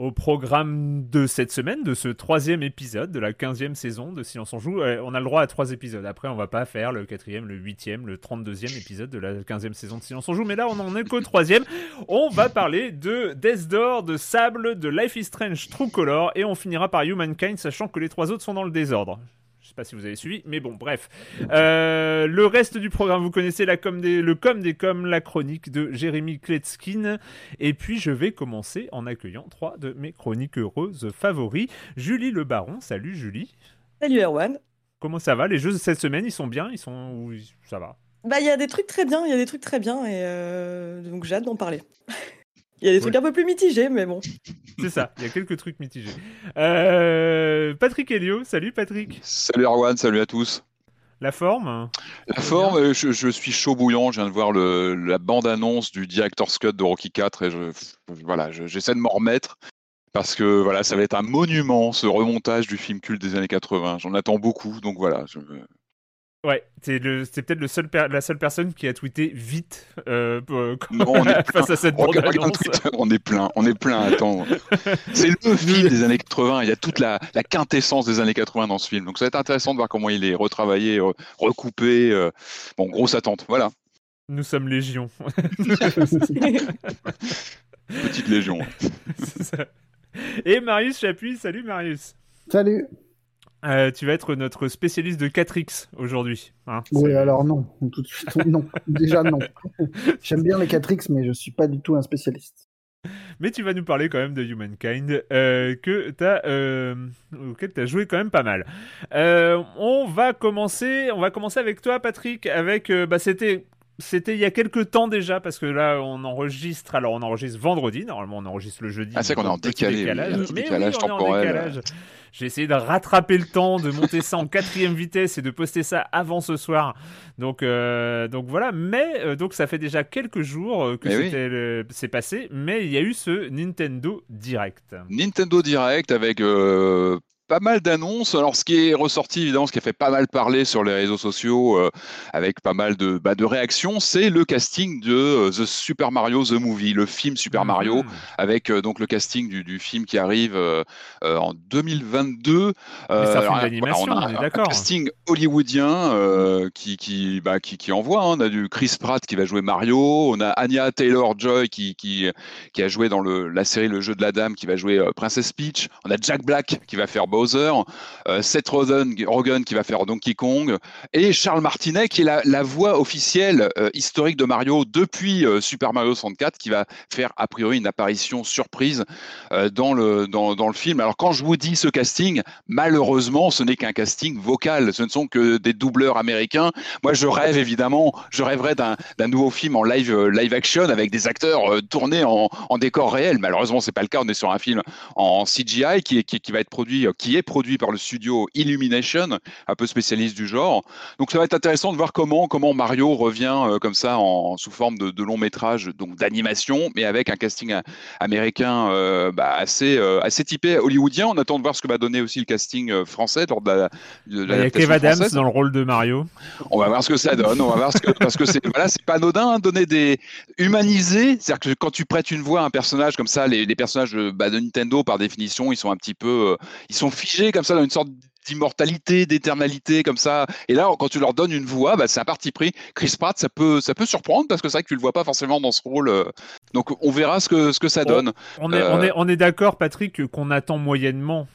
Au programme de cette semaine, de ce troisième épisode de la quinzième saison de Silence on joue, euh, on a le droit à trois épisodes. Après, on va pas faire le quatrième, le huitième, le trente-deuxième épisode de la quinzième saison de Silence on joue, mais là, on en est qu'au troisième. On va parler de Death Door, de Sable, de Life is Strange True Color, et on finira par Humankind, sachant que les trois autres sont dans le désordre. Je sais pas si vous avez suivi, mais bon, bref. Euh, le reste du programme, vous connaissez la com des, le com des com, la chronique de Jérémy Kletskin. Et puis, je vais commencer en accueillant trois de mes chroniques heureuses favoris. Julie Le Baron. Salut, Julie. Salut, Erwan. Comment ça va? Les jeux de cette semaine, ils sont bien? Ils sont. Ça va? Bah, il y a des trucs très bien, il y a des trucs très bien, et euh, donc j'ai hâte d'en parler. Il y a des trucs Ouais. un peu plus mitigés, mais bon. C'est ça, il y a quelques trucs mitigés. Euh, Patrick Helio. Salut, Patrick. Salut Erwan, salut à tous. La forme? La forme, euh, je, je suis chaud bouillant, je viens de voir le, la bande-annonce du Director's Cut de Rocky 4 et je, voilà, je- j'essaie de m'en remettre parce que voilà, ça va être un monument ce remontage du film culte des années 80. J'en attends beaucoup, donc voilà. je- Ouais, c'est le- c'est peut-être le seul per- la seule personne qui a tweeté vite euh, Non, on est face à cette regarde bande-annonce. Twitter, on est plein, on est plein. Attends, c'est le film des années 80. Il y a toute la, la quintessence des années 80 dans ce film, donc ça va être intéressant de voir comment il est retravaillé, re- recoupé. euh. Bon, grosse attente. Voilà, Nous sommes légion. petite légion. C'est ça. Et Marius Chapuis, salut Marius. Salut. Euh, tu vas être notre spécialiste de 4X aujourd'hui. hein. Oui, alors non, tout de suite, non. Déjà non. J'aime bien les 4X, mais je suis pas du tout un spécialiste. Mais tu vas nous parler quand même de Humankind, euh, que t'as, euh, auquel tu as joué quand même pas mal. On va commencer, on va commencer avec toi, Patrick. Avec, bah, c'était, c'était il y a quelques temps déjà, parce que là, on enregistre. Alors, on enregistre vendredi. Normalement, on enregistre le jeudi. Ah, c'est qu'on est en décalé, décalage. il y a un petit Mais décalage oui, on est en temporel. décalage. J'ai essayé de rattraper le temps, de monter ça en quatrième vitesse et de poster ça avant ce soir. Donc, euh, donc voilà. Mais euh, donc ça fait déjà quelques jours euh, que oui. c'est passé, mais il y a eu ce Nintendo Direct. Nintendo Direct avec euh, pas mal d'annonces. Alors, ce qui est ressorti, évidemment, ce qui a fait pas mal parler sur les réseaux sociaux, euh, avec pas mal de, bah, de réactions, c'est le casting de euh, The Super Mario The Movie, le film Super Mario, Mhm. avec euh, donc le casting du, du film qui arrive en 2022. Mais c'est un Euh, film alors, d'animation, voilà, on est a un d'accord. casting hollywoodien qui, qui, bah, qui, qui envoie. hein. On a du Chris Pratt qui va jouer Mario, on a Anya Taylor-Joy qui, qui, qui a joué dans le, la série Le Jeu de la Dame, qui va jouer Princess Peach. On a Jack Black qui va faire Bowser. Bowser, euh, Seth Rogen, qui va faire Donkey Kong, et Charles Martinet qui est la, voix officielle euh, historique de Mario depuis euh, Super Mario 64, qui va faire a priori une apparition surprise dans, le, dans, le film. Alors quand je vous dis ce casting, malheureusement, ce n'est qu'un casting vocal, ce ne sont que des doubleurs américains. Moi, je rêve évidemment, je rêverais d'un nouveau film en live, action avec des acteurs tournés en, décor réel. Malheureusement, c'est pas le cas. On est sur un film en CGI qui qui, qui va être produit, euh, qui est produit par le studio Illumination, un peu spécialiste du genre. Donc, ça va être intéressant de voir comment, comment Mario revient euh, comme ça en, sous forme de, de long métrage, donc d'animation, mais avec un casting a- américain euh, bah, assez, euh, assez typé hollywoodien. On attend de voir ce que va donner aussi le casting euh, français lors de la, de Il y a l'adaptation Kev Adams dans le rôle de Mario. On va voir ce que ça donne. On va voir ce que, parce que c'est voilà, c'est pas anodin hein, donner des humaniser. C'est-à-dire que quand tu prêtes une voix à un personnage comme ça, les, les personnages de, bah, de Nintendo par définition, ils sont un petit peu, euh, ils sont figés comme ça dans une sorte d'immortalité, d'éternalité comme ça. Et là, quand tu leur donnes une voix, bah, c'est un parti pris. Chris Pratt, ça peut, ça peut surprendre parce que c'est vrai que tu le vois pas forcément dans ce rôle. euh. Donc, on verra ce que ce que ça donne. On est, Euh. on est, on est d'accord, Patrick, qu'on attend moyennement.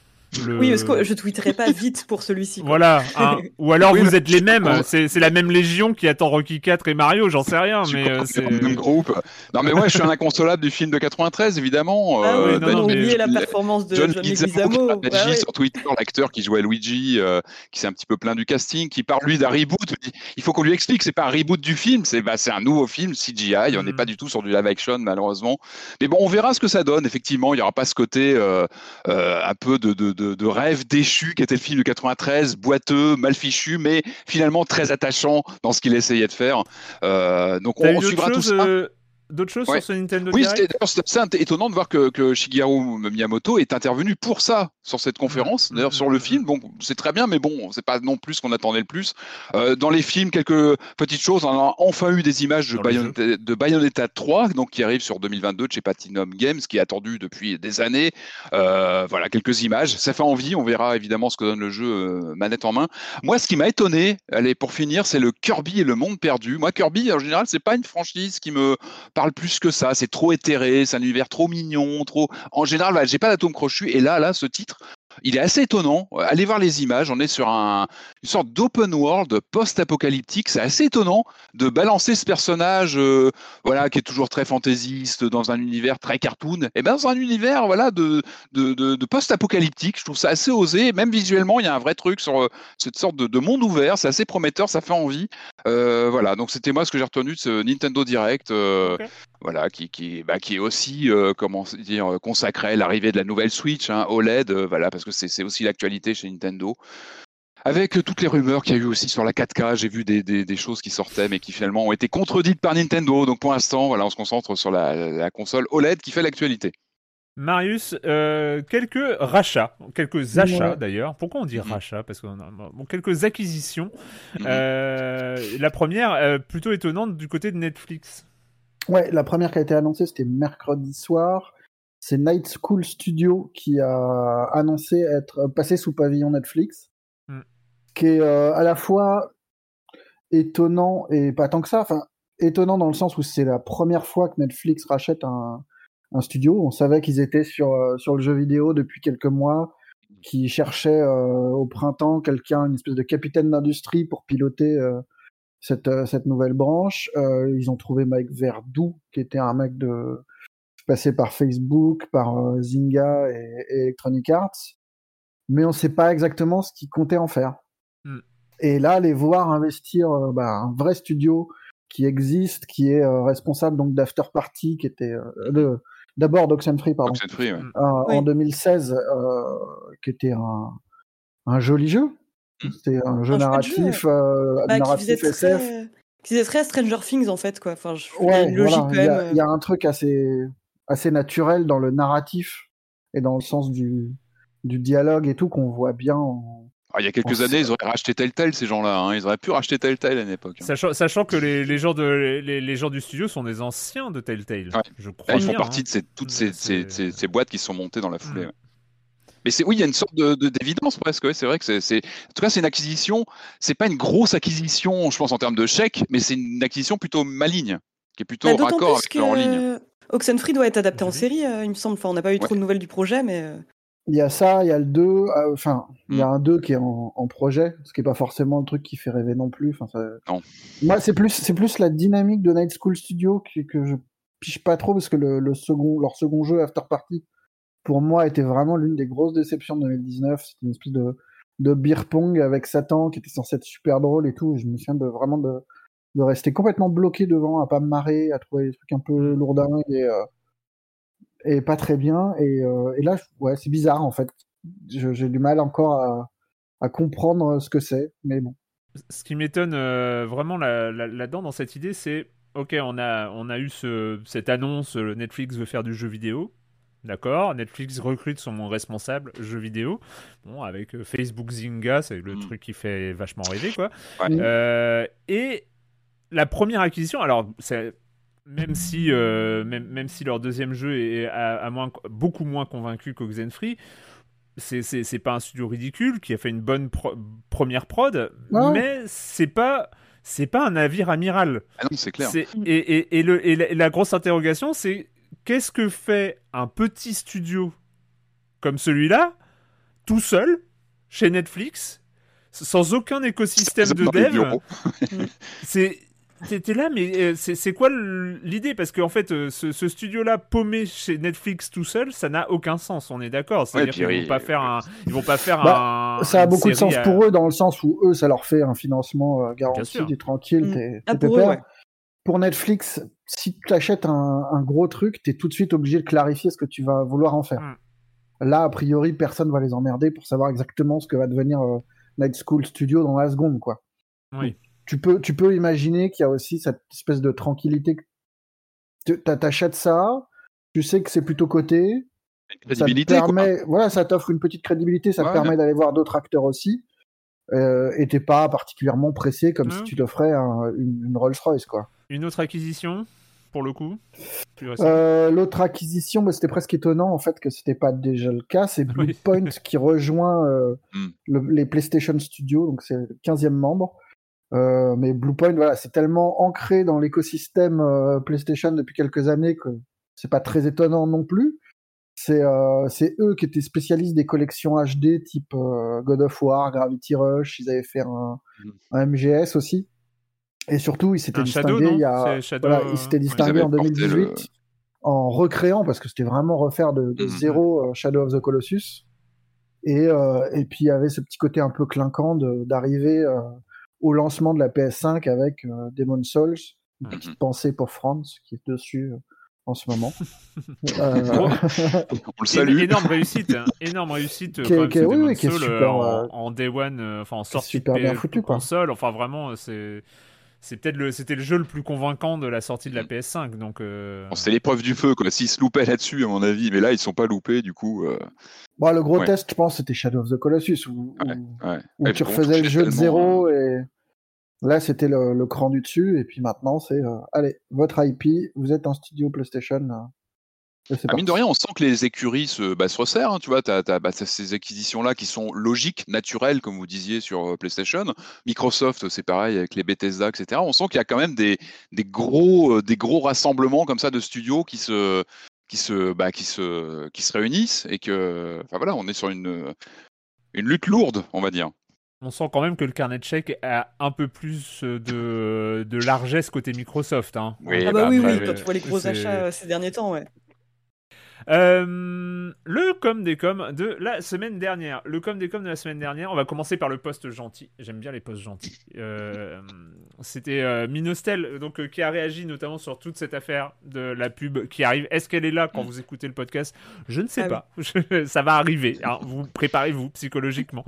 Le... Oui, parce que je tweeterai pas vite pour celui-ci. Voilà. hein. Ou alors Oui, vous êtes les mêmes. C'est la même légion qui attend Rocky 4 et Mario, j'en sais rien. Mais euh, c'est. le même groupe. Non, mais moi, je suis un inconsolable du film de 93, évidemment. Ah Euh, oui, non, non, oubliez la performance de John, John, Leguizamo, qui Leguizamo. a Ouais, ouais. sur Twitter, l'acteur qui jouait Luigi, euh, qui s'est un petit peu plaint du casting, qui parle lui d'un reboot. Il faut qu'on lui explique, c'est pas un reboot du film, c'est bah, c'est un nouveau film CGI. On n'est Mm. pas du tout sur du live action malheureusement. Mais bon, on verra ce que ça donne. Effectivement, il y aura pas ce côté euh, euh, un peu de, de, de, de rêve déchu qui était le film de 93, boiteux, mal fichu, mais finalement très attachant dans ce qu'il essayait de faire. Euh, donc on, on suivra tout ça. euh, d'autres choses Ouais. sur ce Nintendo Oui, c'était étonnant de voir que, que Shigeru Miyamoto est intervenu pour ça sur cette conférence. D'ailleurs, sur le film, bon, c'est très bien, mais bon, c'est pas non plus ce qu'on attendait le plus. Euh, dans les films, quelques petites choses. On a enfin eu des images Bayonetta, de Bayonetta 3, donc qui arrive sur 2022 de chez Platinum Games, qui est attendu depuis des années. Euh, voilà, quelques images. Ça fait envie. On verra évidemment ce que donne le jeu euh, manette en main. Moi, ce qui m'a étonné, allez, pour finir, c'est le Kirby et le monde perdu. Moi, Kirby, en général, c'est pas une franchise qui me parle plus que ça. C'est trop éthéré, c'est un univers trop mignon, trop. En général, voilà, j'ai pas d'atome crochu. Et là, là, ce titre, il est assez étonnant. Allez voir les images. On est sur un, une sorte d'open world post-apocalyptique. C'est assez étonnant de balancer ce personnage, euh, voilà, qui est toujours très fantaisiste dans un univers très cartoon. Et ben dans un univers, voilà, de, post-apocalyptique. Je trouve ça assez osé. Même visuellement, il y a un vrai truc sur euh, cette sorte de, de monde ouvert. C'est assez prometteur. Ça fait envie. Euh, voilà. Donc c'était moi ce que j'ai retenu de ce Nintendo Direct. Voilà, qui, qui, bah, qui est aussi, euh, comment dire, euh, consacré à l'arrivée de la nouvelle Switch, hein, OLED, euh, voilà, parce que c'est aussi l'actualité chez Nintendo. Avec toutes les rumeurs qu'il y a eu aussi sur la 4K, j'ai vu des, des, des choses qui sortaient, mais qui finalement ont été contredites par Nintendo. Donc pour l'instant, voilà, on se concentre sur la, la console OLED qui fait l'actualité. Marius, euh, quelques rachats, quelques achats Ouais. d'ailleurs. Pourquoi on dit Mhm. rachats? Parce qu'on a bon, quelques acquisitions. Mhm. Euh, la première, euh, plutôt étonnante du côté de Netflix. Ouais, la première qui a été annoncée, c'était mercredi soir. C'est Night School Studio qui a annoncé être passé sous pavillon Netflix, Mm. qui est euh, à la fois étonnant et pas tant que ça. Enfin, étonnant dans le sens où c'est la première fois que Netflix rachète un, un studio. On savait qu'ils étaient sur, euh, sur le jeu vidéo depuis quelques mois, qu'ils cherchaient euh, au printemps quelqu'un, une espèce de capitaine d'industrie pour piloter cette, euh, cette nouvelle branche. Euh, ils ont trouvé Mike Verdoux, qui était un mec de passé par Facebook, par euh, Zynga et, et Electronic Arts, mais on ne sait pas exactement ce qu'ils comptaient en faire. Hmm. Et là, les voir investir euh, bah, un vrai studio qui existe, qui est euh, responsable donc d'After Party, qui était euh, d'abord d'Oxenfree, pardon, Oxenfree, ouais. euh, Oui. en 2016, euh, qui était un, un joli jeu. Mm. C'était un jeu Un narratif, jeu, euh, Bah, qui narratif faisait SF. très... qui faisait très Stranger Things en fait quoi. Enfin, je... il y a Ouais, une logique voilà. Il y, il y a un truc assez, assez naturel dans le narratif et dans le sens du, du dialogue et tout qu'on voit bien. En... Ah, il y a quelques années, ils auraient racheté Telltale, ces gens-là. Hein. Ils auraient pu racheter Telltale à l'époque. hein. Sachant, sachant que les, les, gens de, les, les gens du studio sont des anciens de Telltale. Ouais. Je crois Là, ils font bien, partie hein. de ces, toutes ces, Ouais, ces, c'est- ces, ces boîtes qui sont montées dans la foulée. Mm. ouais. Mais c'est oui, il y a une sorte de de- d'évidence presque. ouais, c'est vrai que c'est, c'est- en tout cas, c'est une acquisition. C'est pas une grosse acquisition, je pense, en termes de chèque, mais c'est une acquisition plutôt maligne, qui est plutôt Bah, raccord plus avec le en ligne. que Oxenfree doit être adapté en Oui. série, euh, il me semble. Enfin, on n'a pas eu trop de nouvelles du projet, mais euh, Il y a ça, il y a le 2, euh, enfin, il y a Mm. un 2 qui est en, en projet, ce qui est pas forcément le truc qui fait rêver non plus. Enfin, ça- Non. Moi, c'est plus, c'est plus la dynamique de Night School Studio que, que je piche pas trop parce que le, le second, leur second jeu, After Party, pour moi, était vraiment l'une des grosses déceptions de 2019. C'était une espèce de, de beer pong avec Satan qui était censé être super drôle et tout. Je me souviens de vraiment de, de rester complètement bloqué devant, à pas me marrer, à trouver des trucs un peu lourdingues et, euh, et pas très bien. Et, euh, et là, ouais, c'est bizarre en fait. J'ai du mal encore à, à comprendre ce que c'est, mais bon. Ce qui m'étonne euh, vraiment là- là- là-dedans, dans cette idée, c'est ok, on a, on a eu ce, cette annonce euh, Netflix veut faire du jeu vidéo. D'accord, Netflix recrute son responsable jeu vidéo. Bon, avec euh, Facebook Zynga, c'est le Mm. truc qui fait vachement rêver, quoi. Ouais. Mm. Euh, et la première acquisition, alors, c'est- même si, euh, même, même si leur deuxième jeu est à, à moins, beaucoup moins convaincu qu'Oxenfree, c'est c'est c'est pas un studio ridicule qui a fait une bonne pro- première prod, Ouais. mais c'est pas c'est pas un navire amiral. Ah non, c'est clair. C'est- Et, et, et, le, et la, et la grosse interrogation, c'est qu'est-ce que fait un petit studio comme celui-là, tout seul, chez Netflix, sans aucun écosystème de dev. C'est T'es là, mais euh, c'est quoi l'idée? Parce qu'en fait, euh, ce, ce studio-là paumé chez Netflix tout seul, ça n'a aucun sens. On est d'accord. C'est-à-dire qu'ils oui, vont pas faire un, ils vont pas faire Bah, un. Ça a beaucoup de sens à- pour eux, dans le sens où eux, ça leur fait un financement euh, garanti, sûr. t'es tranquille, Mm. Ah, t'es pour eux, pépère. ouais. Pour Netflix, si tu achètes un, un gros truc, t'es tout de suite obligé de clarifier ce que tu vas vouloir en faire. Mm. Là, a priori, personne va les emmerder pour savoir exactement ce que va devenir euh, Night School Studio dans la seconde, quoi. Oui. Tu peux, tu peux imaginer qu'il y a aussi cette espèce de tranquillité. Tu- t'a- T'achètes ça, tu sais que c'est plutôt coté, ça te Crédibilité, quoi. permet, voilà, ça t'offre une petite crédibilité, ça Ouais. te permet d'aller voir d'autres acteurs aussi. Euh, et t'es pas particulièrement pressé comme si tu t'offrais un- une, une Rolls Royce, quoi. Une autre acquisition, pour le coup. Euh, L'autre acquisition, bah, c'était presque étonnant en fait que c'était pas déjà le cas. C'est Oui. Bluepoint qui rejoint euh, Hmm. le- les PlayStation Studios, donc c'est le 15e membre. Euh, mais Bluepoint, voilà, c'est tellement ancré dans l'écosystème euh, PlayStation depuis quelques années que c'est pas très étonnant non plus. C'est euh, eux qui étaient spécialistes des collections HD type euh, God of War, Gravity Rush. Ils avaient fait un, Hmm. un MGS aussi. Et surtout, ils s'étaient Un Shadow, il y a, Shadow, voilà, euh, s'étaient ouais. distingués avaient en porté 2018 le- en recréant, parce que c'était vraiment refaire de, de Mhm. zéro euh, Shadow of the Colossus. Et, euh, et puis il y avait ce petit côté un peu clinquant d'arriver euh, au lancement de la PS5 avec euh, Demon's Souls. Une Mhm. petite pensée pour Franz qui est dessus euh, en ce moment. Euh, Bon. On le salue. Énorme réussite, hein. énorme réussite. euh, Qui est- quand même, qui est- ce oui, Demon's oui, qui est Souls, super, euh, en, euh, en day one, euh, enfin en sortie super de bien foutu, quoi. console. Enfin vraiment, euh, c'est c'est peut-être le c'était le jeu le plus convaincant de la sortie de la Mm. PS5. Donc euh, C'était l'épreuve du feu, quoi. S'ils se loupaient là-dessus, à mon avis, mais là, ils sont pas loupés, du coup. euh, bon, le gros Ouais. test, je pense, c'était Shadow of the Colossus, où, Ouais, où- ouais. où Ouais, tu refaisais le jeu de zéro et là c'était le, le cran du dessus et puis maintenant c'est euh, allez votre IP vous êtes un studio PlayStation c'est Ah, mine de rien, on sent que les écuries se, bah, se resserrent. hein, tu vois, tu as, ces acquisitions-là qui sont logiques, naturelles, comme vous disiez sur euh, PlayStation. Microsoft, c'est pareil avec les Bethesda, etc. On sent qu'il y a quand même des, des, gros, euh, des gros rassemblements comme ça de studios qui se, qui se, bah, qui se, qui se réunissent et que, enfin voilà, on est sur une, une lutte lourde, on va dire. on sent quand même que le carnet de chèques a un peu plus de, de largesse côté Microsoft. Hein. Oui, Ah bah bah oui, après, oui, euh, quand tu vois les gros achats euh, ces derniers temps, ouais. Euh, le com des coms de la semaine dernière. Le com des coms de la semaine dernière, on va commencer par le poste gentil. J'aime bien les postes gentils. Euh, C'était euh, Minostel donc, qui a réagi notamment sur toute cette affaire de la pub qui arrive. Est-ce qu'elle est là quand vous écoutez le podcast? Je ne sais Ah pas. Je- Ça va arriver. hein. Vous préparez-vous psychologiquement.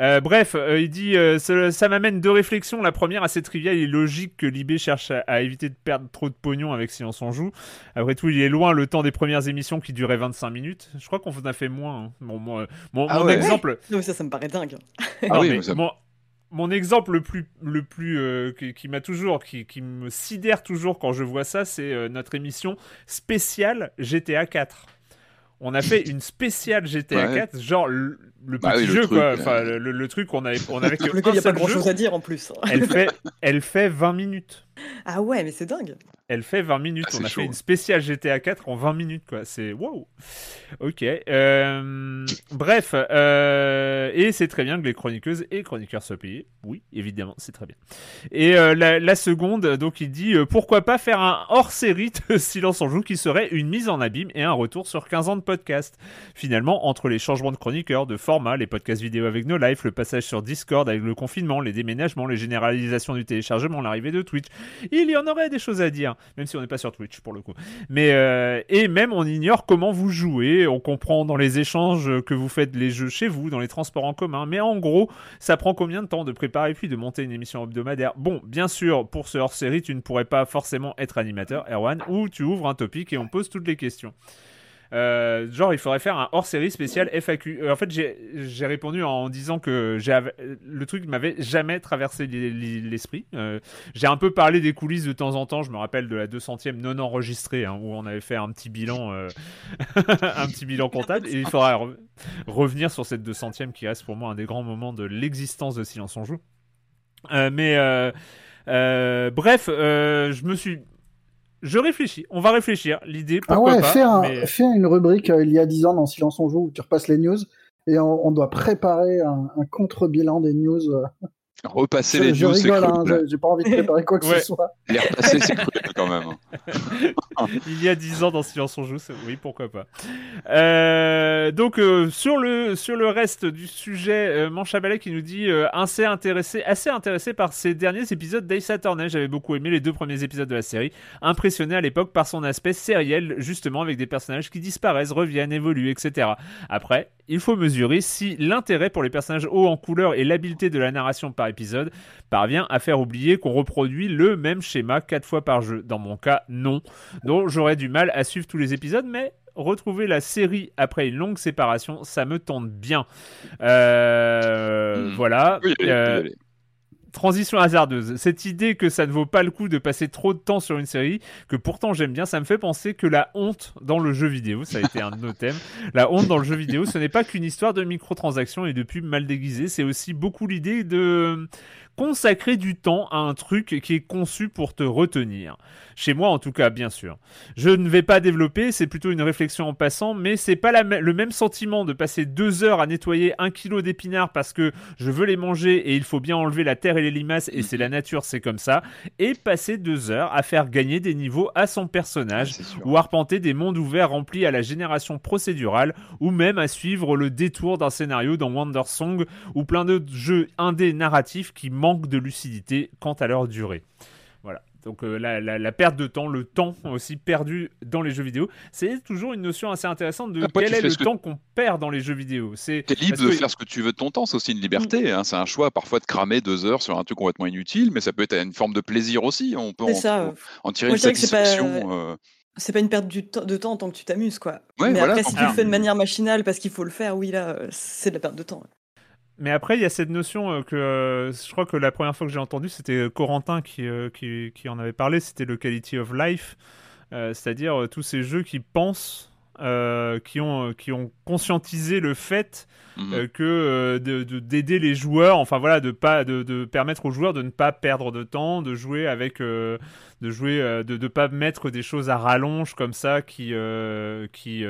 Euh, bref, euh, il dit euh, ça, ça m'amène deux réflexions. La première, assez triviale, il est logique que Libé cherche à, à éviter de perdre trop de pognon avec Silence on joue. Après tout, il est loin le temps des premières émissions qui duraient 25 minutes. Je crois qu'on en a fait moins. hein. Bon, moi, mon, Ah mon ouais. exemple, Non, mais ça, ça me paraît dingue. Ah non, oui, mais mais ça- mon, mon exemple le plus, le plus euh, qui, qui m'a toujours, qui, qui me sidère toujours quand je vois ça, c'est euh, notre émission spéciale GTA 4. On a fait une spéciale GTA Ouais. 4, genre le, le Bah petit oui, le jeu, truc, quoi. euh. Enfin, le, le truc, on avait, on avait lequel il n'y a pas grand chose à dire en plus. Elle fait, elle fait 20 minutes. Ah ouais, mais c'est dingue. Elle fait 20 minutes. Ah, on a chaud. fait une spéciale GTA 4 en 20 minutes, quoi. C'est wow. Ok. euh, bref, euh, et c'est très bien que les chroniqueuses et chroniqueurs soient payés. Oui, évidemment, c'est très bien. Et euh, la, la seconde, donc il dit pourquoi pas faire un hors-série de Silence en joue qui serait une mise en abîme et un retour sur 15 ans de podcast. Finalement, entre les changements de chroniqueurs, de format, les podcasts vidéo avec nos lives, le passage sur Discord avec le confinement, les déménagements, les généralisations du téléchargement, l'arrivée de Twitch, il y en aurait des choses à dire, même si on n'est pas sur Twitch pour le coup. Mais euh, et même on ignore comment vous jouez, on comprend dans les échanges que vous faites les jeux chez vous, dans les transports en commun, mais en gros, ça prend combien de temps de préparer puis de monter une émission hebdomadaire? Bon, bien sûr, pour ce hors-série, tu ne pourrais pas forcément être animateur, Erwan, ou tu ouvres un topic et on pose toutes les questions. Euh, genre, il faudrait faire un hors-série spécial FAQ. Euh, en fait, j'ai répondu en disant que le truc m'avait jamais traversé l'e- l'e- l'esprit. Euh, j'ai un peu parlé des coulisses de temps en temps. Je me rappelle de la 200e non enregistrée, hein, où on avait fait un petit bilan, un petit bilan comptable. Il faudra re- revenir sur cette 200e qui reste pour moi un des grands moments de l'existence de Silence on joue. Mais bref, je me suis je réfléchis, on va réfléchir. L'idée, Ah pourquoi ouais, pas fais, un- mais- fais une rubrique euh, il y a 10 ans dans Silence on joue où tu repasses les news et on, on doit préparer un, un contre-bilan des news. euh. Repasser je les news, rigole, hein, j'ai pas envie de préparer quoi que Ouais. ce soit. Les repasser, c'est cool quand même. hein. Il y a 10 ans dans Silence on joue, oui, pourquoi pas. Euh, donc, euh, sur, le, sur le reste du sujet, euh, qui nous dit euh, assez, intéressé, assez intéressé par ces derniers épisodes d'Ace Attorney. J'avais beaucoup aimé les deux premiers épisodes de la série. Impressionné à l'époque par son aspect sériel, justement, avec des personnages qui disparaissent, reviennent, évoluent, etc. Après, il faut mesurer si l'intérêt pour les personnages hauts en couleur et l'habileté de la narration par épisode parvient à faire oublier qu'on reproduit le même schéma quatre fois par jeu. Dans mon cas, non. Donc j'aurais du mal à suivre tous les épisodes, mais retrouver la série après une longue séparation, ça me tente bien. Euh, Hmm. Voilà. Oui, allez, Euh, allez. Transition hasardeuse. Cette idée que ça ne vaut pas le coup de passer trop de temps sur une série, que pourtant j'aime bien, ça me fait penser que la honte dans le jeu vidéo, ça a été un de nos thèmes, la honte dans le jeu vidéo, ce n'est pas qu'une histoire de microtransactions et de pubs mal déguisées, c'est aussi beaucoup l'idée de consacrer du temps à un truc qui est conçu pour te retenir. Chez moi, en tout cas, bien sûr. Je ne vais pas développer, c'est plutôt une réflexion en passant, mais c'est pas la le même sentiment de passer deux heures à nettoyer un kilo d'épinards parce que je veux les manger et il faut bien enlever la terre et les limaces et c'est la nature, c'est comme ça, et passer deux heures à faire gagner des niveaux à son personnage ou arpenter des mondes ouverts remplis à la génération procédurale, ou même à suivre le détour d'un scénario dans Wonder Song, ou plein d'autres jeux indés narratifs qui manquent de lucidité quant à leur durée. Voilà. Donc euh, la, la- la perte de temps, le temps aussi perdu dans les jeux vidéo, c'est toujours une notion assez intéressante de Après, quel est le temps qu'on perd dans les jeux vidéo. C'est T'es libre de que- faire ce que tu veux de ton temps, c'est aussi une liberté. hein. C'est un choix parfois de cramer deux heures sur un truc complètement inutile, mais ça peut être une forme de plaisir aussi. On peut en, ça. en tirer Moi, une pas- satisfaction. euh, C'est pas une perte du de temps tant que tu t'amuses, quoi. Ouais, mais voilà, après, si tu- le fais de manière machinale parce qu'il faut le faire, oui, là, euh, c'est de la perte de temps. Mais après, il y a cette notion euh, que euh, je crois que la première fois que j'ai entendu, c'était euh, Corentin qui, qui, qui en avait parlé, c'était le Quality of Life, c'est-à-dire tous ces jeux qui pensent, euh, qui, ont, qui ont conscientisé le fait mhm. euh, que euh, de- de- d'aider les joueurs, enfin voilà, de pas de, de permettre aux joueurs de ne pas perdre de temps, de jouer avec, de jouer, de ne pas mettre des choses à rallonge comme ça qui qui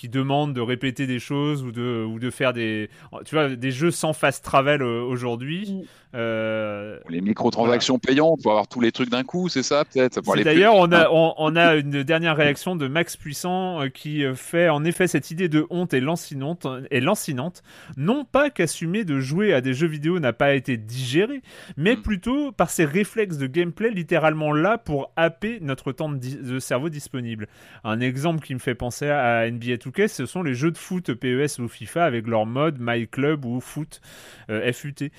qui demandent de répéter des choses ou de ou de faire des, tu vois, des jeux sans fast travel euh, aujourd'hui. Mm. Euh, Les microtransactions payantes pour avoir tous les trucs d'un coup, c'est ça peut-être? D'ailleurs, on a, hein. on, on a une dernière réaction de Max Puissant euh, qui fait en effet cette idée de honte et lancinante, et lancinante non pas qu'assumer de jouer à des jeux vidéo n'a pas été digéré, mais Mm. plutôt par ses réflexes de gameplay littéralement là pour happer notre temps de, di- de cerveau disponible. Un exemple qui me fait penser à NBA 2K, ce sont les jeux de foot PES ou FIFA avec leur mode My Club ou Foot, euh, FUT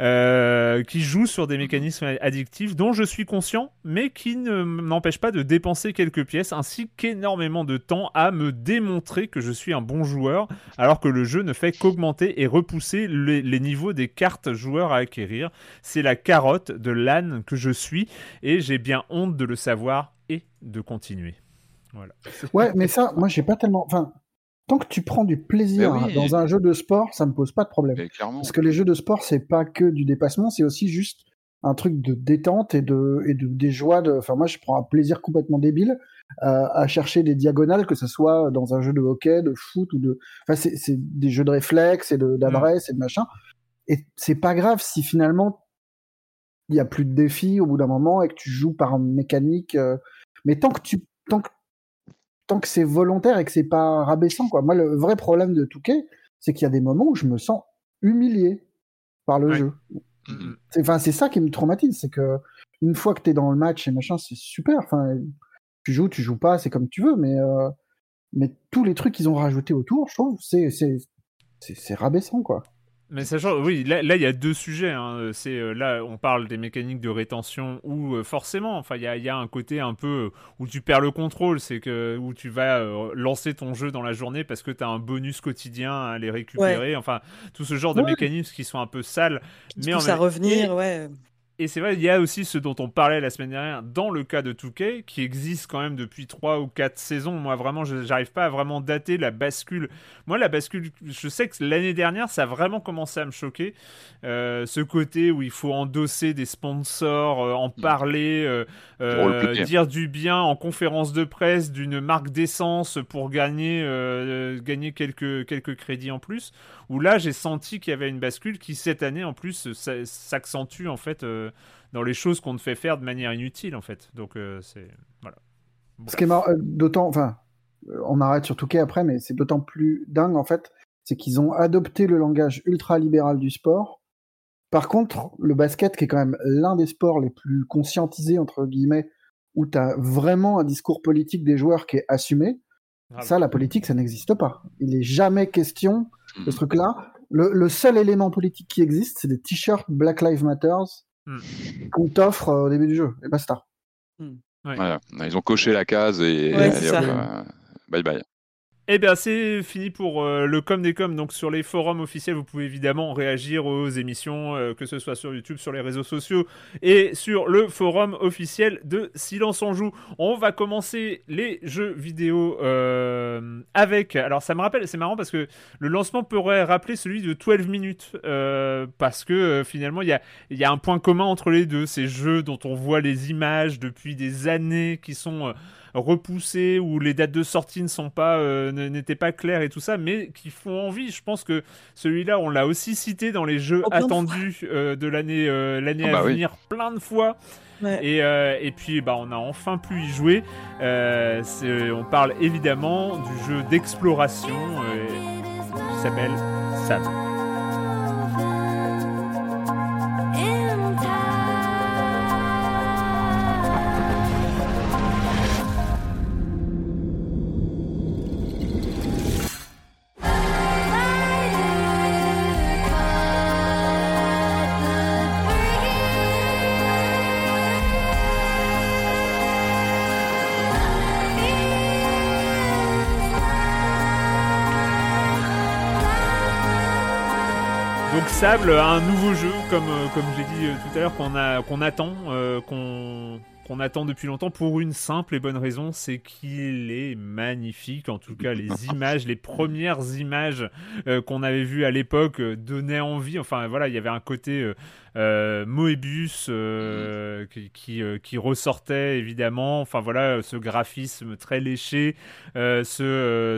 euh, qui joue sur des mécanismes addictifs dont je suis conscient, mais qui ne m'empêchent pas de dépenser quelques pièces, ainsi qu'énormément de temps à me démontrer que je suis un bon joueur, alors que le jeu ne fait qu'augmenter et repousser les, les niveaux des cartes joueurs à acquérir. C'est la carotte de l'âne que je suis, et j'ai bien honte de le savoir et de continuer. Voilà. Ouais, mais ça, moi, j'ai pas tellement. Enfin, tant que tu prends du plaisir dans un jeu de sport, ça me pose pas de problème. Parce que les jeux de sport, c'est pas que du dépassement, c'est aussi juste un truc de détente et de, et de des joies. De... Enfin, moi, je prends un plaisir complètement débile euh, à chercher des diagonales, que ce soit dans un jeu de hockey, de foot ou de. Enfin, c'est des jeux de réflexe et d'adresse et de machin. Et c'est pas grave si finalement il y a plus de défis au bout d'un moment et que tu joues par mécanique. Euh, mais tant que tu tant que tant que c'est volontaire et que c'est pas rabaissant quoi. Moi le vrai problème de Touquet, c'est qu'il y a des moments où je me sens humilié par le jeu. Mm-hmm. C'est enfin c'est ça qui me traumatise, c'est que une fois que tu es dans le match et machin, c'est super. Enfin tu joues, tu joues pas, c'est comme tu veux mais euh, mais tous les trucs qu'ils ont rajoutés autour, je trouve c'est c'est c'est rabaissant quoi. Mais sachant, oui, là, il y a deux sujets. Hein. C'est euh, là, on parle des mécaniques de rétention où euh, forcément, enfin, il y a, y a, un côté un peu où tu perds le contrôle, c'est que où tu vas euh, lancer ton jeu dans la journée parce que tu as un bonus quotidien à les récupérer. Enfin, tout ce genre de mécanismes qui sont un peu sales, mais en à revenir, ouais. Et c'est vrai, il y a aussi ce dont on parlait la semaine dernière dans le cas de Touquet, qui existe quand même depuis 3 ou 4 saisons. Moi, vraiment, je n'arrive pas à vraiment dater la bascule. Moi, la bascule, je sais que l'année dernière, ça a vraiment commencé à me choquer. Euh, ce côté où il faut endosser des sponsors, euh, en parler, euh, dire du bien en conférence de presse d'une marque d'essence pour gagner, gagner quelques, quelques crédits en plus. Où là, j'ai senti qu'il y avait une bascule qui, cette année, en plus, s'accentue en fait dans les choses qu'on te fait faire de manière inutile en fait. Donc euh, c'est voilà. Ce qui est marrant, euh, d'autant, enfin, euh, on arrête sur Touquet après, mais c'est d'autant plus dingue en fait, c'est qu'ils ont adopté le langage ultra libéral du sport. Par contre, le basket, qui est quand même l'un des sports les plus conscientisés entre guillemets, où tu as vraiment un discours politique des joueurs qui est assumé. Ah ça, la politique, ça n'existe pas. Il n'est jamais question de ce truc-là. Le, le, seul élément politique qui existe, c'est des t-shirts Black Lives Matters Hmm. qu'on t'offre euh, au début du jeu, et basta. Hmm. Ils ont coché la case et, euh, bye bye. Eh bien, c'est fini pour euh, le com des com. Donc, sur les forums officiels, vous pouvez évidemment réagir aux émissions, euh, que ce soit sur YouTube, sur les réseaux sociaux et sur le forum officiel de Silence on Joue. On va commencer les jeux vidéo euh, avec. Alors, ça me rappelle, c'est marrant parce que le lancement pourrait rappeler celui de 12 minutes. parce que finalement, il y a, y a un point commun entre les deux. Ces jeux dont on voit les images depuis des années qui sont repoussés où les dates de sortie ne sont pas euh, n'étaient pas claires et tout ça, mais qui font envie. Je pense que celui-là, on l'a aussi cité dans les jeux oh, attendus euh, de l'année euh, l'année ah à bah venir plein de fois. Et, et, puis bah, on a enfin pu y jouer. on parle évidemment du jeu d'exploration qui s'appelle Sam. Sable, un nouveau jeu, comme, euh, comme j'ai dit euh, tout à l'heure, qu'on qu'on attend, euh, qu'on qu'on attend depuis longtemps pour une simple et bonne raison, c'est qu'il est magnifique. En tout cas, les images, les premières images qu'on avait vues à l'époque donnaient envie. Enfin, voilà, il y avait un côté Moebius euh, qui, euh, qui, ressortait évidemment. Enfin voilà, ce graphisme très léché, ce,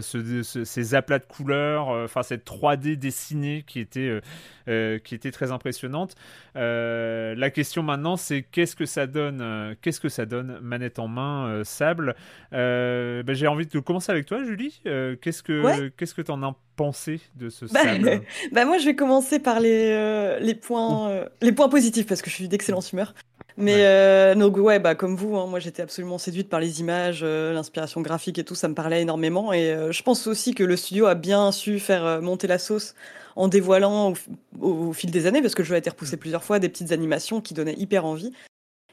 ces aplats de couleurs, enfin cette 3D dessinée qui était, qui était très impressionnante. la question maintenant, c'est qu'est-ce que ça donne Qu'est-ce que ça donne manette en main, sable? Ben, J'ai envie de commencer avec toi, Julie. qu'est-ce que qu'est-ce que t'en as pensé de ce bah, bah moi, je vais commencer par les, les points les points positifs parce que je suis d'excellente humeur. Mais ouais. Euh, donc ouais, bah comme vous, hein, moi j'étais absolument séduite par les images, euh, l'inspiration graphique et tout, ça me parlait énormément. Et euh, je pense aussi que le studio a bien su faire monter la sauce en dévoilant au, fil des années, parce que le jeu a été repoussé mm. plusieurs fois, des petites animations qui donnaient hyper envie.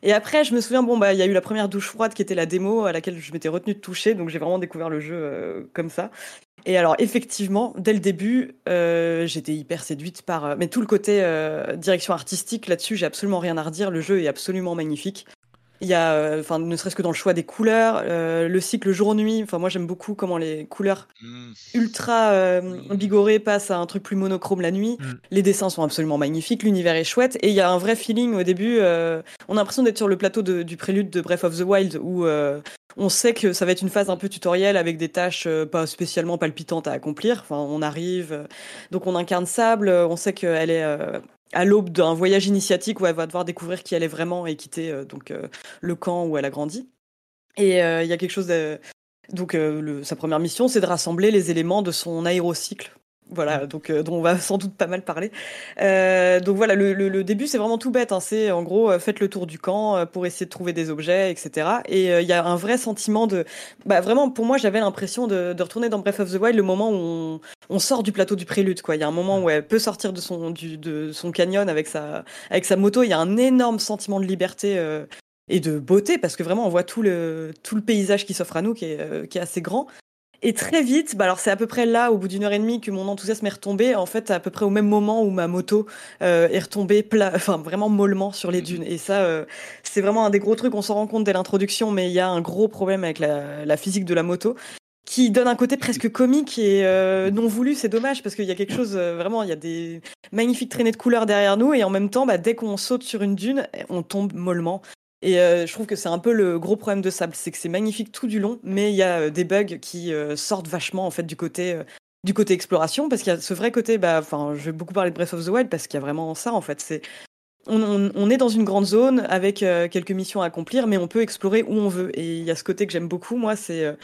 Et après, je me souviens, bon bah il y a eu la première douche froide qui était la démo à laquelle je m'étais retenue de toucher, donc j'ai vraiment découvert le jeu comme ça. Et alors, effectivement, dès le début, euh, j'étais hyper séduite par. Euh, mais tout le côté euh, direction artistique là-dessus, j'ai absolument rien à redire. Le jeu est absolument magnifique. Il y a, euh, enfin, ne serait-ce que dans le choix des couleurs, euh, le cycle jour-nuit. Enfin, moi, j'aime beaucoup comment les couleurs Mm. ultra euh, bigorées passent à un truc plus monochrome la nuit. Mm. Les dessins sont absolument magnifiques, l'univers est chouette et il y a un vrai feeling au début. euh, on a l'impression d'être sur le plateau de- du prélude de Breath of the Wild où on sait que ça va être une phase un peu tutoriel avec des tâches pas spécialement palpitantes à accomplir. Enfin, on arrive, donc on incarne Sable. On sait qu'elle est à l'aube d'un voyage initiatique où elle va devoir découvrir qui elle est vraiment et quitter euh, donc euh, le camp où elle a grandi. Et euh, il y a quelque chose. Donc sa première mission, c'est de rassembler les éléments de son aérocycle. Voilà, donc euh, dont on va sans doute pas mal parler. Euh, donc voilà, le, le- le début c'est vraiment tout bête. hein. C'est en gros euh, faites le tour du camp euh, pour essayer de trouver des objets, etc. Et euh, il y a un vrai sentiment de, bah vraiment pour moi j'avais l'impression de, de retourner dans Breath of the Wild le moment où on, on sort du plateau du prélude. Quoi, il y a un moment où elle peut sortir de son du, de son canyon avec sa avec sa moto. Il y a un énorme sentiment de liberté. euh, et de beauté parce que vraiment on voit tout le tout le paysage qui s'offre à nous qui est, qui est assez grand et très vite bah alors c'est à peu près là au bout d'une heure et demie que mon enthousiasme est retombé. En fait à peu près au même moment où ma moto euh, est retombée plat enfin vraiment mollement sur les dunes. Et ça euh, c'est vraiment un des gros trucs on s'en rend compte dès l'introduction mais il y a un gros problème avec la, la physique de la moto qui donne un côté presque comique et euh, non voulu, c'est dommage parce qu'il y a quelque chose euh, vraiment, il y a des magnifiques traînées de couleurs derrière nous. Et en même temps, bah, dès qu'on saute sur une dune, on tombe mollement. Et euh, je trouve que c'est un peu le gros problème de Sable, c'est que c'est magnifique tout du long, mais il y a euh, des bugs qui euh, sortent vachement en fait du côté du côté exploration, parce qu'il y a ce vrai côté, bah, je vais beaucoup parler de Breath of the Wild parce qu'il y a vraiment ça en fait. C'est on, est dans une grande zone avec quelques missions à accomplir, mais on peut explorer où on veut. Et il y a ce côté que j'aime beaucoup, moi, c'est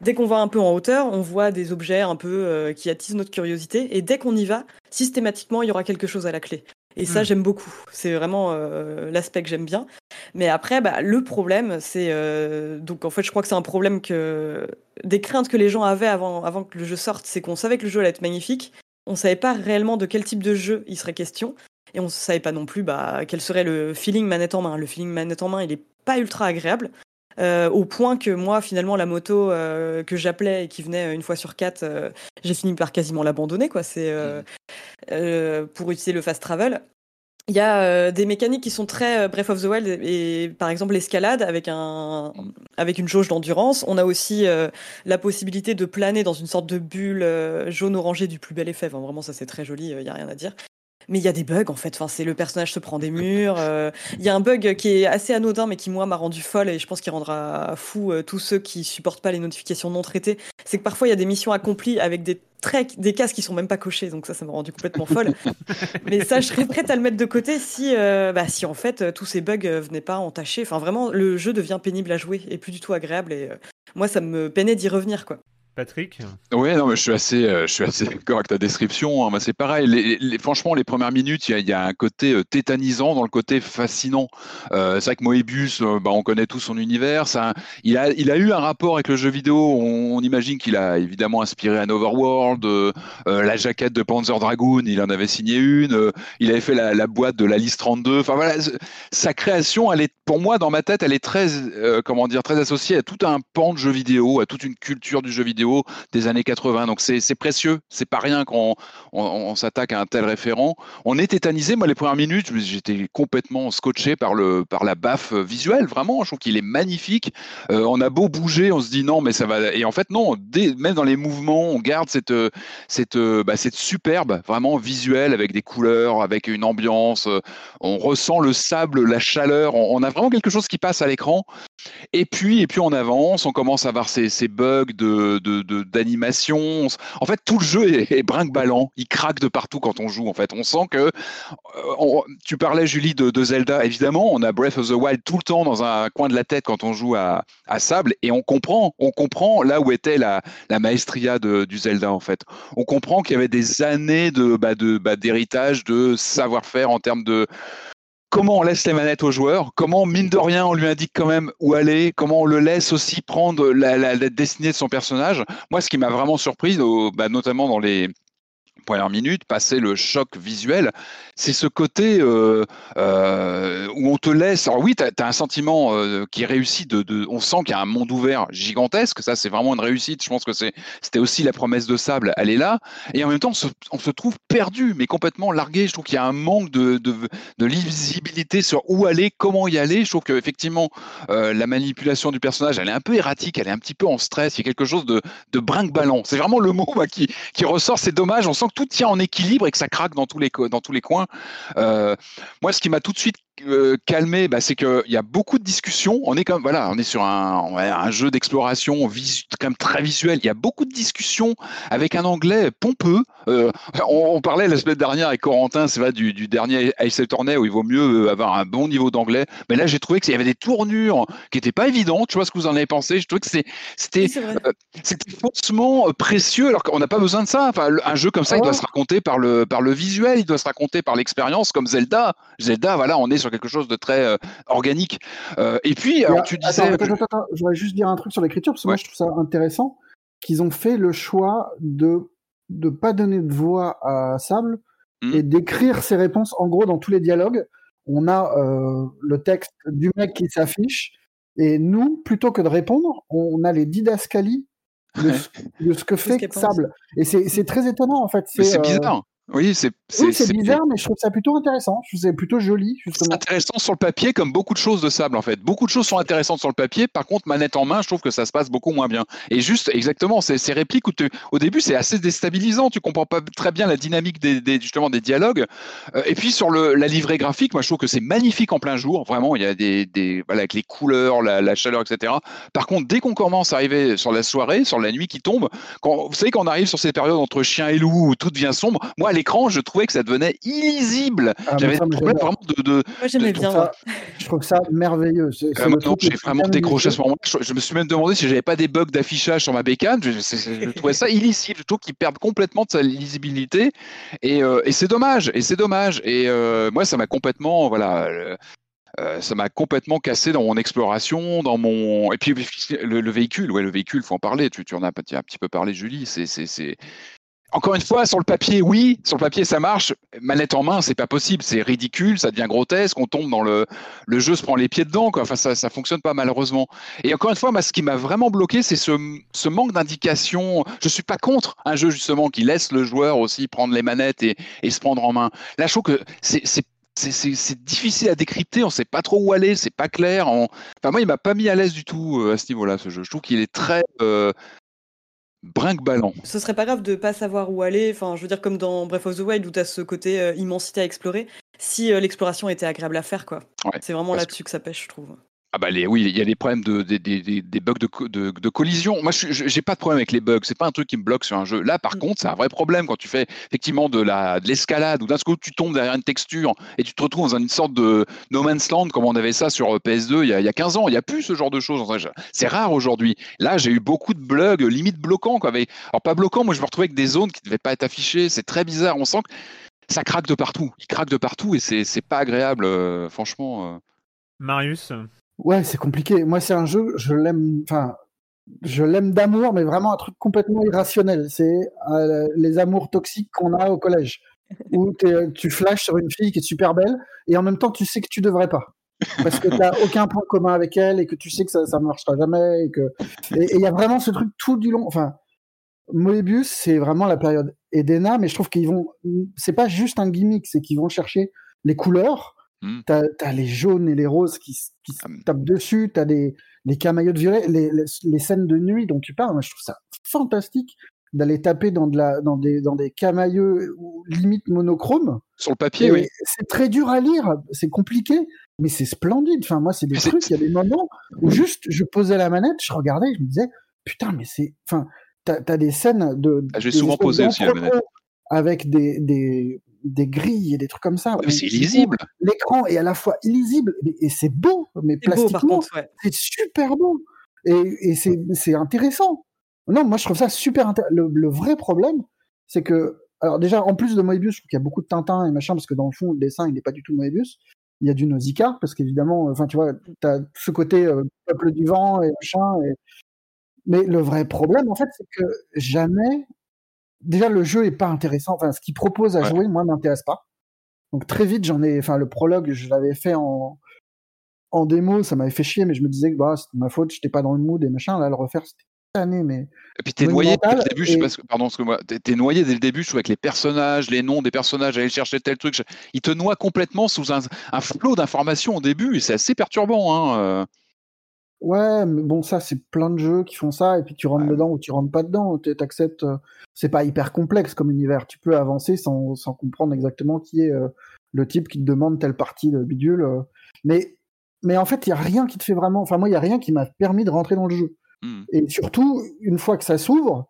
dès qu'on va un peu en hauteur, on voit des objets un peu qui attisent notre curiosité, et dès qu'on y va, systématiquement, il y aura quelque chose à la clé. Et ça, Hmm. j'aime beaucoup. C'est vraiment euh, l'aspect que j'aime bien. Mais après, bah, le problème, c'est euh, donc en fait, je crois que c'est un problème que des craintes que les gens avaient avant, avant que le jeu sorte, c'est qu'on savait que le jeu allait être magnifique. On savait pas réellement de quel type de jeu il serait question, et on savait pas non plus bah, quel serait le feeling manette en main. Le feeling manette en main, il est pas ultra agréable. Euh, au point que moi, finalement, la moto euh, que j'appelais et qui venait une fois sur quatre, euh, j'ai fini par quasiment l'abandonner. quoi. C'est euh, euh, pour utiliser le fast travel. Il y a euh, des mécaniques qui sont très euh, Breath of the Wild et, et, par exemple l'escalade avec un avec une jauge d'endurance. On a aussi euh, la possibilité de planer dans une sorte de bulle euh, jaune orangée du plus bel effet. Enfin, vraiment ça c'est très joli, il y a rien à dire. Mais il y a des bugs en fait. Enfin, c'est le personnage se prend des murs. euh, Il y a un bug qui est assez anodin mais qui moi m'a rendu folle et je pense qu'il rendra fou euh, tous ceux qui supportent pas les notifications non traitées. C'est que parfois il y a des missions accomplies avec des traits, des cases qui sont même pas cochées. Donc ça, ça m'a rendu complètement folle. Mais ça, je serais prête à le mettre de côté si, euh, bah, si en fait euh, tous ces bugs euh, venaient pas entacher. Enfin, vraiment, le jeu devient pénible à jouer et plus du tout agréable. Et moi, ça me peinait d'y revenir, quoi. Patrick Oui, non, mais je suis assez, euh, je d'accord avec ta description. hein. Moi, c'est pareil. Franchement, les premières minutes, il y a, un côté euh, tétanisant dans le côté fascinant. Euh, c'est vrai que Moebius, bah, on connaît tout son univers. Il a, eu un rapport avec le jeu vidéo. On, imagine qu'il a évidemment inspiré un Overworld, la jaquette de Panzer Dragoon, il en avait signé une. il avait fait la, boîte de la liste 32. Enfin sa création, elle est, pour moi, dans ma tête, elle est très, comment dire, très associée à tout un pan de jeux vidéo, à toute une culture du jeu vidéo des années 80. Donc c'est précieux, c'est pas rien qu'on on, on s'attaque à un tel référent. On est tétanisé, moi les premières minutes, j'étais complètement scotché par le par la baffe visuelle, vraiment. Je trouve qu'il est magnifique. Euh, on a beau bouger, on se dit non, mais ça va. Et en fait non, dès- même dans les mouvements, on garde cette euh, cette euh, bah, cette superbe, vraiment visuelle avec des couleurs, avec une ambiance. euh, On ressent le sable, la chaleur. On, a vraiment quelque chose qui passe à l'écran. Et puis, et puis on avance, on commence à avoir ces, ces bugs de- d'animation. On s- En fait, tout le jeu est, est brinque-ballant. Il craque de partout quand on joue. En fait, on sent que. euh, tu parlais, Julie, de, de Zelda. Évidemment, on a Breath of the Wild tout le temps dans un coin de la tête quand on joue à, à Sable, et on comprend, on comprend là où était la, la maestria de- du Zelda. En fait, on comprend qu'il y avait des années de, bah, de bah, d'héritage, de savoir-faire en termes de comment on laisse les manettes aux joueurs, comment, mine de rien, on lui indique quand même où aller, comment on le laisse aussi prendre la, la- destinée de son personnage. Moi, ce qui m'a vraiment surpris, au- bah, notamment dans les premières minutes, passer le choc visuel, c'est ce côté euh, euh, où on te laisse. Alors oui, tu as, un sentiment euh, qui est réussi. De, de on sent qu'il y a un monde ouvert gigantesque. Ça, c'est vraiment une réussite. Je pense que c'était aussi la promesse de Sable. Elle est là. Et en même temps, on se, on se trouve perdu, mais complètement largué. Je trouve qu'il y a un manque de, de, de, lisibilité sur où aller, comment y aller. Je trouve qu'effectivement, la manipulation du personnage, elle est un peu erratique. Elle est un petit peu en stress. Il y a quelque chose de, de brinque-ballant. C'est vraiment le mot qui, qui ressort. C'est dommage. On sent que tout tient en équilibre et que ça craque dans tous les, dans tous les coins. Euh, moi, ce qui m'a tout de suite euh, calmé, bah, c'est qu'il y a beaucoup de discussions. On est comme voilà, on est sur un, un jeu d'exploration quand même très visuel. Il y a beaucoup de discussions avec un anglais pompeux. Euh, on, parlait la semaine dernière avec Corentin, c'est vrai, du, du dernier Ice Tourney où il vaut mieux euh, avoir un bon niveau d'anglais. Mais là, j'ai trouvé qu'il y avait des tournures qui n'étaient pas évidentes. Tu vois ce que vous en avez pensé? Je trouvais que c'était c'était faussement précieux alors qu'on n'a pas besoin de ça. Enfin, un jeu comme ça, il doit se raconter par le par le visuel, il doit se raconter par l'expérience, comme Zelda. Zelda, voilà, on est sur quelque chose de très euh, organique. Euh, et puis, alors, tu disais. Attends, attends, attends, je voudrais juste dire un truc sur l'écriture, parce que moi, je trouve ça intéressant qu'ils ont fait le choix de ne pas donner de voix à Sable mmh. et d'écrire ses réponses. En gros, dans tous les dialogues, on a euh, le texte du mec qui s'affiche, et nous, plutôt que de répondre, on a les didascalies de, de ce que fait Sable. Et c'est très étonnant, en fait. C'est bizarre. Oui, c'est bizarre, mais je trouve ça plutôt intéressant. Je trouve ça plutôt joli. C'est intéressant sur le papier, comme beaucoup de choses de sable en fait. Beaucoup de choses sont intéressantes sur le papier. Par contre, manette en main, je trouve que ça se passe beaucoup moins bien. Et juste, exactement, ces répliques où au début, c'est assez déstabilisant. Tu comprends pas très bien la dynamique des, justement des dialogues. Euh, et puis sur le, la livrée graphique, moi, je trouve que c'est magnifique en plein jour. Vraiment, il y a des, des voilà, avec les couleurs, la, chaleur, etc. Par contre, dès qu'on commence à arriver sur la soirée, sur la nuit qui tombe, quand, vous savez, quand on arrive sur ces périodes entre chien et loup où tout devient sombre, moi, l'écran, je trouvais que ça devenait illisible. Ah, J'avais des problèmes vraiment de. de Moi, j'aimais bien. Ça, je trouve ça merveilleux. J'ai vraiment décroché à ce moment Je, je, me suis même demandé si j'avais pas des bugs d'affichage sur ma bécane. Je, je trouvais ça illisible. Je trouve qu'ils perdent complètement de sa lisibilité. Et, euh, et c'est dommage. Et c'est dommage. Et euh, moi, ça m'a complètement. Voilà. Euh, ça m'a complètement cassé dans mon exploration, dans mon et puis le, le véhicule, ouais, le véhicule, faut en parler. Tu, tu en as un petit peu parlé, Julie. C'est encore une fois, sur le papier, oui, sur le papier, ça marche. Manette en main, c'est pas possible, c'est ridicule, ça devient grotesque, on tombe dans le, le jeu, se prend les pieds dedans, quoi. Enfin, ça, ça fonctionne pas malheureusement. Et encore une fois, ce qui m'a vraiment bloqué, c'est ce, ce manque d'indication. Je suis pas contre un jeu justement qui laisse le joueur aussi prendre les manettes et, et se prendre en main. Là, je trouve que c'est c'est difficile à décrypter, on sait pas trop où aller, c'est pas clair. Enfin, moi, il m'a pas mis à l'aise du tout euh, à ce niveau-là, ce jeu. Je trouve qu'il est très, euh, brinque-ballant. Ce serait pas grave de pas savoir où aller. Enfin, je veux dire, comme dans Breath of the Wild où tu as ce côté euh, immensité à explorer, si euh, l'exploration était agréable à faire, quoi. c'est vraiment là-dessus que ça pêche, je trouve. Ah bah les, oui, il y a des problèmes de, des, des, bugs de, de, de, collision. Moi, je j'ai pas de problème avec les bugs. C'est pas un truc qui me bloque sur un jeu. Là, par mm. contre, c'est un vrai problème quand tu fais effectivement de la de l'escalade ou d'un coup tu tombes derrière une texture et tu te retrouves dans une sorte de No Man's Land comme on avait ça sur euh, PS2 il y a, il y a 15 ans. Il y a plus ce genre de choses. C'est rare aujourd'hui. Là, j'ai eu beaucoup de bugs, limite bloquants. Quoi. Alors pas bloquants, moi je me retrouvais avec des zones qui devaient pas être affichées. C'est très bizarre. On sent que ça craque de partout. Il craque de partout et c'est c'est pas agréable, euh, franchement. Euh. Marius? Ouais, c'est compliqué. Moi, c'est un jeu, je l'aime, enfin, je l'aime d'amour, mais vraiment un truc complètement irrationnel. C'est euh, les amours toxiques qu'on a au collège, où tu flashes sur une fille qui est super belle, et en même temps, tu sais que tu devrais pas. Parce que tu n'as aucun point commun avec elle, et que tu sais que ça ne marchera jamais. Et il y a vraiment ce truc tout du long. Enfin, Moebius, c'est vraiment la période Edena, mais je trouve qu'ils vont. C'est pas juste un gimmick, c'est qu'ils vont chercher les couleurs Mmh. T'as as les jaunes et les roses qui, qui ah, tapent dessus, t'as les, les camaillots de violet, les, les, scènes de nuit dont tu parles. Moi, je trouve ça fantastique d'aller taper dans, de la, dans, des, dans des camaillots limite monochromes. Sur le papier, oui. C'est très dur à lire, c'est compliqué, mais c'est splendide. Enfin, moi, c'est des trucs, il y a des moments où juste je posais la manette, je regardais, je me disais, putain, mais c'est. Enfin, t'as as des scènes de. Ah, J'ai souvent posé aussi la manette. Avec des, des, des grilles et des trucs comme ça. c'est illisible. L'écran est à la fois illisible et, c'est beau, mais plastiquement, c'est super beau. Et, c'est intéressant. Non, moi je trouve ça super intéressant. Le, vrai problème, c'est que, alors déjà, en plus de Moebius, je trouve qu'il y a beaucoup de Tintin et machin, parce que dans le fond, le dessin, il n'est pas du tout Moebius. Il y a du Nausicaa, parce qu'évidemment, enfin, tu vois, tu as ce côté euh, peuple du vent et machin. Et... Mais le vrai problème, en fait, c'est que jamais déjà le jeu est pas intéressant. Enfin, ce qu'il propose à jouer, moi, m'intéresse pas. Donc très vite, j'en ai. Enfin, le prologue, je l'avais fait en en démo, ça m'avait fait chier, mais je me disais que bah, c'était ma faute, j'étais pas dans le mood et machin. Là, le refaire, c'était année, mais. Et puis t'es noyé dès le début, je sais pas, pardon, que moi, t'es noyé dès le début, je trouve, avec les personnages, les noms des personnages, aller chercher tel truc. Il te noie complètement sous un, un flot d'informations au début et c'est assez perturbant. Hein. Euh. Ouais, mais bon, ça, c'est plein de jeux qui font ça, et puis tu rentres dedans ou tu rentres pas dedans. T'acceptes. Euh, c'est pas hyper complexe comme univers. Tu peux avancer sans, sans comprendre exactement qui est euh, le type qui te demande telle partie de bidule. Mais, mais en fait, il y a rien qui te fait vraiment. Enfin, moi, il y a rien qui m'a permis de rentrer dans le jeu. Mmh. Et surtout, une fois que ça s'ouvre,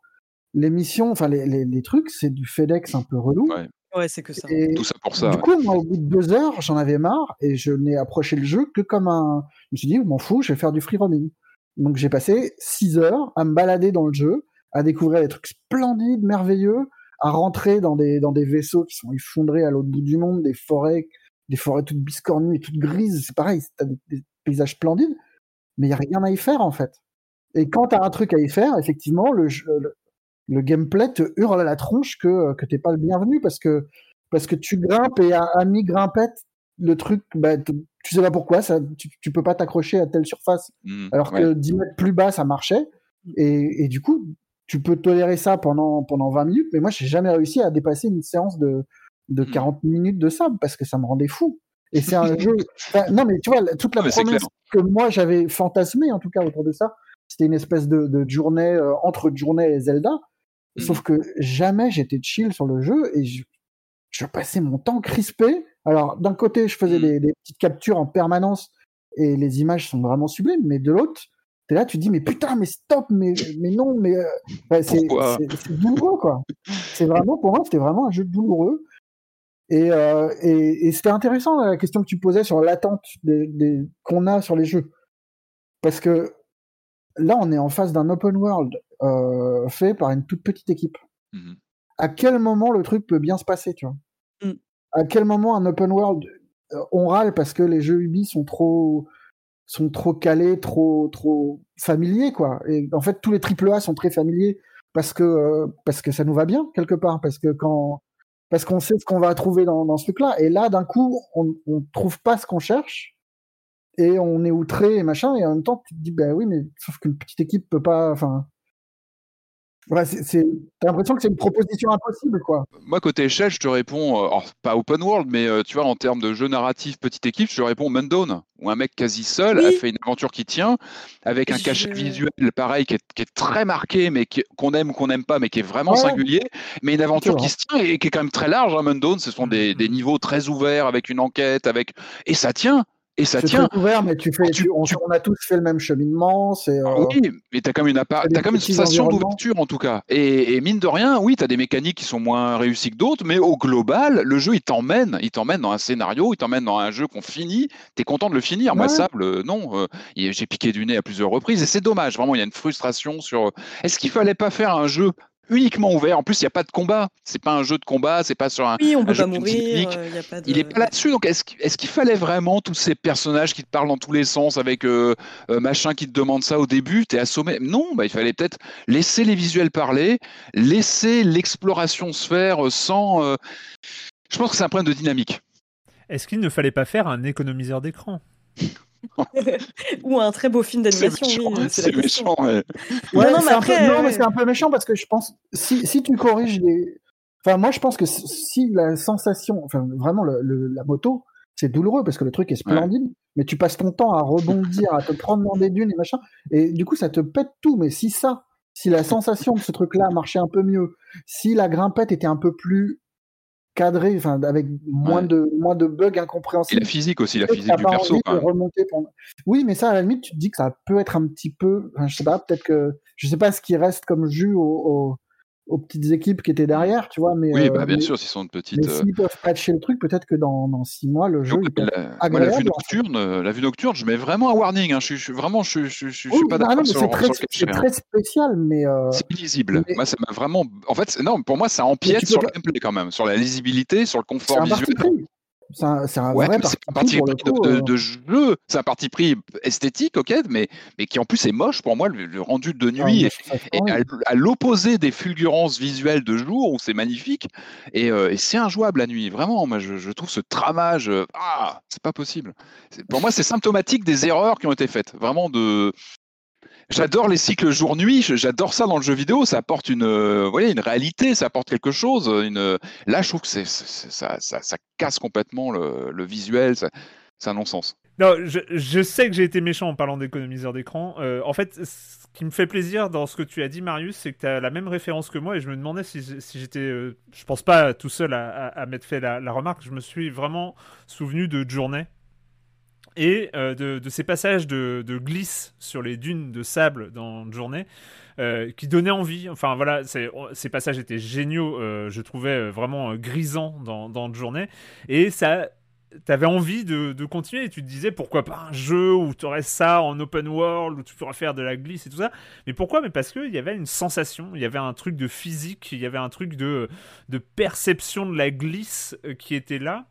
les missions, enfin les, les, trucs, c'est du FedEx un peu relou. Ouais, c'est que ça. Tout ça pour ça. Du coup, moi, au bout de deux heures, j'en avais marre et je n'ai approché le jeu que comme un. Je me suis dit, m'en fous, je vais faire du free roaming. Donc j'ai passé six heures à me balader dans le jeu, à découvrir des trucs splendides, merveilleux, à rentrer dans des, dans des vaisseaux qui sont effondrés à l'autre bout du monde, des forêts, des forêts toutes biscornues et toutes grises. C'est pareil, t'as des, des paysages splendides, mais il y a rien à y faire en fait. Et quand tu as un truc à y faire, effectivement, le, le, gameplay te hurle à la tronche que, que t'es pas le bienvenu parce que, parce que tu grimpes et à, mi-grimpette, le truc, bah, tu sais pas pourquoi, ça, tu, tu peux pas t'accrocher à telle surface. Mmh, alors que 10 mètres plus bas, ça marchait. Et, et, du coup, tu peux tolérer ça pendant, pendant 20 minutes, mais moi, j'ai jamais réussi à dépasser une séance de, de 40 mmh. minutes de ça parce que ça me rendait fou. Et c'est un jeu. non, mais tu vois, toute la promesse que moi j'avais fantasmé, en tout cas, autour de ça, c'était une espèce de, journée euh, entre journée et Zelda. Sauf que jamais j'étais chill sur le jeu et je, je passais mon temps crispé. Alors d'un côté, je faisais mmh. des, petites captures en permanence et les images sont vraiment sublimes, mais de l'autre, t'es là, tu te dis mais putain, mais stop, mais mais non, mais euh, c'est douloureux quoi. C'est vraiment pour moi, c'était vraiment un jeu douloureux. Et, euh, et, et c'était intéressant la question que tu posais sur l'attente des, qu'on a sur les jeux, parce que là, on est en face d'un open world euh, fait par une toute petite équipe. Mmh à quel moment le truc peut bien se passer, tu vois? Mmh. À quel moment un open world, euh, on râle parce que les jeux Ubi sont trop sont trop calés, trop trop familiers, quoi? Et en fait, tous les AAA sont très familiers parce que euh, parce que ça nous va bien quelque part, parce que quand parce qu'on sait ce qu'on va trouver dans, dans ce truc-là. Et là, d'un coup, on, on trouve pas ce qu'on cherche et on est outré et machin, et en même temps, tu te dis, ben oui, mais sauf qu'une petite équipe peut pas, enfin. Voilà, c'est, t'as l'impression que c'est une proposition impossible, quoi. Moi, côté échelle, je te réponds, euh, pas open world, mais euh, tu vois, en termes de jeu narratif, petite équipe, je te réponds Mundown, où un mec quasi seul a fait une aventure qui tient, avec un cachet visuel, pareil, qui est, très marqué, mais qu'on aime ou qu'on n'aime pas, mais qui est vraiment singulier, mais une aventure qui se tient et qui est quand même très large. Hein, Mundown, ce sont des, des niveaux très ouverts, avec une enquête, avec et ça tient et ça tient. ouvert, mais tu fais, on, a tous fait le même cheminement. C'est, euh, Oui, mais tu as comme une, as comme une sensation d'ouverture en tout cas. Et, mine de rien, oui, tu as des mécaniques qui sont moins réussies que d'autres, mais au global, le jeu, il t'emmène. Il t'emmène dans un scénario, il t'emmène dans un jeu qu'on finit. Tu es content de le finir. Moi, Sable, euh, non. Euh, j'ai piqué du nez à plusieurs reprises et c'est dommage. Vraiment, il y a une frustration sur. Est-ce qu'il fallait pas faire un jeu uniquement ouvert. En plus, il n'y a pas de combat. C'est pas un jeu de combat. C'est pas sur un. Oui, on peut pas mourir. Euh, il est pas là-dessus. Donc, est-ce qu'il fallait vraiment tous ces personnages qui te parlent dans tous les sens avec euh, euh, machin qui te demande ça au début? T'es assommé? Non, bah, il fallait peut-être laisser les visuels parler, laisser l'exploration se faire sans. Je pense que c'est un problème de dynamique. Est-ce qu'il ne fallait pas faire un économiseur d'écran? Ou un très beau film d'animation. C'est méchant, ouais. non, mais c'est un peu méchant parce que je pense, si, si tu corriges les. Enfin, moi, je pense que si la sensation, enfin, vraiment, le, la moto, c'est douloureux parce que le truc est splendide, mais tu passes ton temps à rebondir, à te prendre dans des dunes et machin, et du coup, ça te pète tout. Mais si ça, si la sensation de ce truc-là marchait un peu mieux, si la grimpette était un peu plus cadré, enfin avec moins de moins de bugs incompréhensibles. Et la physique aussi, la physique du perso. Oui, mais ça à la limite, tu te dis que ça peut être un petit peu, enfin, je sais pas, peut-être que je sais pas ce qui reste comme jus au, aux petites équipes qui étaient derrière, tu vois. Mais, oui, bah, bien sûr, s'ils sont de petites. Mais euh, s'ils peuvent patcher le truc, peut-être que dans, dans six mois, le jeu. la, la, vue nocturne, euh, la vue nocturne, je mets vraiment un warning. Hein. Je, suis vraiment, je, je, je, suis pas d'accord C'est très, hein. très spécial, mais. Euh... C'est lisible. Moi, ça m'a vraiment. En fait, non, pour moi, ça empiète sur le gameplay quand même, sur la lisibilité, sur le confort visuel. C'est un, c'est un Ouais, vrai mais parti pris coup. de- euh, de jeu, c'est un parti pris esthétique, ok, mais, mais qui en plus est moche pour moi, le, le rendu de ah, nuit est horrible. à, à l'opposé des fulgurances visuelles de jour où c'est magnifique et, euh, et c'est injouable la nuit. Vraiment, moi je, je trouve ce tramage, euh, ah, c'est pas possible. Pour moi, c'est symptomatique des erreurs qui ont été faites. Vraiment de. J'adore les cycles jour-nuit, j'adore ça dans le jeu vidéo, ça apporte une, euh, vous voyez, une réalité, ça apporte quelque chose. Là, je trouve que ça, casse complètement le, visuel, c'est un non-sens. Non, je, sais que j'ai été méchant en parlant d'économiseur d'écran. Euh, en fait, ce qui me fait plaisir dans ce que tu as dit, Marius, c'est que tu as la même référence que moi et je me demandais si, j'étais. euh, je pense pas tout seul à, à- à m'être fait la, la remarque. Je me suis vraiment souvenu de Journée et euh, de, ces passages de, glisse sur les dunes de sable dans Journée. euh, qui donnaient envie. Enfin voilà, ces passages étaient géniaux. euh, je trouvais vraiment grisants dans, dans Journée. Et ça, t'avais envie de, continuer et tu te disais pourquoi pas un jeu où tu aurais ça en open world où tu pourrais faire de la glisse et tout ça mais pourquoi? Mais parce qu'il y avait une sensation il y avait un truc de physique il y avait un truc de, perception de la glisse qui était là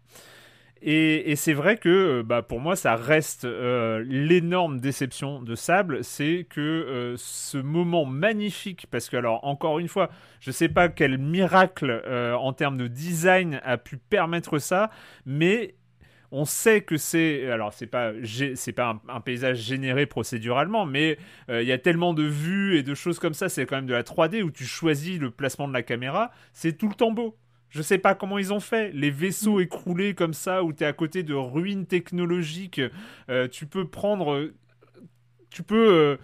et, c'est vrai que euh, bah, pour moi, ça reste euh, l'énorme déception de Sable, c'est que euh, ce moment magnifique, parce que alors encore une fois, je sais pas quel miracle en termes de design a pu permettre ça, mais on sait que c'est alors c'est pas c'est pas un, paysage généré procéduralement mais il y a tellement de vues et de choses comme ça c'est quand même de la 3D où tu choisis le placement de la caméra c'est tout le temps beau je sais pas comment ils ont fait les vaisseaux écroulés comme ça où tu es à côté de ruines technologiques euh, tu peux prendre euh, tu peux euh,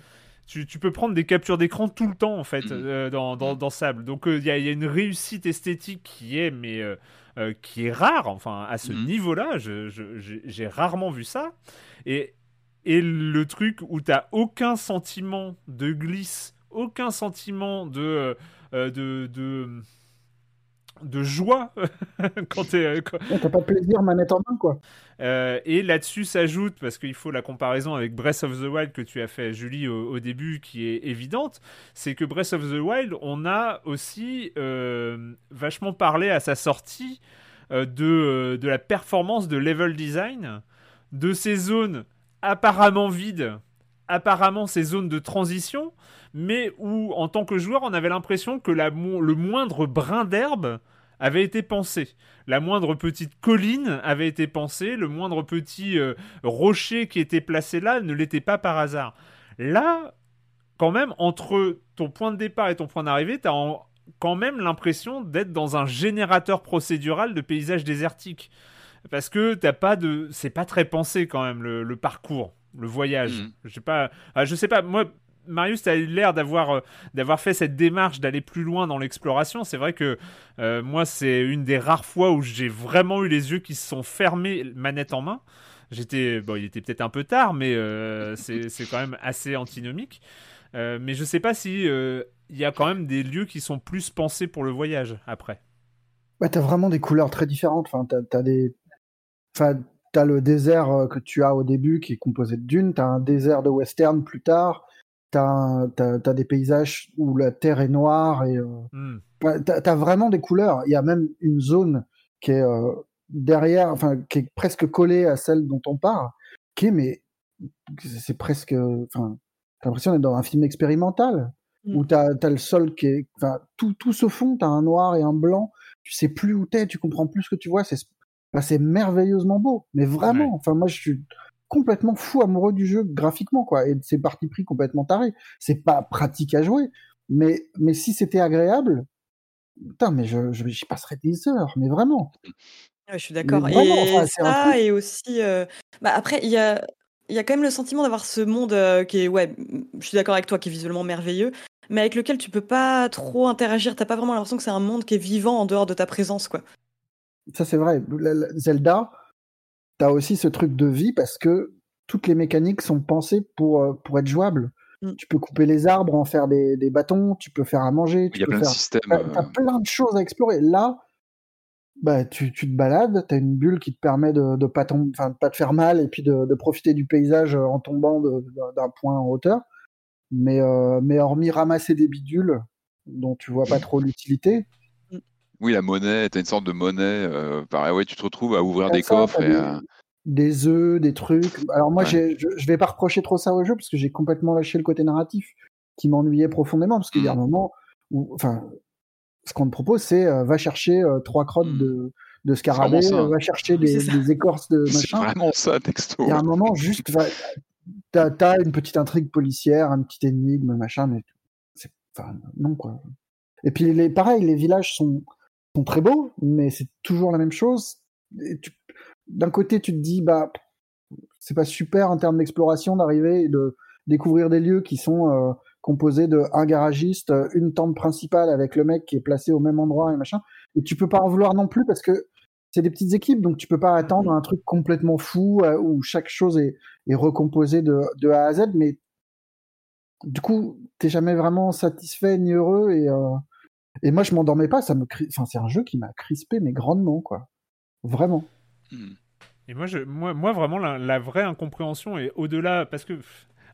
tu, tu peux prendre des captures d'écran tout le temps en fait Mhm. euh, dans, dans, dans Sable donc il y, a- il y a une réussite esthétique qui est mais qui est rare, enfin à ce Mhm. niveau-là, j'ai rarement vu ça. Et, et le truc où t'as aucun sentiment de glisse, aucun sentiment de, de, de, de joie quand t'es. quand- Ouais, T'as pas de plaisir manette en main, quoi. euh, et là-dessus s'ajoute, parce qu'il faut la comparaison avec Breath of the Wild que tu as fait, Julie, au, au début, qui est évidente, c'est que Breath of the Wild, on a aussi euh, vachement parlé à sa sortie euh, de, euh, de la performance de level design, de ces zones apparemment vides, apparemment ces zones de transition, mais où, en tant que joueur, on avait l'impression que le moindre brin d'herbe avait été pensé. La moindre petite colline avait été pensée, le moindre petit euh, rocher qui était placé là ne l'était pas par hasard. Là, quand même, entre ton point de départ et ton point d'arrivée, tu as quand même l'impression d'être dans un générateur procédural de paysages désertiques. Parce que t'as pas de. C'est pas très pensé quand même, le parcours, le voyage. Mhm. Je sais pas. ah, je sais pas, moi. Marius, tu as eu l'air d'avoir euh, d'avoir fait cette démarche d'aller plus loin dans l'exploration. C'est vrai que euh, moi, c'est une des rares fois où j'ai vraiment eu les yeux qui se sont fermés, manette en main. J'étais, bon, il était peut-être un peu tard, mais euh, c'est c'est quand même assez antinomique. Euh, mais je sais pas si euh, il y a quand même des lieux qui sont plus pensés pour le voyage après. Ouais, t'as vraiment des couleurs très différentes. Enfin, t'as, t'as des, enfin, t'as le désert euh, que tu as au début qui est composé de dunes. T'as un désert de western plus tard. T'as, t'as des paysages où la terre est noire et euh, Hmm. enfin, t'as, t'as vraiment des couleurs. Il y a même une zone qui est euh, derrière, enfin, qui est presque collée à celle dont on parle, qui est mais c'est presque, enfin, t'as l'impression d'être dans un film expérimental Mm. où t'as, t'as le sol qui est, enfin, tout, tout se fond. T'as un noir et un blanc. Tu sais plus où t'es, tu comprends plus ce que tu vois. C'est, enfin, c'est merveilleusement beau, mais vraiment. Ouais. Enfin, moi, je suis complètement fou amoureux du jeu graphiquement, quoi, et de ses parties pris complètement tarés. C'est pas pratique à jouer, mais, mais si c'était agréable, putain, mais je, je, j'y passerais des heures, mais vraiment. Ouais, je suis d'accord. Et enfin, ça, et aussi, euh, bah, après, il y a, il y a quand même le sentiment d'avoir ce monde euh, qui est, ouais, je suis d'accord avec toi, qui est visuellement merveilleux, mais avec lequel tu peux pas trop interagir. T'as pas vraiment l'impression que c'est un monde qui est vivant en dehors de ta présence, quoi. Ça, c'est vrai. Zelda, t'as aussi ce truc de vie parce que toutes les mécaniques sont pensées pour, euh, pour être jouables. Mm. Tu peux couper les arbres, en faire des, des bâtons, tu peux faire à manger, tu Il y a peux plein de faire systèmes. T'as euh, plein de choses à explorer. Là, bah, tu, tu te balades, t'as une bulle qui te permet de, de pas tomber, enfin, de pas te faire mal et puis de, de profiter du paysage en tombant de- de- d'un point en hauteur. Mais, euh, mais hormis ramasser des bidules dont tu vois pas trop l'utilité. Oui, la monnaie, t'as une sorte de monnaie. euh, pareil, ouais, tu te retrouves à ouvrir T'as des ça, coffres et des- à- des œufs, des trucs. Alors moi, Ouais. je, je vais pas reprocher trop ça au jeu parce que j'ai complètement lâché le côté narratif qui m'ennuyait profondément parce qu'il y a un Mm. moment où, enfin, ce qu'on te propose, c'est euh, va chercher euh, trois crottes Mm. de, C'est scarabée, euh, va chercher des, C'est écorces de C'est machin. vraiment ça, texto. Il y a un moment juste, t'as t'as une petite intrigue policière, un petit énigme, machin, mais c'est, enfin, non quoi. Et puis les, pareil, les villages sont, sont très beaux, mais c'est toujours la même chose. D'un côté, tu te dis, bah, c'est pas super en termes d'exploration d'arriver et de découvrir des lieux qui sont euh, composés de un garagiste, une tente principale avec le mec qui est placé au même endroit et machin. Et tu peux pas en vouloir non plus parce que c'est des petites équipes, donc tu peux pas attendre un truc complètement fou euh, où chaque chose est, est recomposée de, de A à Z, mais du coup, t'es jamais vraiment satisfait ni heureux et, euh, et moi je m'endormais pas, ça me cri- enfin c'est un jeu qui m'a crispé mais grandement quoi. Vraiment. Hmm. Et moi, je, moi, moi vraiment, la, la vraie incompréhension est au-delà, parce que...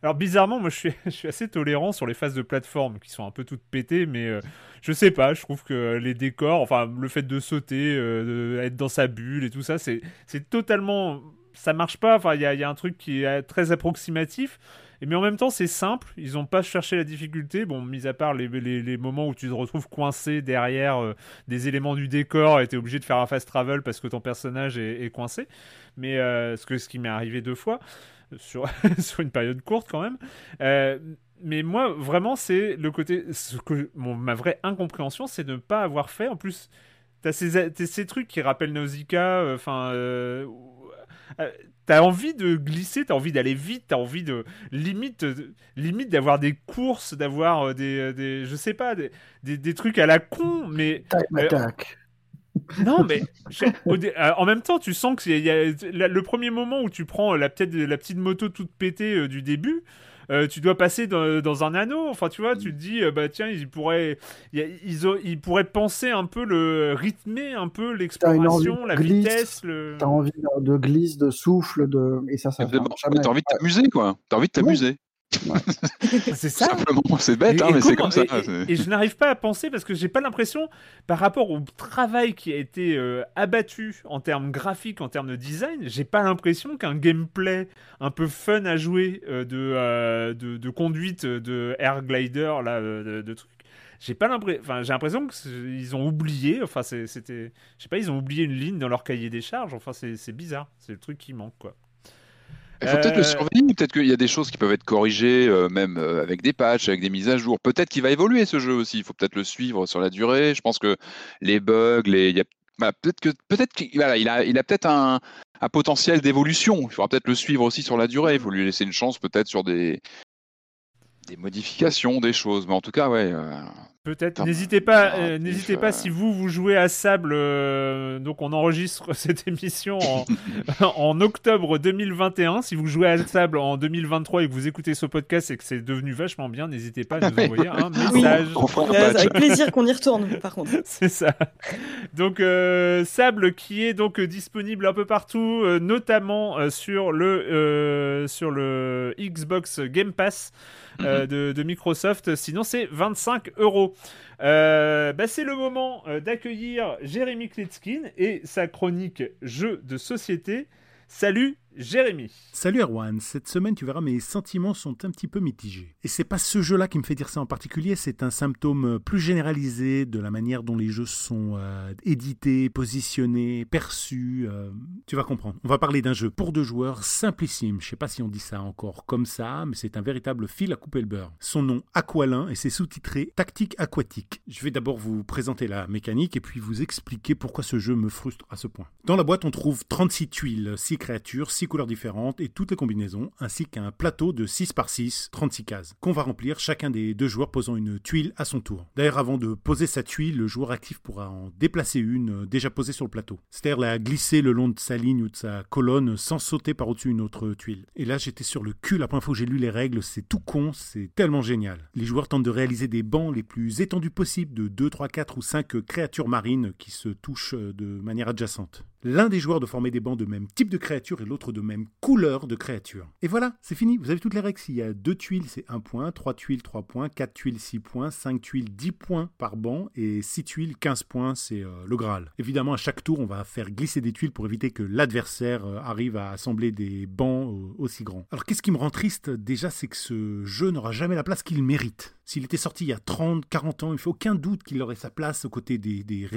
Alors bizarrement, moi je suis, je suis assez tolérant sur les phases de plateforme qui sont un peu toutes pétées, mais euh, je sais pas, je trouve que les décors, enfin le fait de sauter, euh, être dans sa bulle et tout ça, c'est c'est totalement... Ça marche pas, enfin il y a, il y a un truc qui est très approximatif, et, mais en même temps c'est simple, ils ont pas cherché la difficulté, bon, mis à part les, moments où tu te retrouves coincé derrière euh, des éléments du décor et t'es obligé de faire un fast travel parce que ton personnage est, coincé, mais euh, ce, que, ce qui m'est arrivé deux fois sur, sur une période courte quand même. Euh, mais moi, vraiment, c'est le côté. Ce que, mon- ma vraie incompréhension, c'est de ne pas avoir fait. En plus, t'as ces, ces trucs qui rappellent Nausicaa. Enfin. euh, euh, T'as envie de glisser, t'as envie d'aller vite, t'as envie de limite, euh, limite d'avoir des courses, d'avoir euh, des, des, je sais pas, des, des, des trucs à la con, mais Tac, Euh, tac. non, mais euh, en même temps, tu sens que c'est- il y a, la- le premier moment où tu prends la, petite, la petite moto toute pétée euh, du début, euh, tu dois passer dans, dans un anneau. Enfin, tu vois, tu te dis, euh, bah tiens, ils pourraient, ils, ont- ils pourraient penser un peu le rythmer un peu l'exploration, la de glisse, vitesse. Le... T'as envie de, glisse, de souffle, de et ça, ça T'as envie de t'amuser, quoi. T'as envie de t'amuser. C'est ça. simplement. C'est bête, Et- hein, et mais c'est comme ça. et- je n'arrive pas à penser parce que j'ai pas l'impression, par rapport au travail qui a été euh, abattu en termes graphiques, en termes de design, j'ai pas l'impression qu'un gameplay un peu fun à jouer euh, de, euh, de, de conduite de air glider là, euh, de, de trucs. J'ai pas l'impression, enfin j'ai l'impression qu'ils ont oublié, enfin c'était, je sais pas, ils ont oublié une ligne dans leur cahier des charges. Enfin c'est bizarre, c'est le truc qui manque quoi. Il faut peut-être le Euh, surveiller, peut-être qu'il y a des choses qui peuvent être corrigées, euh, même euh, avec des patchs, avec des mises à jour. Peut-être qu'il va évoluer ce jeu aussi. Il faut peut-être le suivre sur la durée. Je pense que les bugs, les, il y a, voilà, peut-être que peut-être qu'il voilà, il a, il a peut-être un, un potentiel d'évolution. Il faudra peut-être le suivre aussi sur la durée. Il faut lui laisser une chance peut-être sur des des modifications, des choses. Mais en tout cas, ouais. Peut-être. N'hésitez pas, narratif, euh, n'hésitez pas si vous vous jouez à Sable. euh, donc on enregistre cette émission en, en octobre 2021. Si vous jouez à Sable en 2023 et que vous écoutez ce podcast et que c'est devenu vachement bien, n'hésitez pas à nous envoyer un message. patch. avec plaisir qu'on y retourne, par contre. C'est ça. Donc euh, Sable qui est donc disponible un peu partout, euh, notamment euh, sur le euh, sur le Xbox Game Pass euh, de, de Microsoft. Sinon c'est 25 euros. Euh, bah, c'est le moment euh, d'accueillir Jérémy Kletskin et sa chronique jeux de société. Salut Jérémy. Salut Erwan, cette semaine tu verras mes sentiments sont un petit peu mitigés. Et c'est pas ce jeu-là qui me fait dire ça en particulier, c'est un symptôme plus généralisé de la manière dont les jeux sont euh, édités, positionnés, perçus. euh, tu vas comprendre. On va parler d'un jeu pour deux joueurs simplissime. Je sais pas si on dit ça encore comme ça, mais c'est un véritable fil à couper le beurre. Son nom Aqualin et c'est sous-titré Tactique aquatique. Je vais d'abord vous présenter la mécanique et puis vous expliquer pourquoi ce jeu me frustre à ce point. Dans la boîte, on trouve 36 tuiles, 6 créatures, 6 couleurs différentes et toutes les combinaisons, ainsi qu'un plateau de 6 par 6, 36 cases, qu'on va remplir chacun des deux joueurs posant une tuile à son tour. D'ailleurs, avant de poser sa tuile, le joueur actif pourra en déplacer une euh, déjà posée sur le plateau. C'est-à-dire la glisser le long de sa ligne ou de sa colonne sans sauter par-dessus une autre tuile. Et là, j'étais sur le cul la première fois que j'ai lu les règles, c'est tout con, c'est tellement génial. Les joueurs tentent de réaliser des bancs les plus étendus possibles de 2, 3, 4 ou 5 créatures marines qui se touchent euh, de manière adjacente. L'un des joueurs doit former des bancs de même type de créature et l'autre de même couleur de créature. Et voilà, c'est fini, vous avez toutes les règles. S'il y a deux tuiles, c'est 1 point, 3 tuiles, 3 points, 4 tuiles, 6 points, 5 tuiles, 10 points par banc et 6 tuiles, 15 points, c'est euh, le Graal. Évidemment, à chaque tour, on va faire glisser des tuiles pour éviter que l'adversaire euh, arrive à assembler des bancs euh, aussi grands. Alors qu'est-ce qui me rend triste déjà, c'est que ce jeu n'aura jamais la place qu'il mérite. S'il était sorti il y a 30, 40 ans, il ne fait aucun doute qu'il aurait sa place aux côtés des, des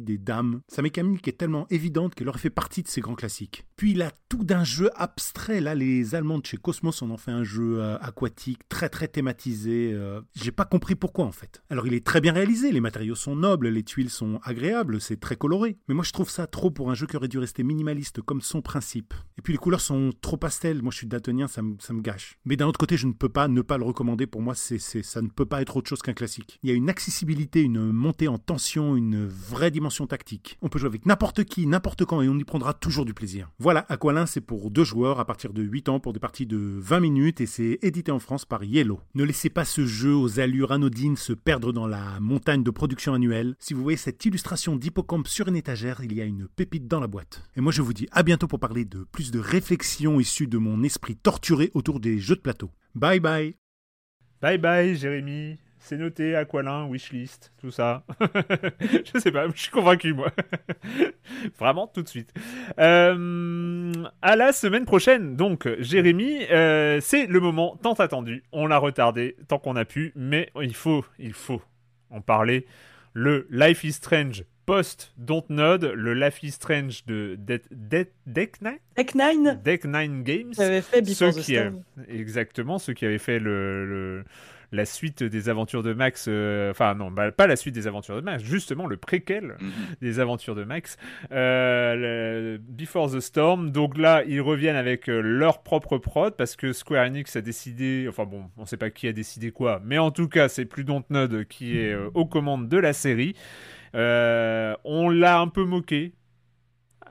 des dames. Sa mécanique est tellement évidente qu'elle aurait fait partie de ces grands classiques. Puis il a tout d'un jeu abstrait. Là, les Allemands de chez Cosmos en ont fait un jeu euh, aquatique, très très thématisé. Euh, J'ai pas compris pourquoi en fait. Alors il est très bien réalisé, les matériaux sont nobles, les tuiles sont agréables, c'est très coloré. Mais moi je trouve ça trop pour un jeu qui aurait dû rester minimaliste comme son principe. Et puis les couleurs sont trop pastel. Moi je suis daltonien, ça me, ça me gâche. Mais d'un autre côté, je ne peux pas ne pas le recommander. Pour moi, c'est, ça ne peut pas être autre chose qu'un classique. Il y a une accessibilité, une montée en tension, une vraie dimension tactique. On peut jouer avec n'importe qui, n'importe quand, et on y prendra toujours du plaisir. Voilà, Aqualin, c'est pour deux joueurs à partir de 8 ans pour des parties de 20 minutes, et c'est édité en France par Yellow. Ne laissez pas ce jeu aux allures anodines se perdre dans la montagne de production annuelle. Si vous voyez cette illustration d'hippocampe sur une étagère, il y a une pépite dans la boîte. Et moi je vous dis à bientôt pour parler de plus de réflexions issues de mon esprit torturé autour des jeux de plateau. Bye bye Bye bye, Jérémy. C'est noté, Aqualin, wishlist, tout ça. je sais pas, je suis convaincu, moi. Vraiment, tout de suite. Euh, à la semaine prochaine, donc, Jérémy, euh, c'est le moment tant attendu. On l'a retardé tant qu'on a pu, mais il faut, il faut en parler. Le Life is Strange post Dontnod, le Life is Strange de Deck Nine? Deck Nine? Deck Nine Games. Avait fait Before Ceux the qui a- exactement, ceux qui avaient fait le, le- la suite des aventures de Max, euh, enfin non, bah, pas la suite des aventures de Max, justement le préquel Mhm. des aventures de Max, euh, le Before the Storm. Donc là, ils reviennent avec euh, leur propre prod parce que Square Enix a décidé, enfin bon, on sait pas qui a décidé quoi, mais en tout cas, c'est plus Dontnod qui est aux commandes de la série. Euh, on l'a un peu moqué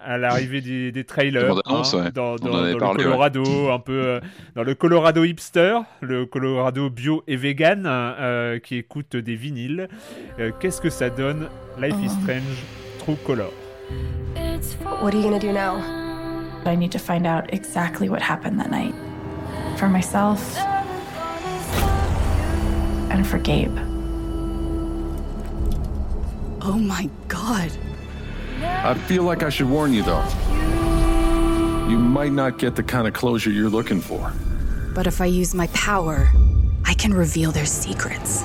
à l'arrivée des, des trailers annonce, hein, ouais. dans, dans- dans parlé, le ouais. Colorado, un peu euh, dans le Colorado hipster, le Colorado bio et vegan euh, qui écoute des vinyles. Euh, Qu'est-ce que ça donne? Life is Strange True Color What are you gonna do now? I need to find out exactly what happened that night. For myself and for Gabe. Oh my god. I feel like I should warn you, though. You might not get the kind of closure you're looking for. But if I use my power, I can reveal their secrets.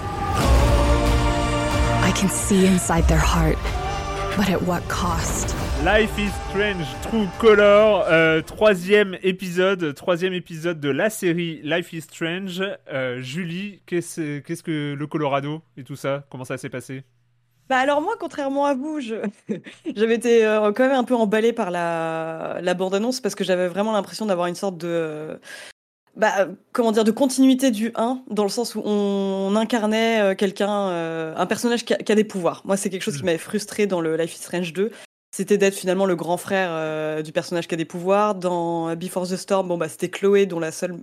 I can see inside their heart. But at what cost? Life is Strange True Color, euh, troisième épisode, troisième épisode de la série Life is Strange. Euh, Julie, qu'est-ce qu'est-ce que le Colorado et tout ça Comment ça s'est passé? Bah alors moi, contrairement à vous, je... j'avais été euh, quand même un peu emballée par la, la bande-annonce parce que j'avais vraiment l'impression d'avoir une sorte de... euh, Bah, comment dire, de continuité du 1, dans le sens où on incarnait euh, quelqu'un, euh, un personnage qui a, qui a des pouvoirs. Moi, c'est quelque chose qui m'avait frustré dans le Life is Strange 2. C'était d'être finalement le grand frère euh, du personnage qui a des pouvoirs. Dans Before the Storm, bon, bah, c'était Chloé, dont la seule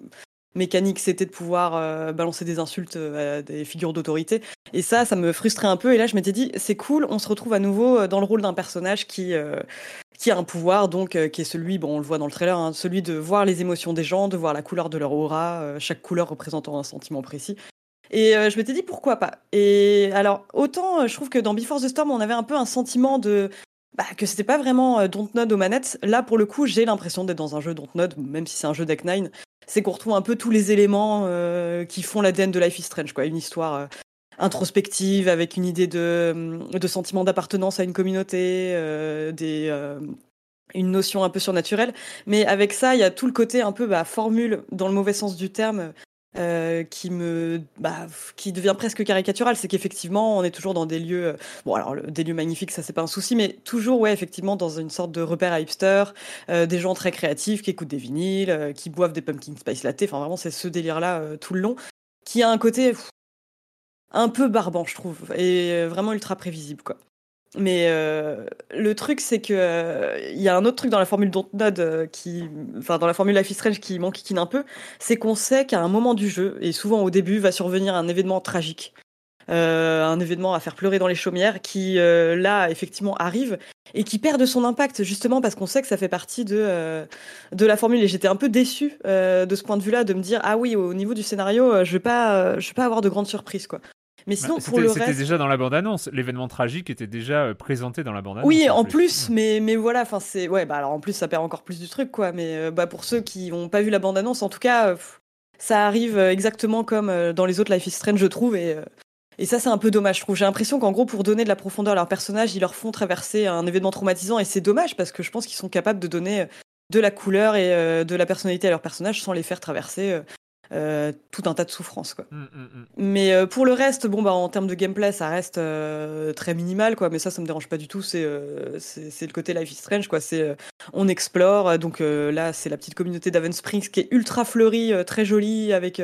mécanique c'était de pouvoir euh, balancer des insultes euh, à des figures d'autorité. Et ça, ça me frustrait un peu. Et là, je m'étais dit, c'est cool, on se retrouve à nouveau euh, dans le rôle d'un personnage qui, qui a un pouvoir, donc qui est celui, bon, on le voit dans le trailer, hein, celui de voir les émotions des gens, de voir la couleur de leur aura, chaque couleur représentant un sentiment précis. Et je m'étais dit pourquoi pas? Et alors, autant je trouve que dans Before the Storm, on avait un peu un sentiment de. Bah, que c'était pas vraiment euh, Dontnod aux manettes. Là, pour le coup, j'ai l'impression d'être dans un jeu Dontnod, même si c'est un jeu Deck Nine. C'est qu'on retrouve un peu tous les éléments euh, qui font l'ADN de Life is Strange, quoi. Une histoire euh, introspective avec une idée de, de sentiment d'appartenance à une communauté, euh, des, une notion un peu surnaturelle. Mais avec ça, il y a tout le côté un peu bah, formule, dans le mauvais sens du terme, euh, qui me bah, qui devient presque caricatural c'est qu'effectivement on est toujours dans des lieux euh, bon alors des lieux magnifiques ça c'est pas un souci mais toujours ouais effectivement dans une sorte de repère à hipster euh, des gens très créatifs qui écoutent des vinyles qui boivent des pumpkin spice latte enfin vraiment c'est ce délire là tout le long qui a un côté un peu barbant je trouve et vraiment ultra prévisible quoi mais euh, le truc, c'est que euh, il y a un autre truc dans la formule Dontnod euh, qui, enfin dans la formule Life is Strange qui m'enquiquine un peu, c'est qu'on sait qu'à un moment du jeu, et souvent au début, va survenir un événement tragique, Euh, un événement à faire pleurer dans les chaumières, qui euh, là effectivement arrive. et qui perd de son impact justement parce qu'on sait que ça fait partie de, euh, de la formule. Et j'étais un peu déçue euh, de ce point de vue-là, de me dire ah oui, au niveau du scénario, euh, je vais pas, je vais pas avoir de grandes surprises quoi. Mais sinon, Bah, pour le C'était reste, déjà dans la bande-annonce. L'événement tragique était déjà euh, présenté dans la bande-annonce. oui, en plus, mais mais voilà, enfin c'est ouais, bah alors en plus ça perd encore plus du truc quoi. Mais euh, bah pour ceux qui n'ont pas vu la bande annonce, en tout cas, euh, ça arrive exactement comme euh, dans les autres Life is Strange, je trouve, et et ça c'est un peu dommage. Je trouve. J'ai l'impression qu'en gros pour donner de la profondeur à leurs personnages, ils leur font traverser un événement traumatisant, et c'est dommage parce que je pense qu'ils sont capables de donner de la couleur et de la personnalité à leurs personnages sans les faire traverser euh, tout un tas de souffrances quoi. Mm, mm, mm. Mais euh, pour le reste, bon bah en termes de gameplay, ça reste euh, très minimal quoi. Mais ça, ça me dérange pas du tout. C'est c'est le côté Life is Strange quoi. C'est on explore. Donc là, c'est la petite communauté d'Aven Springs qui est ultra fleurie, très jolie, avec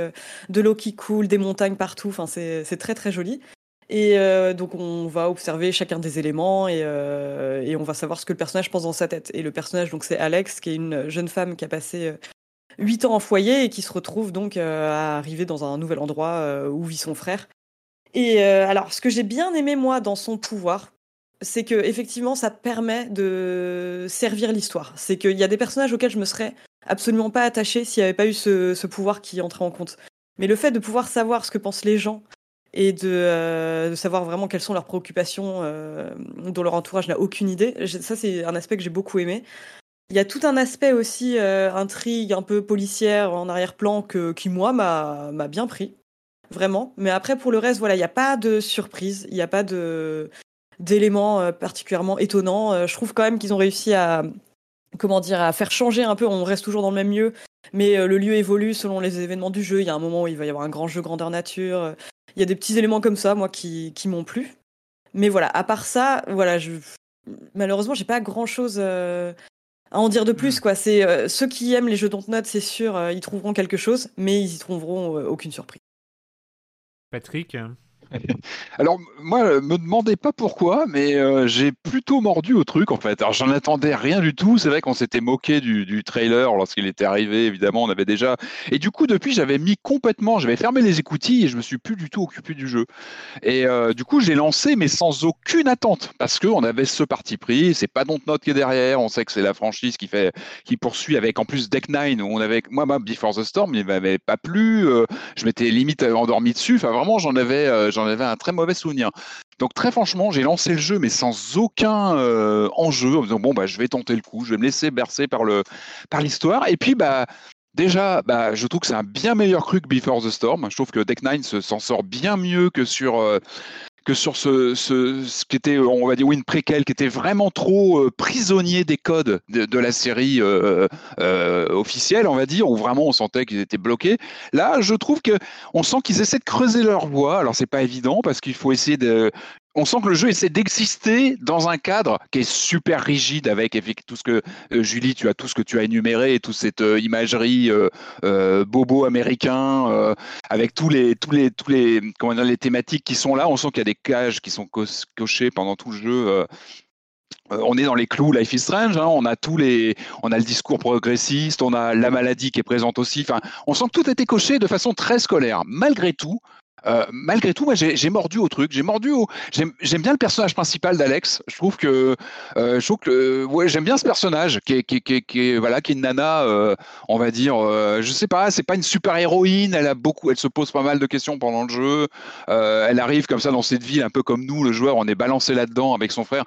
de l'eau qui coule, des montagnes partout. Enfin, c'est c'est très très joli. Et euh, donc on va observer chacun des éléments et, euh, et on va savoir ce que le personnage pense dans sa tête. Et le personnage, donc c'est Alex, qui est une jeune femme qui a passé 8 ans en foyer et qui se retrouve donc euh, à arriver dans un nouvel endroit euh, où vit son frère. Et euh, alors, ce que j'ai bien aimé moi dans son pouvoir, c'est que effectivement, ça permet de servir l'histoire. C'est qu'il y a des personnages auxquels je me serais absolument pas attachée s'il n'y avait pas eu ce, pouvoir qui entrait en compte. Mais le fait de pouvoir savoir ce que pensent les gens et de, savoir vraiment quelles sont leurs préoccupations dont leur entourage n'a aucune idée, ça c'est un aspect que j'ai beaucoup aimé. Il y a tout un aspect aussi euh, intrigue un peu policière en arrière-plan que qui moi m'a m'a bien pris vraiment. Mais après pour le reste voilà il n'y a pas de surprise, il n'y a pas de d'éléments euh, particulièrement étonnants. Euh, je trouve quand même qu'ils ont réussi à comment dire à faire changer un peu. On reste toujours dans le même lieu, mais le lieu évolue selon les événements du jeu. Il y a un moment où il va y avoir un grand jeu grandeur nature. Il y a des petits éléments comme ça moi qui qui m'ont plu. Mais voilà à part ça voilà je malheureusement j'ai pas grand chose à en dire de plus, quoi. C'est euh, ceux qui aiment les jeux Dontnod, c'est sûr, euh, ils trouveront quelque chose, mais ils y trouveront euh, aucune surprise. Patrick Alors, moi, euh, me demandez pas pourquoi, mais euh, j'ai plutôt mordu au truc, en fait. Alors, j'en attendais rien du tout. C'est vrai qu'on s'était moqué du, du trailer lorsqu'il était arrivé, évidemment, on avait déjà. Et du coup, depuis, j'avais mis complètement, j'avais fermé les écoutilles et je me suis plus du tout occupé du jeu. Et euh, du coup, j'ai lancé, mais sans aucune attente, parce qu'on avait ce parti pris. C'est pas Dontnod qui est derrière. On sait que c'est la franchise qui fait, qui poursuit avec en plus Deck Nine, où on avait, moi, Before the Storm, il m'avait pas plu. je m'étais limite endormi dessus. Enfin, vraiment, j'en avais, j'en avais un très mauvais souvenir. Donc très franchement, j'ai lancé le jeu, mais sans aucun euh, enjeu, en me disant bon bah je vais tenter le coup, je vais me laisser bercer par le par l'histoire. Et puis bah déjà, bah je trouve que c'est un bien meilleur cru que Before the Storm. Je trouve que Deck Nine se- s'en sort bien mieux que sur euh, que sur ce, ce, ce qui était, on va dire, oui, une préquelle qui était vraiment trop euh, prisonnier des codes de, la série euh, euh, officielle, on va dire, où vraiment on sentait qu'ils étaient bloqués. Là, je trouve que on sent qu'ils essaient de creuser leur voie. Alors, c'est pas évident parce qu'il faut essayer de. On sent que le jeu essaie d'exister dans un cadre qui est super rigide avec tout ce que euh, Julie, tu as tout ce que tu as énuméré, toute cette euh, imagerie euh, bobo américain, avec tous les tous les tous les comment dire, les thématiques qui sont là. On sent qu'il y a des cages qui sont co- cochées pendant tout le jeu. on est dans les clous Life is Strange, hein, on a tous les, on a le discours progressiste, on a la maladie qui est présente aussi. Enfin, on sent que tout a été coché de façon très scolaire. Malgré tout, euh, malgré tout, moi j'ai mordu au truc. J'ai mordu au. J'aime bien le personnage principal d'Alex. Je trouve que, euh, je trouve que, euh, ouais, j'aime bien ce personnage qui est, qui est- qui est- voilà, qui est une nana, euh, on va dire. euh, je sais pas, c'est pas une super héroïne. Elle a beaucoup, elle se pose pas mal de questions pendant le jeu. Elle arrive comme ça dans cette ville, un peu comme nous, le joueur, on est balancé là-dedans avec son frère.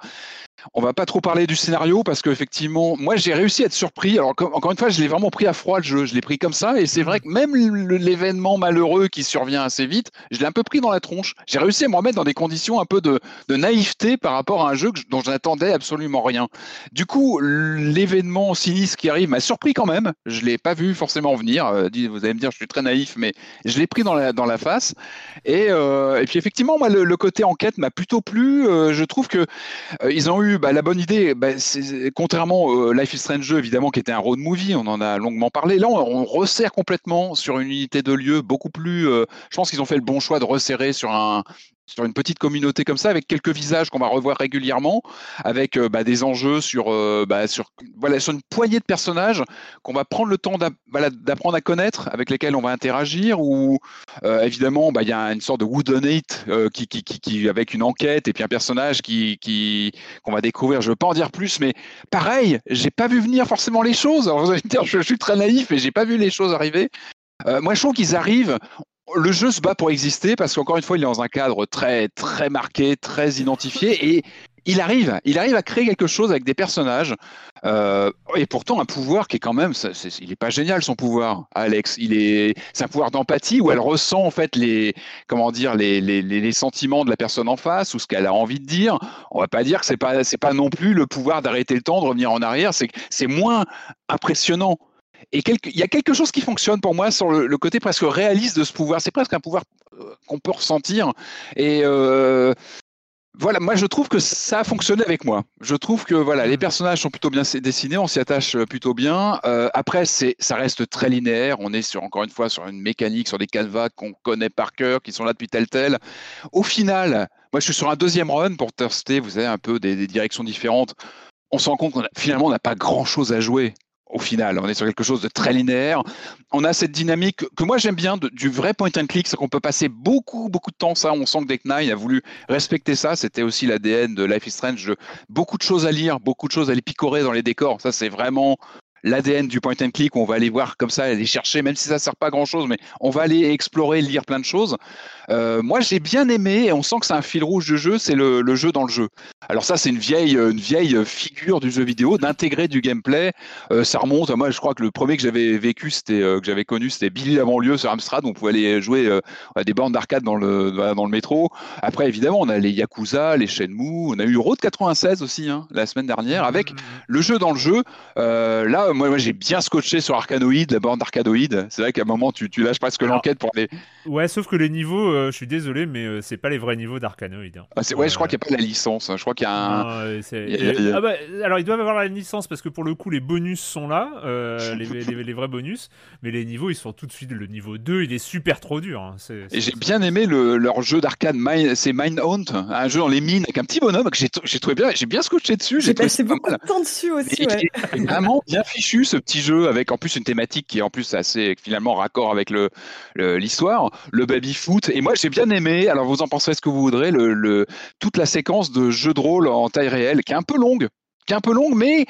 On va pas trop parler du scénario parce qu'effectivement, moi j'ai réussi à être surpris. Alors comme- encore une fois, je l'ai vraiment pris à froid le jeu. Je l'ai pris comme ça et c'est vrai que même l'événement malheureux qui survient assez vite, je l'ai un peu pris dans la tronche. J'ai réussi à me remettre dans des conditions un peu de, de naïveté par rapport à un jeu que dont je n'attendais absolument rien. Du coup, l'événement sinistre qui arrive m'a surpris quand même. Je l'ai pas vu forcément venir. Euh, Vous allez me dire, je suis très naïf, mais je l'ai pris dans la, dans la face. Et, euh, et puis effectivement, moi, le, le côté enquête m'a plutôt plu. Euh, je trouve que euh, ils ont eu bah, la bonne idée, bah, contrairement au Life is Strange 2, évidemment, qui était un road movie, on en a longuement parlé. Là, on, on resserre complètement sur une unité de lieu beaucoup plus. euh, je pense qu'ils ont fait le bon choix de resserrer sur un, sur une petite communauté comme ça, avec quelques visages qu'on va revoir régulièrement, avec euh, bah, des enjeux sur, euh, bah, sur, une poignée de personnages qu'on va prendre le temps d'apprendre à connaître, avec lesquels on va interagir, ou euh, évidemment, bah, il y a une sorte de woodenate qui, qui, qui, avec une enquête et puis un personnage qu'on va découvrir. Je ne veux pas en dire plus, mais pareil, j'ai pas vu venir forcément les choses. Je, suis très naïf et j'ai pas vu les choses arriver. Moi, je trouve qu'ils arrivent, le jeu se bat pour exister parce qu'encore une fois, il est dans un cadre très très marqué, très identifié et il arrive, il arrive à créer quelque chose avec des personnages euh, et pourtant un pouvoir qui est quand même, il est pas génial son pouvoir, Alex. Il est, c'est un pouvoir d'empathie où elle ressent en fait les, comment dire, les, les, les sentiments de la personne en face ou ce qu'elle a envie de dire. On va pas dire que c'est pas, c'est pas non plus le pouvoir d'arrêter le temps, de revenir en arrière. C'est, c'est moins impressionnant. Et il y a quelque chose qui fonctionne pour moi sur le, côté presque réaliste de ce pouvoir. C'est presque un pouvoir euh, qu'on peut ressentir. Et euh, voilà, moi je trouve que ça a fonctionné avec moi. Je trouve que voilà, les mmh. personnages sont plutôt bien dessinés, on s'y attache euh, plutôt bien. après, c'est, ça reste très linéaire. On est sur encore une fois sur une mécanique, sur des canevas qu'on connaît par cœur, qui sont là depuis tel tel. Au final, moi je suis sur un deuxième run pour tester. Vous avez un peu des, des directions différentes. On se rend compte qu'on finalement on n'a pas grand chose à jouer au final. On est sur quelque chose de très linéaire. On a cette dynamique que moi j'aime bien du vrai point and click, c'est qu'on peut passer beaucoup, beaucoup de temps. Ça, on sent que Deck Nine a voulu respecter ça. C'était aussi l'ADN de Life is Strange. beaucoup de choses à lire, beaucoup de choses à les picorer dans les décors. Ça, c'est vraiment l'ADN du point and click, on va aller voir comme ça, aller chercher, même si ça sert pas à grand chose, mais on va aller explorer, lire plein de choses. Euh, moi, j'ai bien aimé, et on sent que c'est un fil rouge du jeu, c'est le, jeu dans le jeu. Alors ça, c'est une vieille, une vieille figure du jeu vidéo, d'intégrer du gameplay. Euh, ça remonte, moi, je crois que le premier que j'avais vécu, c'était euh, que j'avais connu, c'était Billy l'avant-lieu sur Amstrad. On pouvait aller jouer à des bandes d'arcade dans le dans le métro. Après, évidemment, on a les Yakuza, les Shenmue, on a eu Road 96 aussi hein, la semaine dernière, avec mmh, mmh, mmh. le jeu dans le jeu. là, moi, j'ai bien scotché sur Arcanoid, la bande Arcanoid. C'est vrai qu'à un moment, tu, tu lâches presque l'enquête pour aller. Ouais, sauf que les niveaux, euh, je suis désolé, mais euh, c'est pas les vrais niveaux d'Arcanoid. Hein. Ah, ouais, je crois qu'il n'y a pas la licence. Hein. Je crois qu'il y a un. Ah bah, alors, ils doivent avoir la licence parce que pour le coup, les bonus sont là, euh, les, les, vrais bonus, mais les niveaux, ils sont tout de suite. Le niveau 2, il est super trop dur. Hein. Et j'ai bien aimé le, leur jeu d'arcade, c'est Mind Hunt, un jeu dans les mines avec un petit bonhomme que j'ai trouvé bien. J'ai bien scotché dessus. J'ai passé beaucoup de temps dessus aussi. Ouais. Vraiment bien fichu ce petit jeu avec en plus une thématique qui est en plus assez finalement raccord avec le l'histoire, le, baby foot. Et moi j'ai bien aimé. Alors vous en pensez ce que vous voudrez, le, le toute la séquence de jeu de rôle en taille réelle qui est un peu longue, qui est un peu longue, mais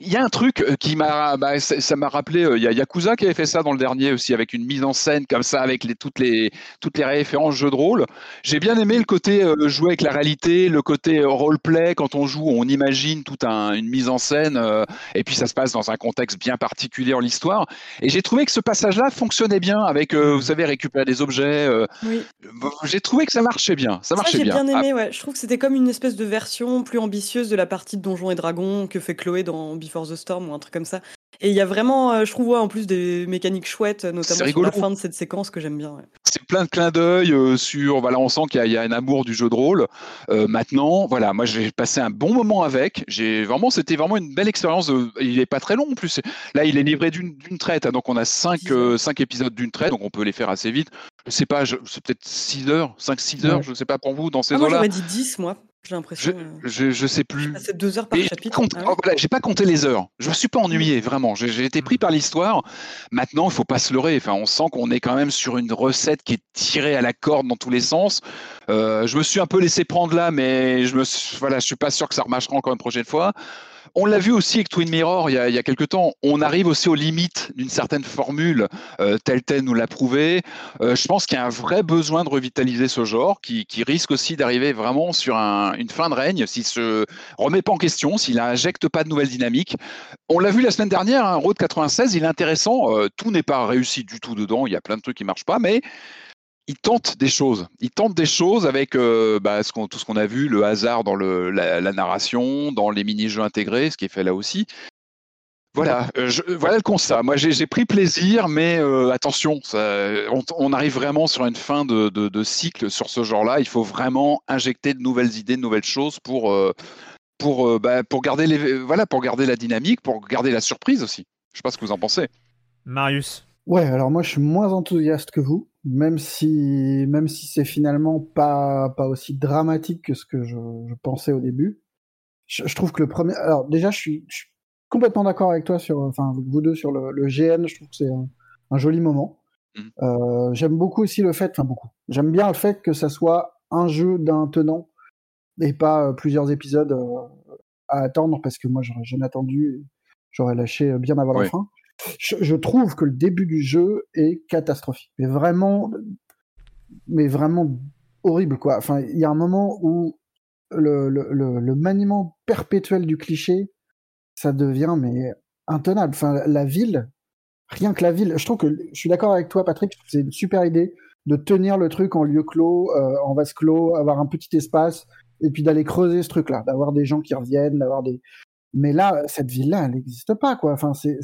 il y a un truc euh, qui m'a, bah, ça m'a rappelé, euh, il y a Yakuza qui avait fait ça dans le dernier aussi, avec une mise en scène comme ça, avec les, toutes les toutes les références jeux de rôle. J'ai bien aimé le côté euh, jouer avec la réalité, le côté roleplay quand on joue, on imagine toute un, une mise en scène, et puis ça se passe dans un contexte bien particulier en l'histoire. Et j'ai trouvé que ce passage-là fonctionnait bien, avec, vous mmh. savez, récupérer des objets. Oui. J'ai trouvé que ça marchait bien, ça marchait ça, bien. J'ai bien aimé, ouais. Je trouve que c'était comme une espèce de version plus ambitieuse de la partie de Donjons et Dragons que fait Chloé dans For the Storm ou un truc comme ça. Et il y a vraiment, euh, je trouve, en plus des mécaniques chouettes, notamment sur la fin de cette séquence que j'aime bien. C'est plein de clins d'œil euh, sur, voilà, on sent qu'il y, a un amour du jeu de rôle. Euh, maintenant, voilà, moi j'ai passé un bon moment avec. J'ai vraiment, c'était vraiment une belle expérience. il est pas très long en plus. Là, il est livré d'une traite, hein, donc on a cinq, cinq épisodes d'une traite, donc on peut les faire assez vite. Je sais pas, c'est peut-être 6 heures, 5-6 heures, je sais pas pour vous dans ces ah, eaux-là. Moi j'aurais dit 10 moi. J'ai l'impression. Je, euh, je, sais plus. C'est deux heures par chapitre. Ah oh, j'ai pas compté les heures. Je me suis pas ennuyé, vraiment. J'ai été pris par l'histoire. Maintenant, il faut pas se leurrer. Enfin, on sent qu'on est quand même sur une recette qui est tirée à la corde dans tous les sens. Euh, je me suis un peu laissé prendre là, mais je me voilà, je suis pas sûr que ça remarchera encore une prochaine fois. On l'a vu aussi avec Twin Mirror il y a, il quelques temps. On arrive aussi aux limites d'une certaine formule. Euh, tel tel nous l'a prouvé. Euh, je pense qu'il y a un vrai besoin de revitaliser ce genre qui, risque aussi d'arriver vraiment sur un, une fin de règne s'il se remet pas en question, s'il n'injecte pas de nouvelles dynamiques. On l'a vu la semaine dernière, hein, Road 96, il est intéressant. Euh, tout n'est pas réussi du tout dedans. Il y a plein de trucs qui marchent pas, mais il tente des choses. Il tente des choses avec euh, bah, ce tout ce qu'on a vu, le hasard dans le, la, narration, dans les mini-jeux intégrés, ce qui est fait là aussi. Voilà, euh, voilà le constat. Moi, j'ai pris plaisir, mais euh, attention, ça, on, arrive vraiment sur une fin de, de, cycle sur ce genre-là. Il faut vraiment injecter de nouvelles idées, de nouvelles choses pour, pour, bah, pour, garder les, voilà, pour garder la dynamique, pour garder la surprise aussi. Je ne sais pas ce que vous en pensez. Marius Ouais, alors moi, je suis moins enthousiaste que vous même si, même si c'est finalement pas, pas aussi dramatique que ce que je, je pensais au début. Je, je, trouve que le premier. Alors, déjà, je suis, je suis complètement d'accord avec toi sur. Enfin, vous deux sur le, le GN, je trouve que c'est un, un, joli moment. Mmh. Euh, J'aime beaucoup aussi le fait. Enfin, beaucoup. J'aime bien le fait que ça soit un jeu d'un tenant et pas euh, plusieurs épisodes euh, à attendre parce que moi, j'aurais jamais attendu. J'aurais lâché bien avant la fin je, trouve que le début du jeu est catastrophique. Mais vraiment, mais vraiment horrible, quoi. Enfin, il y a un moment où le, maniement perpétuel du cliché, ça devient mais intenable. Enfin, la ville, rien que la ville, je trouve que je suis d'accord avec toi, Patrick, c'est une super idée de tenir le truc en lieu clos, euh, en vase clos, avoir un petit espace, et puis d'aller creuser ce truc-là, d'avoir des gens qui reviennent, d'avoir des, mais là, cette ville-là, elle n'existe pas, quoi. Enfin, c'est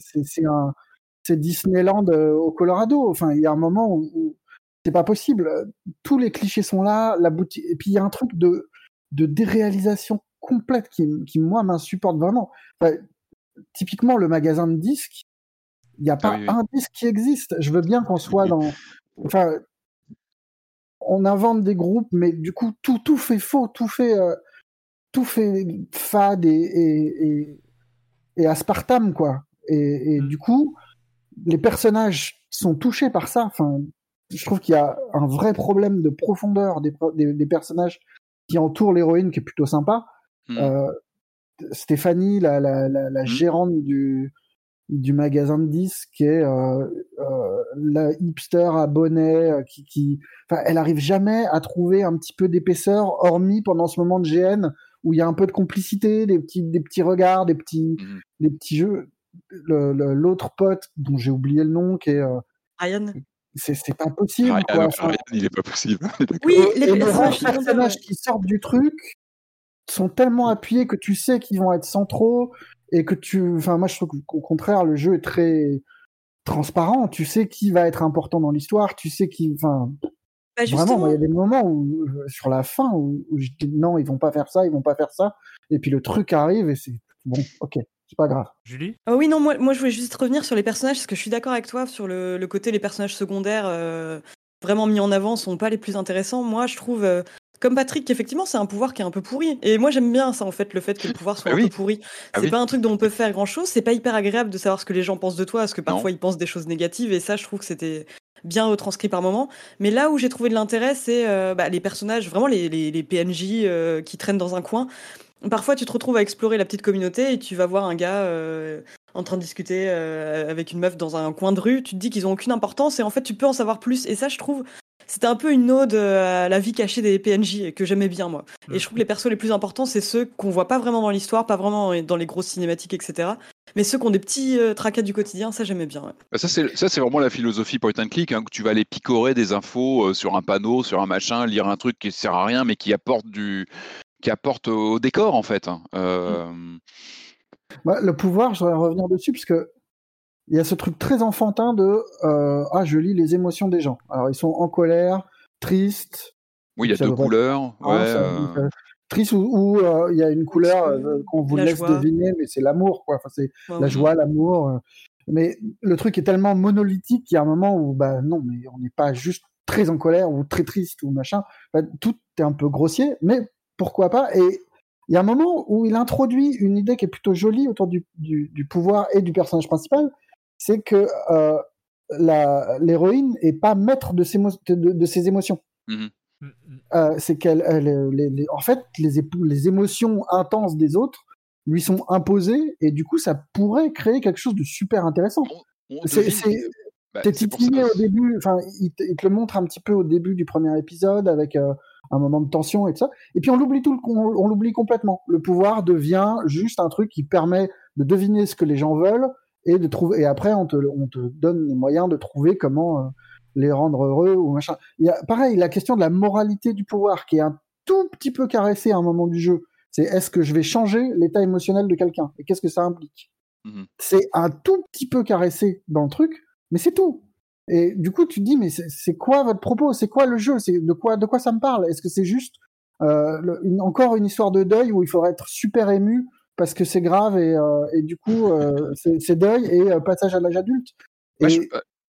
un, c'est Disneyland au Colorado. Enfin, il y a un moment où, où c'est pas possible. Tous les clichés sont là, la boutique. Et puis il y a un truc de, de déréalisation complète qui, qui moi, m'insupporte vraiment. Enfin, typiquement, le magasin de disques, il n'y a pas ah oui, oui. un disque qui existe. Je veux bien qu'on soit dans. Enfin, on invente des groupes, mais du coup, tout, tout fait faux, tout fait. Euh, tout fait fade et, et, et, et aspartame, quoi. Et, et, du coup, les personnages sont touchés par ça. Enfin, je trouve qu'il y a un vrai problème de profondeur des, des, des personnages qui entourent l'héroïne, qui est plutôt sympa. Mmh. Euh, Stéphanie, la, la, la, la mmh. gérante du, du magasin de disques, qui est euh, euh, la hipster à bonnet, qui, qui, enfin, elle arrive jamais à trouver un petit peu d'épaisseur, hormis pendant ce moment de GN où il y a un peu de complicité, des petits, des petits regards, des petits, mmh. des petits jeux. L'autre pote dont j'ai oublié le nom, qui est euh, Ryan. C'est pas possible. Ryan, quoi. Enfin, Ryan, il est pas possible. oui, les, les personnages qui sortent du truc sont tellement appuyés que tu sais qu'ils vont être centraux et que tu. Enfin, moi, je trouve qu'au contraire, le jeu est très transparent. Tu sais qui va être important dans l'histoire. Tu sais qui. Enfin, bah Vraiment, il y a des moments où, sur la fin, où, où, je dis non, ils vont pas faire ça, ils vont pas faire ça. Et puis le truc arrive et c'est bon, ok, c'est pas grave. Julie? Oh Oui, non, moi, moi je voulais juste revenir sur les personnages, parce que je suis d'accord avec toi sur le, le, côté les personnages secondaires euh, vraiment mis en avant sont pas les plus intéressants. Moi, je trouve. Euh, comme Patrick, effectivement, c'est un pouvoir qui est un peu pourri. Et moi, j'aime bien ça, en fait, le fait que le pouvoir soit ah un oui. peu pourri. C'est ah oui. pas un truc dont on peut faire grand chose. C'est pas hyper agréable de savoir ce que les gens pensent de toi, parce que parfois non. ils pensent des choses négatives. Et ça, je trouve que c'était bien retranscrit par moment. Mais là où j'ai trouvé de l'intérêt, c'est euh, bah, les personnages, vraiment les, les, les PNJ euh, qui traînent dans un coin. Parfois, tu te retrouves à explorer la petite communauté et tu vas voir un gars euh, en train de discuter avec une meuf dans un coin de rue. Tu te dis qu'ils ont aucune importance et en fait, tu peux en savoir plus. Et ça, je trouve, c'était un peu une ode à la vie cachée des PNJ que j'aimais bien moi. Et je trouve que les persos les plus importants, c'est ceux qu'on voit pas vraiment dans l'histoire, pas vraiment dans les grosses cinématiques, etc. Mais ceux qui ont des petits euh, tracas du quotidien, ça j'aimais bien. Ouais. Bah, ça c'est ça c'est vraiment la philosophie point and click, hein, que tu vas aller picorer des infos euh, sur un panneau, sur un machin, lire un truc qui sert à rien mais qui apporte du qui apporte au décor en fait. Hein. Euh... Bah, le pouvoir, je voudrais revenir dessus parce que il y a ce truc très enfantin de euh, ah je lis les émotions des gens. Alors ils sont en colère, tristes. Oui, il y a deux couleurs. Ouais, euh... Triste ou il euh, y a une couleur euh, qu'on vous la laisse joie. deviner, mais c'est l'amour quoi. Enfin c'est ouais, la joie, l'amour. Euh. Mais le truc est tellement monolithique qu'il y a un moment où bah non, mais on n'est pas juste très en colère ou très triste ou machin. Bah, tout est un peu grossier, mais pourquoi pas? Et il y a un moment où il introduit une idée qui est plutôt jolie autour du, du, du pouvoir et du personnage principal, c'est que euh, l'héroïne est pas maître de ses, de, de ses émotions. Mmh. Euh, c'est qu'elle, elle, les, les, en fait, les, les émotions intenses des autres lui sont imposées et du coup, ça pourrait créer quelque chose de super intéressant. C'est, bah, t'es titillé au début, enfin, il, il, te le montre un petit peu au début du premier épisode avec euh, un moment de tension et tout ça. Et puis on l'oublie tout, on, on l'oublie complètement. Le pouvoir devient juste un truc qui permet de deviner ce que les gens veulent et de trouver. Et après, on te, on te donne les moyens de trouver comment euh, les rendre heureux ou machin. Il y a pareil la question de la moralité du pouvoir qui est un tout petit peu caressée à un moment du jeu. C'est est-ce que je vais changer l'état émotionnel de quelqu'un? Et qu'est-ce que ça implique? Mmh. C'est un tout petit peu caressé dans le truc, mais c'est tout. Et du coup, tu te dis, mais c'est quoi votre propos? C'est quoi le jeu? C'est de quoi, de quoi ça me parle? Est-ce que c'est juste euh, le, une, encore une histoire de deuil où il faudrait être super ému parce que c'est grave et, euh, et, du coup, euh, c'est deuil et euh, passage à l'âge adulte et ouais, je,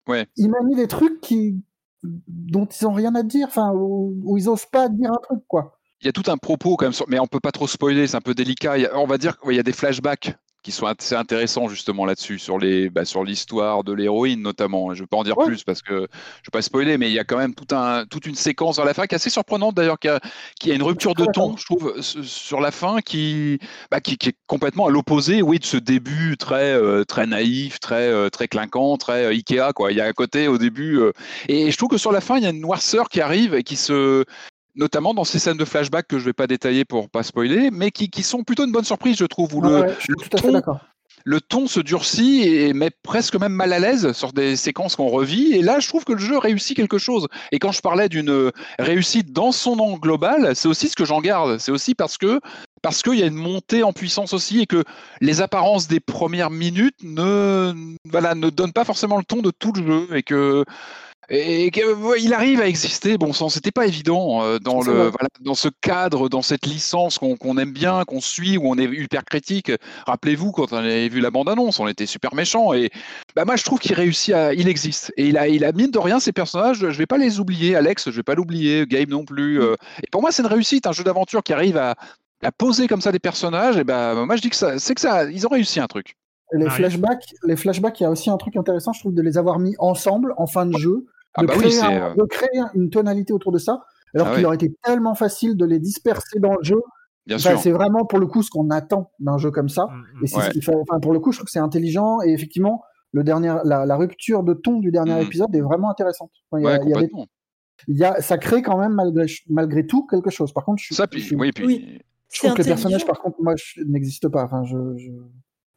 ouais. Il m'a mis des trucs qui, dont ils ont rien à dire, enfin, où, où ils osent pas dire un truc, quoi. Il y a tout un propos quand même, sur- mais on peut pas trop spoiler, c'est un peu délicat. A- on va dire qu'il y a des flashbacks qui sont assez intéressants justement là-dessus, sur les, bah, sur l'histoire de l'héroïne notamment. Je ne vais pas en dire Ouais. plus parce que je ne vais pas spoiler, mais il y a quand même tout un, toute une séquence vers la fin qui est assez surprenante d'ailleurs, qui a, qui a une rupture de ton, je trouve, sur la fin qui, bah, qui, qui est complètement à l'opposé, oui, de ce début très, euh, très naïf, très, euh, très clinquant, très euh, Ikea, quoi. Il y a un côté au début, et je trouve que sur la fin, il y a une noirceur qui arrive et qui se, notamment dans ces scènes de flashback que je vais pas détailler pour pas spoiler, mais qui, qui sont plutôt une bonne surprise, je trouve, où le, ouais, je suis le tout à fait ton, d'accord. le ton se durcit et met presque même mal à l'aise sur des séquences qu'on revit. Et là, je trouve que le jeu réussit quelque chose. Et quand je parlais d'une réussite dans son angle global, c'est aussi ce que j'en garde. C'est aussi parce que parce qu'il y a une montée en puissance aussi et que les apparences des premières minutes ne voilà ne donnent pas forcément le ton de tout le jeu et que et qu'il arrive à exister, bon sang, c'était pas évident euh, dans le voilà, dans ce cadre, dans cette licence qu'on aime bien, qu'on suit, où on est hyper critique. Rappelez-vous quand on avait vu la bande-annonce, on était super méchant et bah moi je trouve qu'il réussit à, il existe et il a, il a mine de rien ces personnages, je vais pas les oublier, Alex, je vais pas l'oublier, Gabe non plus. euh, et pour moi c'est une réussite, un jeu d'aventure qui arrive à, à poser comme ça des personnages. Et ben moi je dis que ça, c'est que ça, ils ont réussi un truc. Les flashbacks, les flashbacks, il y a aussi un truc intéressant, je trouve, de les avoir mis ensemble en fin de jeu, Ah de, bah créer un- euh, de créer une tonalité autour de ça, alors Ah qu'il ouais. aurait été tellement facile de les disperser dans le jeu. Enfin, c'est vraiment pour le coup ce qu'on attend d'un jeu comme ça. Mm, mm. Et c'est Ouais. ce qui fait. Enfin, pour le coup, je trouve que c'est intelligent et effectivement, le dernier, la, la rupture de ton du dernier Mhm. épisode est vraiment intéressante. Enfin, il y a- Ouais, il y a des- il y a- ça crée quand même malgré, malgré tout quelque chose. Par contre, je, suis- Ça, je, puis, suis- oui, puis, Oui. je C'est trouve que les personnages, par contre, moi, je- n'existent pas. Enfin, je, je-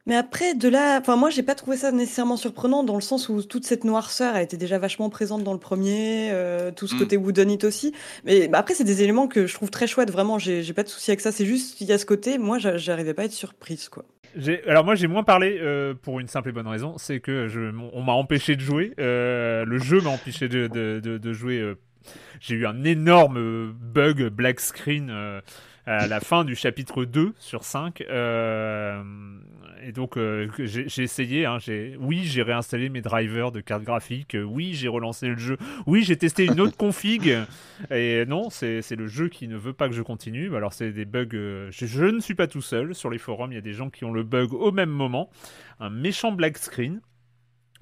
Mais après, de là, enfin moi, j'ai pas trouvé ça nécessairement surprenant dans le sens où toute cette noirceur, elle était déjà vachement présente dans le premier, euh, tout ce Mm. côté wooden it aussi. Mais bah, après, c'est des éléments que je trouve très chouettes. Vraiment, j'ai pas de souci avec ça. C'est juste il y a ce côté. Moi, j'a- j'arrivais pas à être surprise, quoi. Alors moi j'ai moins parlé euh, pour une simple et bonne raison, c'est que je, on m'a empêché de jouer, euh, le jeu m'a empêché de, de, de, de jouer. euh, J'ai eu un énorme bug black screen euh, à la fin du chapitre 2 sur 5. euh, et donc euh, j'ai essayé, hein, oui j'ai réinstallé mes drivers de carte graphique, euh, oui j'ai relancé le jeu, oui j'ai testé une autre config, et non c'est le jeu qui ne veut pas que je continue. Alors c'est des bugs, euh, je, je ne suis pas tout seul, sur les forums il y a des gens qui ont le bug au même moment, un méchant black screen.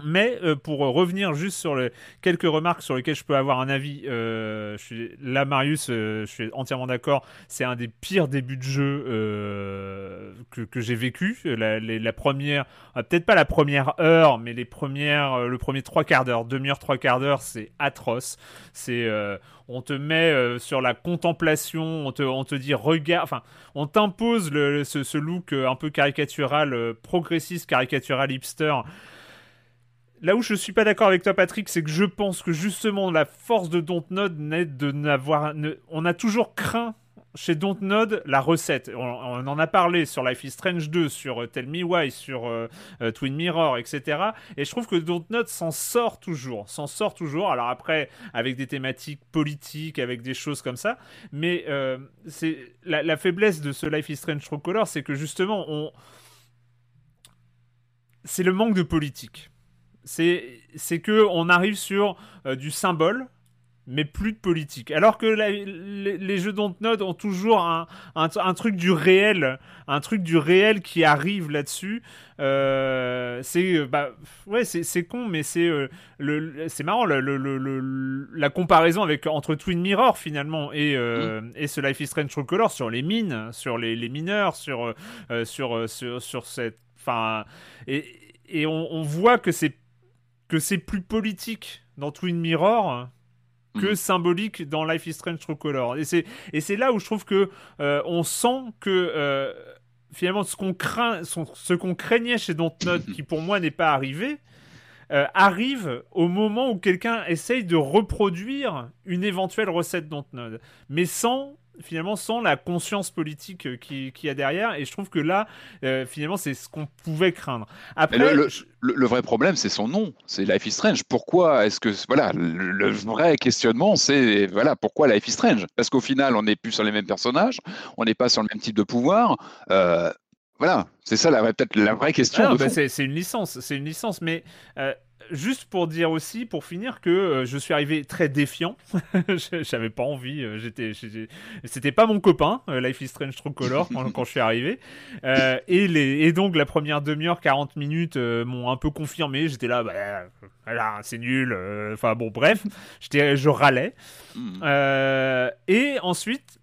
Mais euh, pour euh, revenir juste sur le, quelques remarques sur lesquelles je peux avoir un avis, euh, je suis, là Marius, euh, je suis entièrement d'accord, c'est un des pires débuts de jeu euh, que, que j'ai vécu. La, la première, ah, peut-être pas la première heure, mais les premières, euh, le premier trois quarts d'heure, demi-heure, trois quarts d'heure, c'est atroce. C'est, on te met euh, sur la contemplation, on te, on te dit regarde, enfin, on t'impose le, le- ce, ce look euh, un peu caricatural, euh, progressiste, caricatural hipster. Là où je suis pas d'accord avec toi, Patrick, c'est que je pense que justement la force de Dontnod n'est de n'avoir. On a toujours craint chez Dontnod la recette. On, en a parlé sur Life is Strange 2, sur euh, Tell Me Why, sur euh, euh, Twin Mirror, etc. Et je trouve que Dontnod s'en sort toujours. S'en sort toujours. Alors après, avec des thématiques politiques, avec des choses comme ça. Mais c'est la, la faiblesse de ce Life is Strange True Color, c'est que justement, on. C'est le manque de politique c'est c'est que on arrive sur euh, du symbole mais plus de politique. Alors que la- les, les jeux Dontnod ont toujours un, un, un truc du réel un truc du réel qui arrive là-dessus. Euh, c'est euh, bah ouais c'est c'est con mais c'est euh, le, c'est marrant le, le- le- le- la comparaison avec entre Twin Mirror finalement et euh, et ce Life is Strange True Color sur les mines sur les, les mineurs sur sur, sur sur cette enfin et et on, on voit que c'est que c'est plus politique dans Twin Mirror que Mhm. symbolique dans Life is Strange True Color. Et c'est et c'est là où je trouve que euh, on sent que euh, finalement ce qu'on craint, ce qu'on craignait chez Dontnod, qui pour moi n'est pas arrivé, euh, arrive au moment où quelqu'un essaye de reproduire une éventuelle recette Dontnod, mais sans finalement sans la conscience politique euh, qui qu'il y a derrière. Et je trouve que là, euh, finalement, c'est ce qu'on pouvait craindre. Après, le, le- je- le- le vrai problème, c'est son nom. C'est Life is Strange. Pourquoi est-ce que voilà le, vrai questionnement, c'est voilà pourquoi Life is Strange? Parce qu'au final, on n'est plus sur les mêmes personnages, on n'est pas sur le même type de pouvoir. Euh, voilà, c'est ça peut-être la vraie question. Ah, bah, c'est c'est une licence, c'est une licence, mais euh, juste pour dire aussi, pour finir, que euh, je suis arrivé très défiant. J'avais pas envie. euh, J'étais, c'était pas mon copain, euh, Life is Strange True Color, quand, quand je suis arrivé. Et, les, et donc la première demi-heure, 40 minutes, m'ont un peu confirmé. J'étais là, bah, voilà, c'est nul. Enfin bon, bref, j'étais, je râlais. Hmm. Et ensuite,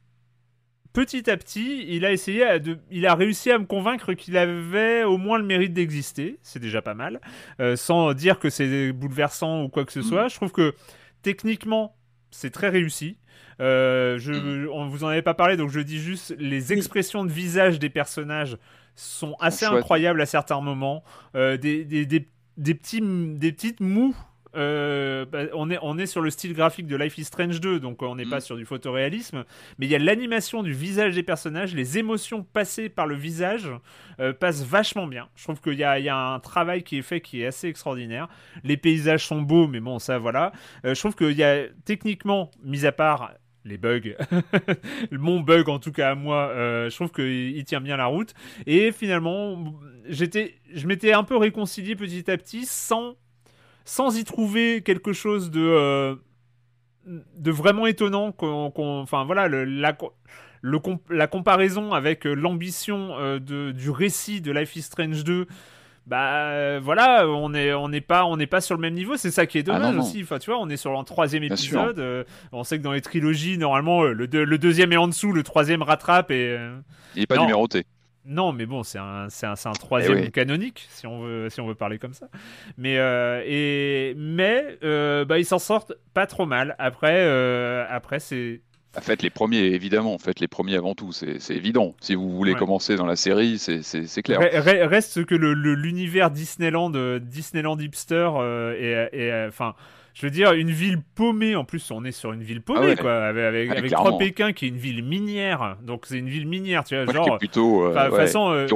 petit à petit, il a essayé à de, il a réussi à me convaincre qu'il avait au moins le mérite d'exister. C'est déjà pas mal, Euh, sans dire que c'est bouleversant ou quoi que ce soit. Je trouve que techniquement, c'est très réussi. Euh, je, on vous en avait pas parlé, donc je dis juste les expressions de visage des personnages sont assez incroyables à certains moments. Euh, des, des, des, des petits, des petites moues. Euh, bah, on, est, on est sur le style graphique de Life is Strange 2, donc on n'est pas sur du photoréalisme, mais il y a l'animation du visage des personnages, les émotions passées par le visage euh, passent vachement bien. Je trouve qu'il y a, il y a un travail qui est fait qui est assez extraordinaire. Les paysages sont beaux, mais bon, ça voilà. Euh, je trouve qu'il y a techniquement, mis à part les bugs, mon bug en tout cas à moi, euh, je trouve qu'il il tient bien la route. Et finalement, j'étais, je m'étais un peu réconcilié petit à petit sans, sans y trouver quelque chose de, euh, de vraiment étonnant. qu'on- qu'on- enfin voilà, le- la, le comp- la comparaison avec euh, l'ambition euh, de- du récit de Life is Strange 2 bah voilà, on est on n'est pas on n'est pas sur le même niveau, c'est ça qui est Ah, dommage non, non. aussi. Enfin tu vois, on est sur le troisième épisode. euh, on sait que dans les trilogies, normalement, le, deux- le deuxième est en dessous, le troisième rattrape et. euh, Il est pas non. numéroté. Non, mais bon, c'est un, c'est un, c'est un troisième Eh oui. canonique, si on veut, si on veut parler comme ça. Mais, euh, et, mais euh, bah, ils s'en sortent pas trop mal. Après, euh, après c'est. Ah, Faites les premiers, évidemment. Faites les premiers avant tout. C'est c'est évident. Si vous voulez Ouais. commencer dans la série, c'est- c'est c'est clair. Re- re- Reste que le- le- l'univers Disneyland, Disneyland hipster, et, et, enfin, je veux dire, une ville paumée. En plus, on est sur une ville paumée, Ah ouais. quoi, avec, avec, Ouais, avec clairement. Trois Pékin, qui est une ville minière. Donc, c'est une ville minière, tu vois, genre. plutôt, euh, ouais, façon, euh,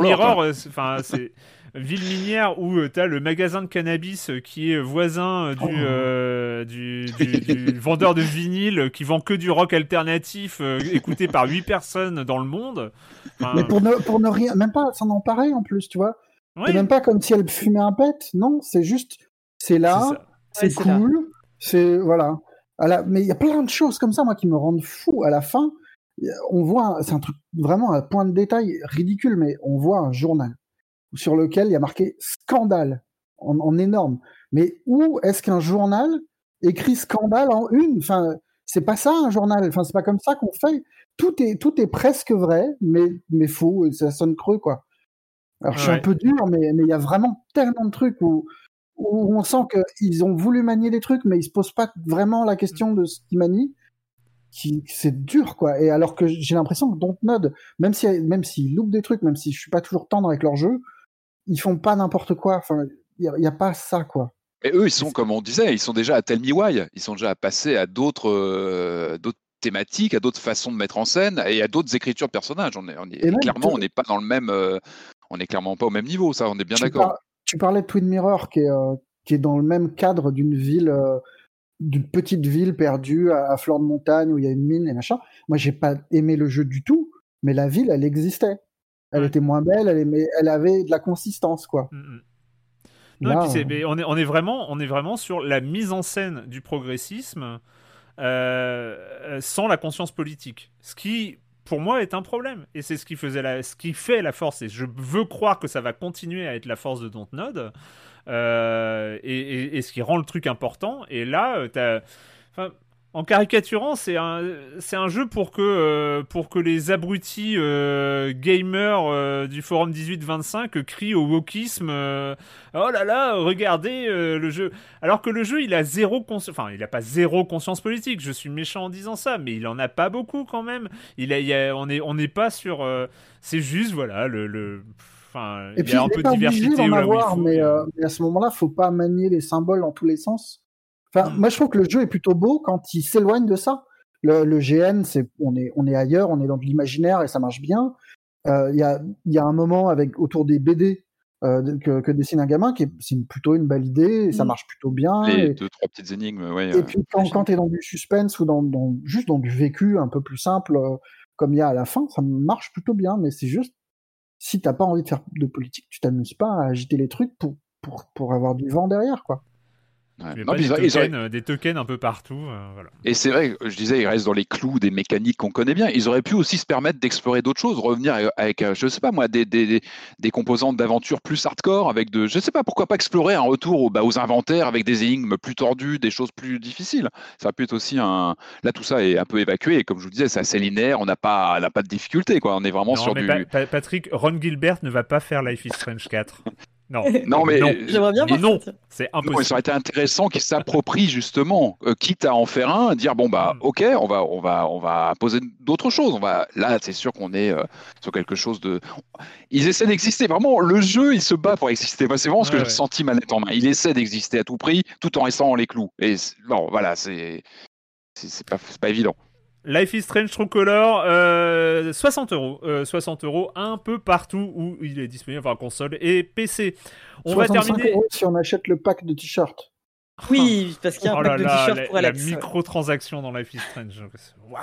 Mirror, euh, c'est- enfin, c'est ville minière où tu t'as le magasin de cannabis euh, qui est voisin euh, du, Oh. euh, du, du- du vendeur de vinyle euh, qui vend que du rock alternatif euh, écouté par 8 personnes dans le monde. Enfin, Mais pour ne, pour ne rien, même pas s'en emparer en plus, tu vois. ouais, C'est même pas comme si elle fumait un pet, non, c'est juste, c'est là. C'est cool, c'est, voilà. À la- mais il y a plein de choses comme ça, moi, qui me rendent fou. À la fin, on voit, c'est un truc vraiment un point de détail ridicule, mais on voit un journal sur lequel il y a marqué scandale en, en énorme. Mais où est-ce qu'un journal écrit scandale en une? Enfin, c'est pas ça un journal. Enfin, c'est pas comme ça qu'on fait. Tout est, tout est presque vrai, mais, mais faux, ça sonne creux, quoi. Alors, je suis un peu dur, mais mais il y a vraiment tellement de trucs où, où on sent qu'ils ont voulu manier des trucs, mais ils se posent pas vraiment la question de ce qu'ils manient. Qui, c'est dur, quoi. Et alors que j'ai l'impression que Dontnod, même si, même s'ils loupent des trucs, même si je suis pas toujours tendre avec leur jeu, ils font pas n'importe quoi. Enfin, il y a, pas ça, quoi. Et eux, ils sont, comme on disait, ils sont déjà à Tell Me Why. Ils sont déjà passés à d'autres euh, d'autres thématiques, à d'autres façons de mettre en scène et à d'autres écritures de personnages. On est, on est- clairement, on n'est pas dans le même. euh, on est clairement pas au même niveau, ça, on est bien tu, d'accord. Tu parlais de Twin Mirror, qui est, euh, qui est dans le même cadre d'une ville, euh, d'une petite ville perdue à, à flanc de montagne où il y a une mine et machin. Moi, j'ai pas aimé le jeu du tout, mais la ville, elle existait. Elle Ouais. était moins belle, elle, aimait- elle avait de la consistance, quoi. Mm. Non, Là, et puis c'est- mais on, est, on, est vraiment, on est vraiment sur la mise en scène du progressisme euh, sans la conscience politique. Ce qui, pour moi, est un problème. Et c'est ce qui, faisait la, ce qui fait la force. Et je veux croire que ça va continuer à être la force de Dontnod. Euh, et, ce qui rend le truc important. Et là, euh, t'as. Enfin, en caricaturant, c'est un, c'est un jeu pour que, euh, pour que les abrutis euh, gamers euh, du forum 1825 crient au wokisme Oh là là, regardez le jeu. Alors que le jeu, il a zéro conscience. Enfin, il a pas zéro conscience politique. Je suis méchant en disant ça, mais il en a pas beaucoup quand même. Il a, il a- on est, on n'est pas sur. c'est juste, voilà, le. le Enfin, Et il puis, y a un il peu de pas obligé diversité d'en il avoir, mais, mais- mais à ce moment-là, faut pas manier les symboles dans tous les sens. Enfin, Mm. moi, je trouve que le jeu est plutôt beau quand il s'éloigne de ça. Le, le GN, c'est on est on est ailleurs, on est dans de l'imaginaire et ça marche bien. Euh, Il y a il y a un moment avec autour des BD euh, que, que dessine un gamin qui est c'est une- plutôt une belle idée et ça Mm. marche plutôt bien. Les et- deux, trois petites énigmes, ouais. et euh, puis quand, quand tu es dans du suspense ou dans, dans- juste dans du vécu un peu plus simple, euh, comme il y a à la fin, ça marche plutôt bien. Mais c'est juste, si t'as pas envie de faire de politique, tu t'amuses pas à agiter les trucs pour, pour, pour avoir du vent derrière, quoi. Ouais. Non, des, tokens, auraient- euh, des tokens un peu partout. euh, voilà. Et c'est vrai, je disais, ils restent dans les clous des mécaniques qu'on connaît bien. Ils auraient pu aussi se permettre d'explorer d'autres choses, revenir avec, euh, je sais pas moi, des, des, des- composantes d'aventure plus hardcore, avec de, je sais pas, pourquoi pas explorer un retour aux, bah, aux inventaires avec des énigmes plus tordues, des choses plus difficiles. Ça peut être aussi un. Là, tout ça est un peu évacué. Et comme je vous disais, c'est assez linéaire. On n'a pas, on pas de difficulté, quoi. On est vraiment Non, sur mais du. Pa- Pa- Patrick, Ron Gilbert ne va pas faire Life is Strange 4. Non. Non, mais- J'aimerais bien Mais voir non, c'est Non, impossible. ça aurait été intéressant qu'ils s'approprient justement, euh, quitte à en faire un, dire bon bah Mm. ok, on va on va on va poser d'autres choses. On va là, c'est sûr qu'on est euh, sur quelque chose de. Ils essaient d'exister vraiment. Le jeu, il se bat pour exister. Moi, c'est vraiment ce que Ouais, j'ai ressenti manette en main. Il essaie d'exister à tout prix, tout en restant dans les clous. Et non, voilà, c'est c'est c'est pas c'est pas évident. Life is Strange True Color, euh, 60 euros. Euh, 60 euros un peu partout où il est disponible, enfin console et PC. On va 65 terminer. euros si on achète le pack de t-shirts. Oui, parce qu'il y a un Oh là pack de là, t-shirts la, pour la Alex. ouais. microtransaction dans Life is Strange. Waouh.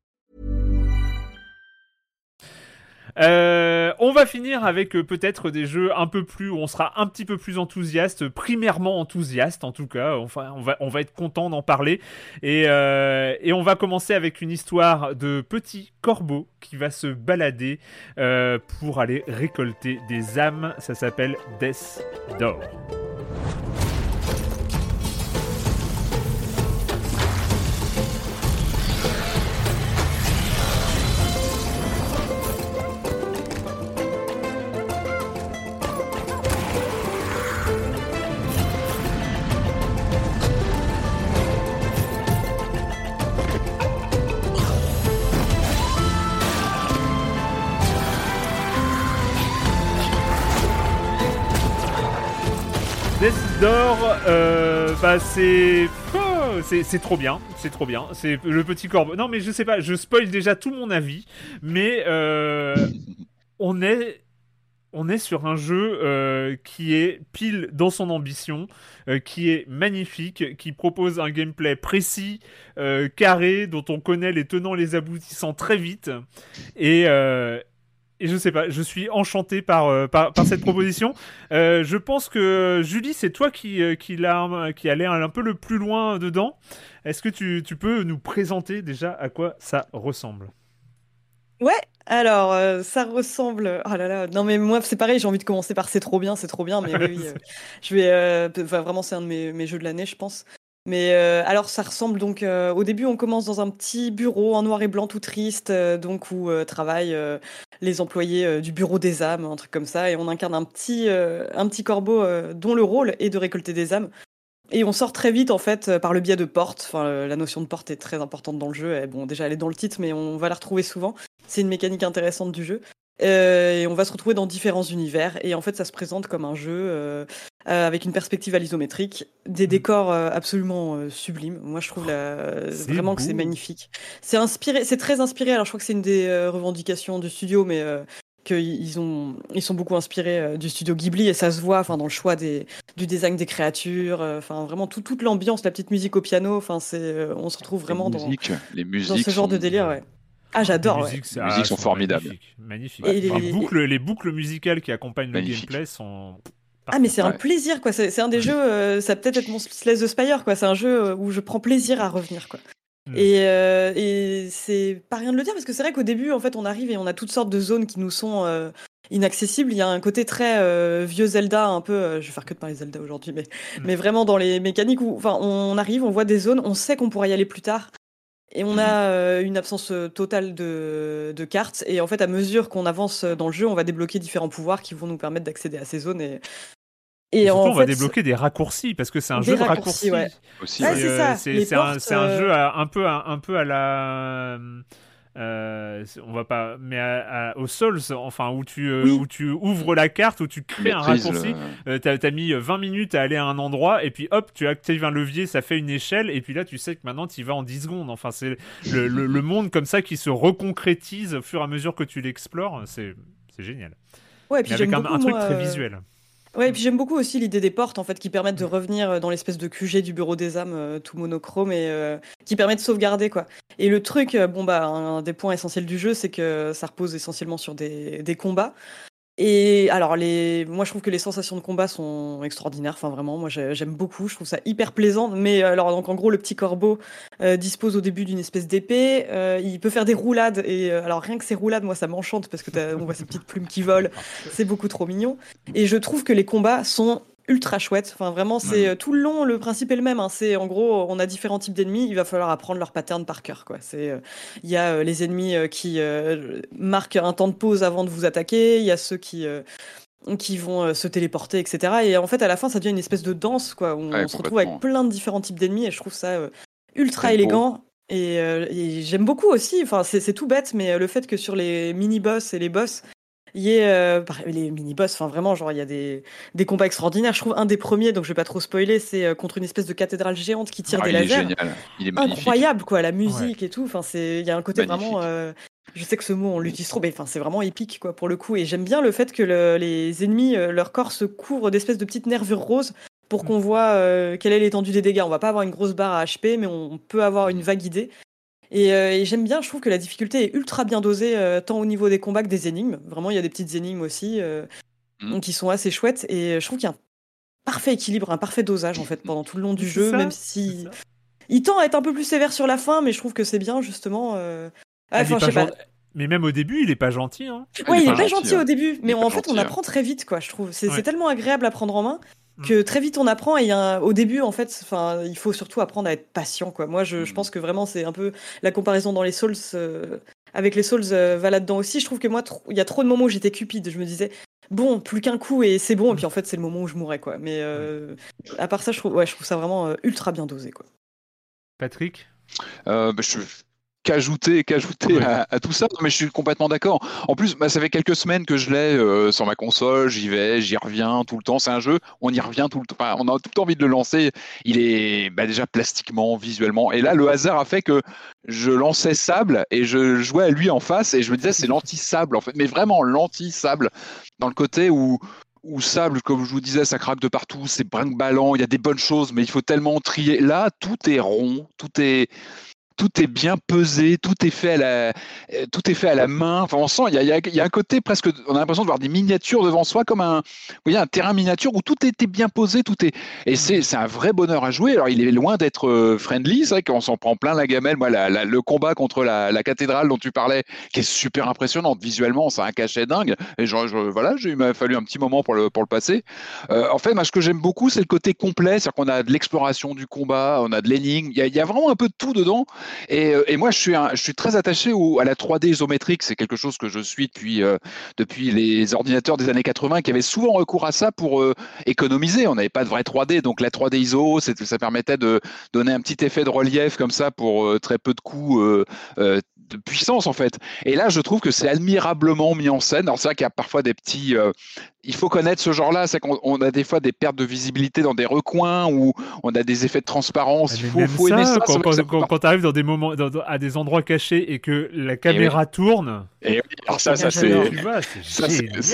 Euh, on va finir avec euh, peut-être des jeux un peu plus où on sera un petit peu plus enthousiaste, primairement enthousiaste en tout cas. Enfin, on va être content d'en parler et euh, et on va commencer avec une histoire de petit corbeau qui va se balader pour aller récolter des âmes. Ça s'appelle Death Door. Bah c'est, c'est trop bien, c'est trop bien. C'est le petit corbeau. Non mais je sais pas, je spoil déjà tout mon avis, mais euh, on est on est sur un jeu euh, qui est pile dans son ambition, euh, qui est magnifique, qui propose un gameplay précis, carré, dont on connaît les tenants, les aboutissants très vite, et et je sais pas, je suis enchanté par, euh, par, par cette proposition. Euh, je pense que Julie, c'est toi qui, euh, qui, l'a, qui allait un peu le plus loin dedans. Est-ce que tu, tu peux nous présenter déjà à quoi ça ressemble? Ouais, alors euh, ça ressemble. Oh là là, non mais moi c'est pareil, j'ai envie de commencer par c'est trop bien, c'est trop bien, mais oui, euh, je vais. enfin, vraiment, c'est un de mes, mes jeux de l'année, je pense. Mais euh, alors ça ressemble donc. euh, au début, on commence dans un petit bureau en noir et blanc, tout triste, euh, donc où travaillent les employés du bureau des âmes, un truc comme ça, et on incarne un petit, corbeau dont le rôle est de récolter des âmes. Et on sort très vite en fait par le biais de portes. La notion de porte est très importante dans le jeu. Et, bon, déjà elle est dans le titre, mais on va la retrouver souvent. C'est une mécanique intéressante du jeu. Euh, et on va se retrouver dans différents univers. Et en fait, ça se présente comme un jeu euh, euh, avec une perspective à l'isométrique, des décors euh, absolument sublimes. Moi, je trouve la... C'est vraiment que c'est magnifique. C'est inspiré, c'est très inspiré. Alors, je crois que c'est une des revendications du studio, mais qu'ils ont, ils sont beaucoup inspirés du studio Ghibli et ça se voit, enfin, dans le choix des, du design des créatures, enfin, vraiment tout- toute l'ambiance, la petite musique au piano. Enfin, c'est, on se retrouve vraiment les dans, musiques, ce genre sont- de délire, ouais. Ah, j'adore, les ouais. musiques, Les musiques sont formidables. Magnifiques. les, les- boucles, les boucles musicales qui accompagnent Magnifique. le gameplay sont. Ah mais c'est un Ouais. plaisir quoi, c'est c'est un des jeux, euh, ça peut être être mon Slay the Spire quoi, c'est un jeu euh, où je prends plaisir à revenir quoi. Mm. Et, euh, et c'est pas rien de le dire parce que c'est vrai qu'au début en fait on arrive et on a toutes sortes de zones qui nous sont euh, inaccessibles. Il y a un côté très euh, vieux Zelda un peu, euh, je vais faire que de parler Zelda aujourd'hui, mais, Mm. mais vraiment dans les mécaniques où enfin on arrive, on voit des zones, on sait qu'on pourra y aller plus tard. Et on a euh, une absence euh, totale de, de cartes. Et en fait, à mesure qu'on avance dans le jeu, on va débloquer différents pouvoirs qui vont nous permettre d'accéder à ces zones. Et, Et surtout, en on va débloquer des raccourcis parce que c'est un Des jeu de raccourcis, raccourcis. ouais. aussi. Ouais, c'est euh, un, euh, jeu à- un peu, à- un peu à la. Euh, on va pas, mais au Souls, enfin où tu euh, où tu ouvres la carte, où tu crées un raccourci. Euh, t'as as mis 20 minutes à aller à un endroit et puis hop, tu actives un levier, ça fait une échelle et puis là tu sais que maintenant tu vas en 10 secondes. Enfin c'est le, le, monde comme ça qui se reconcrétise au fur et à mesure que tu l'explores. C'est génial. Ouais, et puis avec un, un, truc très visuel. Ouais, et puis j'aime beaucoup aussi l'idée des portes en fait qui permettent de revenir euh, dans l'espèce de QG du bureau des âmes euh, tout monochrome et euh, qui permet de sauvegarder quoi. Et le truc, bon bah un, des points essentiels du jeu, c'est que ça repose essentiellement sur des, des combats. Et alors, les... moi, je trouve que les sensations de combat sont extraordinaires. Enfin, vraiment, moi, j'aime beaucoup. Je trouve ça hyper plaisant. Mais alors, donc, en gros, le petit corbeau euh, dispose au début d'une espèce d'épée. Euh, il peut faire des roulades. Et euh, alors, rien que ces roulades, moi, ça m'enchante parce que on voit ces petites plumes qui volent. C'est beaucoup trop mignon. Et je trouve que les combats sont ultra chouette. Enfin, vraiment, c'est euh, tout le long, le principe est le même. Hein. C'est en gros, on a différents types d'ennemis, il va falloir apprendre leur pattern par cœur. Quoi. C'est, euh, il y a euh, les ennemis qui marquent un temps de pause avant de vous attaquer. Il y a ceux qui qui vont se téléporter, etc. Et en fait, à la fin, ça devient une espèce de danse, quoi. Où on se retrouve avec plein de différents types d'ennemis, et je trouve ça ultra élégant. Et, et j'aime beaucoup aussi. Enfin, c'est tout bête, mais le fait que sur les mini boss et les boss, il y a euh, les mini-boss, enfin vraiment, genre il y a des, des combats extraordinaires. Je trouve un des premiers, donc je vais pas trop spoiler, c'est euh, contre une espèce de cathédrale géante qui tire ah, des il lasers. Est génial. Il est Incroyable, quoi, la musique et tout. Enfin, c'est, il y a un côté vraiment. Euh, je sais que ce mot on l'utilise trop, mais enfin c'est vraiment épique, quoi, pour le coup. Et j'aime bien le fait que les ennemis, leur corps se couvre d'espèces de petites nervures roses pour qu'on voit quelle est l'étendue des dégâts. On va pas avoir une grosse barre à HP, mais on peut avoir une vague idée. Euh, et, j'aime bien, je trouve que la difficulté est ultra bien dosée, euh, tant au niveau des combats que des énigmes. Vraiment, il y a des petites énigmes aussi euh, mmh. qui sont assez chouettes. Et je trouve qu'il y a un parfait équilibre, un parfait dosage en fait pendant tout le long du jeu, même si il tend à être un peu plus sévère sur la fin, mais je trouve que c'est bien justement. Ah, mais même au début, il est pas gentil. Hein. Ouais, il, est, pas gentil, au début, mais en fait, on hein. apprend très vite, quoi. Je trouve. C'est tellement agréable à prendre en main que très vite on apprend et au début en fait enfin il faut surtout apprendre à être patient quoi. Moi je, je mm. pense que vraiment c'est un peu la comparaison dans les Souls euh, avec les Souls euh, va là-dedans aussi. Je trouve que moi il y a trop de moments où j'étais cupide. Je me disais bon plus qu'un coup et c'est bon. Et puis en fait c'est le moment où je mourrais quoi. Mais euh, à part ça je trouve ouais je trouve ça vraiment ultra bien dosé quoi. Patrick? Bah, je qu'ajouter qu'ajouter à, tout ça. mais je suis complètement d'accord. En plus, bah, ça fait quelques semaines que je l'ai euh, sur ma console. J'y vais, j'y reviens tout le temps. C'est un jeu, on y revient tout le temps. on a tout le temps envie de le lancer. Il est bah, déjà plastiquement, visuellement. Et là, le hasard a fait que je lançais Sable et je jouais à lui en face et je me disais c'est l'anti-sable en fait, mais vraiment l'anti-sable dans le côté où où sable, comme je vous disais, ça craque de partout, c'est brinque-ballant, il y a des bonnes choses, mais il faut tellement trier. Là, tout est rond, tout est, tout est bien pesé, tout est fait à la, euh, tout est fait à la main. Enfin, on sent, il y a, y a, un côté presque, on a l'impression de voir des miniatures devant soi, comme un, voyez, un terrain miniature où tout était bien posé, tout est, et c'est, c'est un vrai bonheur à jouer. Alors, il est loin d'être euh, friendly, c'est vrai qu'on s'en prend plein la gamelle. Moi, le combat contre la, cathédrale dont tu parlais, qui est super impressionnante visuellement, a un cachet dingue. Et je, voilà, il m'a fallu un petit moment pour le, pour le passer. Euh, en fait, moi, ce que j'aime beaucoup, c'est le côté complet, c'est-à-dire qu'on a de l'exploration du combat, on a de l'énigme, il y, y a vraiment un peu de tout dedans. Euh, et, moi, je suis, très attaché à la 3D isométrique. C'est quelque chose que je suis depuis, euh, les ordinateurs des années 80 qui avaient souvent recours à ça pour euh, économiser. On n'avait pas de vraie 3D, donc la 3D ISO, ça permettait de donner un petit effet de relief comme ça pour très peu de coûts de puissance en fait. Et là, je trouve que c'est admirablement mis en scène. Alors c'est vrai qu'il y a parfois des petits, il faut connaître ce genre-là, c'est qu'on a des fois des pertes de visibilité dans des recoins où on a des effets de transparence. Il faut, aimer ça. Quand, tu arrives dans des moments, à des endroits cachés et que la caméra tourne. Et alors ça, ça c'est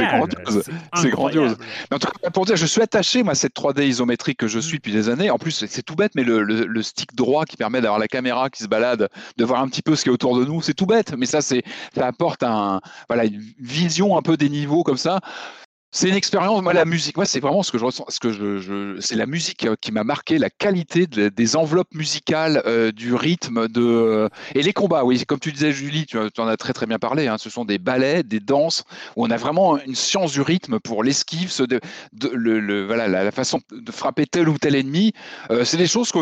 grandiose. C'est grandiose. Mais en tout cas, pour dire, je suis attaché moi à cette 3D isométrique que je suis depuis des années. En plus, c'est tout bête, mais le, le, stick droit qui permet d'avoir la caméra qui se balade, de voir un petit peu ce qui est autour de nous, c'est tout bête. Mais ça, c'est ça apporte un voilà une vision un peu des niveaux comme ça. C'est une expérience. Moi, la musique, moi, c'est vraiment ce que je ressens. Ce que je, c'est la musique euh, qui m'a marqué, la qualité des enveloppes musicales, euh, du rythme, de euh, et les combats. Oui, comme tu disais, Julie, tu, en as très très bien parlé. Hein, ce sont des ballets, des danses où on a vraiment une science du rythme pour l'esquive, de, le, voilà, la, façon de frapper tel ou tel ennemi. c'est des choses que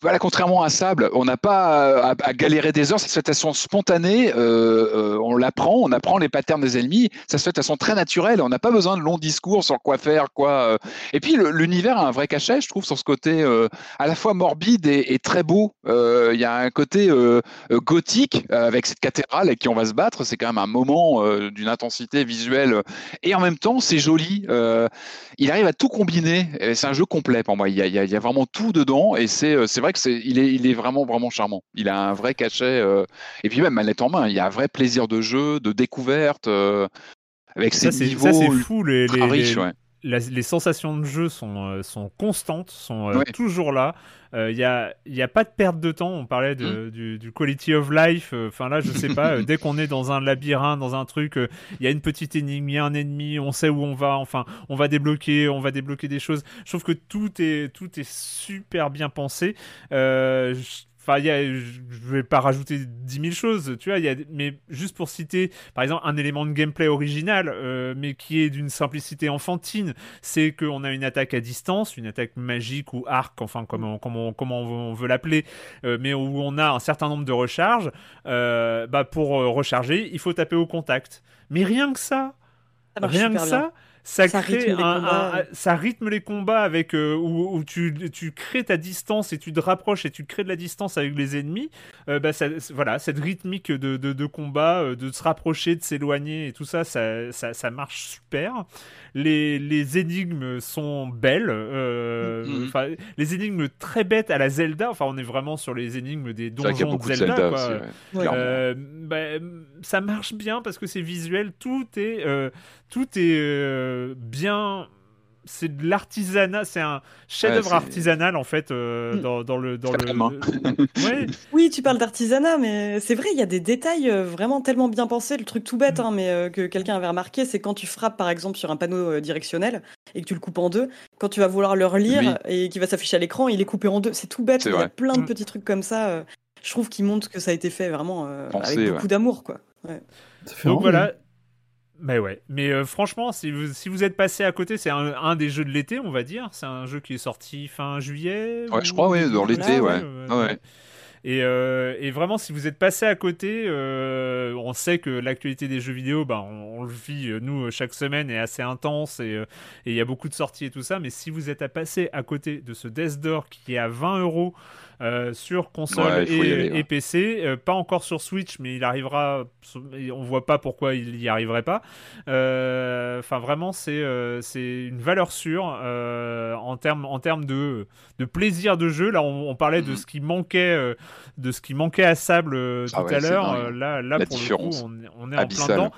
voilà, contrairement à Sable, on n'a pas à, à, galérer des heures, ça se fait de façon spontanée, euh, euh, on l'apprend, on apprend les patterns des ennemis, ça se fait de façon très naturelle, on n'a pas besoin de longs discours sur quoi faire, quoi. Euh. Et puis l'univers a un vrai cachet, je trouve, sur ce côté euh, à la fois morbide et, très beau. Euh, Il y a un côté gothique avec cette cathédrale avec qui on va se battre, c'est quand même un moment d'une intensité visuelle, et en même temps, c'est joli. il arrive à tout combiner, c'est un jeu complet pour moi, il y a, y a vraiment tout dedans, et c'est vrai vrai que c'est, il est, il est vraiment, vraiment charmant. Il a un vrai cachet. Euh, et puis même manette en main, il y a un vrai plaisir de jeu, de découverte. Euh, avec ses ça, niveaux ça, c'est fou. Les, les, riches, les, ouais. La, les sensations de jeu sont, euh, sont constantes, sont euh, toujours là. Il euh, n'y a, y a pas de perte de temps. On parlait de, mmh. du, du, quality of life. Enfin là, je sais pas. dès qu'on est dans un labyrinthe, dans un truc, il y a une petite énigme, il y a un ennemi, on sait où on va. Enfin, on va débloquer, on va débloquer des choses. Je trouve que tout est, tout est super bien pensé. Euh, Enfin, je vais pas rajouter 10 000 choses, tu vois, y a, mais juste pour citer, par exemple, un élément de gameplay original, euh, mais qui est d'une simplicité enfantine, c'est qu'on a une attaque à distance, une attaque magique ou arc, enfin, comment, comment, comment on veut l'appeler, euh, mais où on a un certain nombre de recharges. Euh, bah, pour recharger, il faut taper au contact. Mais rien que ça, rien que. Bien ça, ça, crée rythme un, un, un, ça rythme les combats avec euh, où, où, tu, tu crées ta distance et tu te rapproches et tu crées de la distance avec les ennemis. Euh, bah ça, voilà, cette rythmique de, de, de combat, euh, de se rapprocher, de s'éloigner et tout ça, ça, ça, ça marche super. Les, les énigmes sont belles, euh, mm -hmm. les énigmes très bêtes à la Zelda. Enfin, on est vraiment sur les énigmes des donjons de Zelda. Zelda quoi. aussi, ouais. euh, bah, ça marche bien parce que c'est visuel, tout est, euh, tout est euh, bien. C'est de l'artisanat, c'est un chef-d'œuvre ouais, artisanal en fait euh, Mm. dans, dans le dans le. ouais. Oui, tu parles d'artisanat, mais c'est vrai, il y a des détails euh, vraiment tellement bien pensés. Le truc tout bête, hein, mais euh, que quelqu'un avait remarqué, c'est quand tu frappes par exemple sur un panneau directionnel et que tu le coupes en deux, quand tu vas vouloir le relire Oui. et qui va s'afficher à l'écran, il est coupé en deux. C'est tout bête, il y a plein de Mm. petits trucs comme ça. euh, je trouve qui montrent que ça a été fait vraiment euh, Pensé, avec beaucoup ouais. d'amour, quoi. Ouais. Donc voilà. Mais ouais, mais euh, franchement, si vous, si vous êtes passé à côté, c'est un, un des jeux de l'été, on va dire. C'est un jeu qui est sorti fin juillet. Ouais, ou- je crois, ouais, dans l'été, Voilà, ouais. ouais. ouais. Et, euh, et vraiment, si vous êtes passé à côté, euh, on sait que l'actualité des jeux vidéo, bah, on, on le vit, euh, nous, chaque semaine, est assez intense et il y a beaucoup de sorties et tout ça. Mais si vous êtes à passer à côté de ce Death Door qui est à 20 euros sur console Ouais, et, aller, ouais. et PC, pas encore sur Switch, mais il arrivera. On voit pas pourquoi il y arriverait pas. Enfin, vraiment, c'est c'est une valeur sûre en termes en termes de de plaisir de jeu. Là, on, on parlait de Mhm. ce qui manquait de ce qui manquait à Sable euh, Ah tout ouais, à l'heure. Euh, là, là La pour différence le coup, on, on est en plein dedans.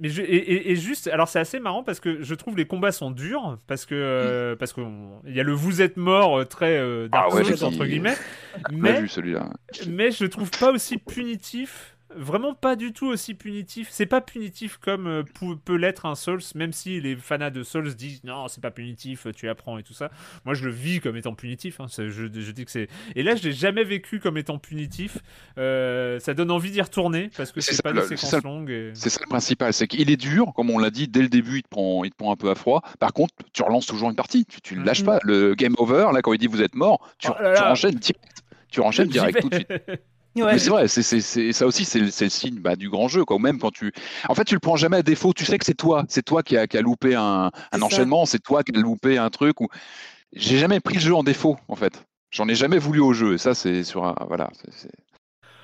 Mais je, et, et, juste, alors c'est assez marrant parce que je trouve les combats sont durs parce que euh, parce que il y a le vous êtes mort très euh, Dark Ah ouais, Souls entre guillemets, mais vu celui-là. mais je trouve pas aussi punitif. Vraiment pas du tout aussi punitif. C'est pas punitif comme euh, peut l'être un Souls, même si les fanats de Souls disent non, c'est pas punitif, tu apprends et tout ça. Moi, je le vis comme étant punitif. hein. Je, je dis que c'est. Et là, je l'ai jamais vécu comme étant punitif. Euh, ça donne envie d'y retourner parce que C'est pas des séquences ça, longues. Et... C'est ça le principal, c'est qu'il est dur, comme on l'a dit, dès le début, il te prend, il te prend un peu à froid. Par contre, tu relances toujours une partie, tu, tu le lâches Mhm. pas. Le game over, là, quand il dit vous êtes mort, tu, Oh là tu enchaînes direct. Tu enchaînes direct tout de suite. Ouais. Mais c'est vrai, c'est, c'est, c'est- ça aussi, c'est, le- c'est le signe bah, du grand jeu. Quoi. Ou même quand tu. En fait, tu le prends jamais à défaut. Tu sais que c'est toi. C'est toi qui a, qui a loupé un, un C'est ça. enchaînement. C'est toi qui a loupé un truc. Ou... J'ai jamais pris le jeu en défaut, en fait. J'en ai jamais voulu au jeu. Et ça, c'est sur un. Voilà. C'est, c'est...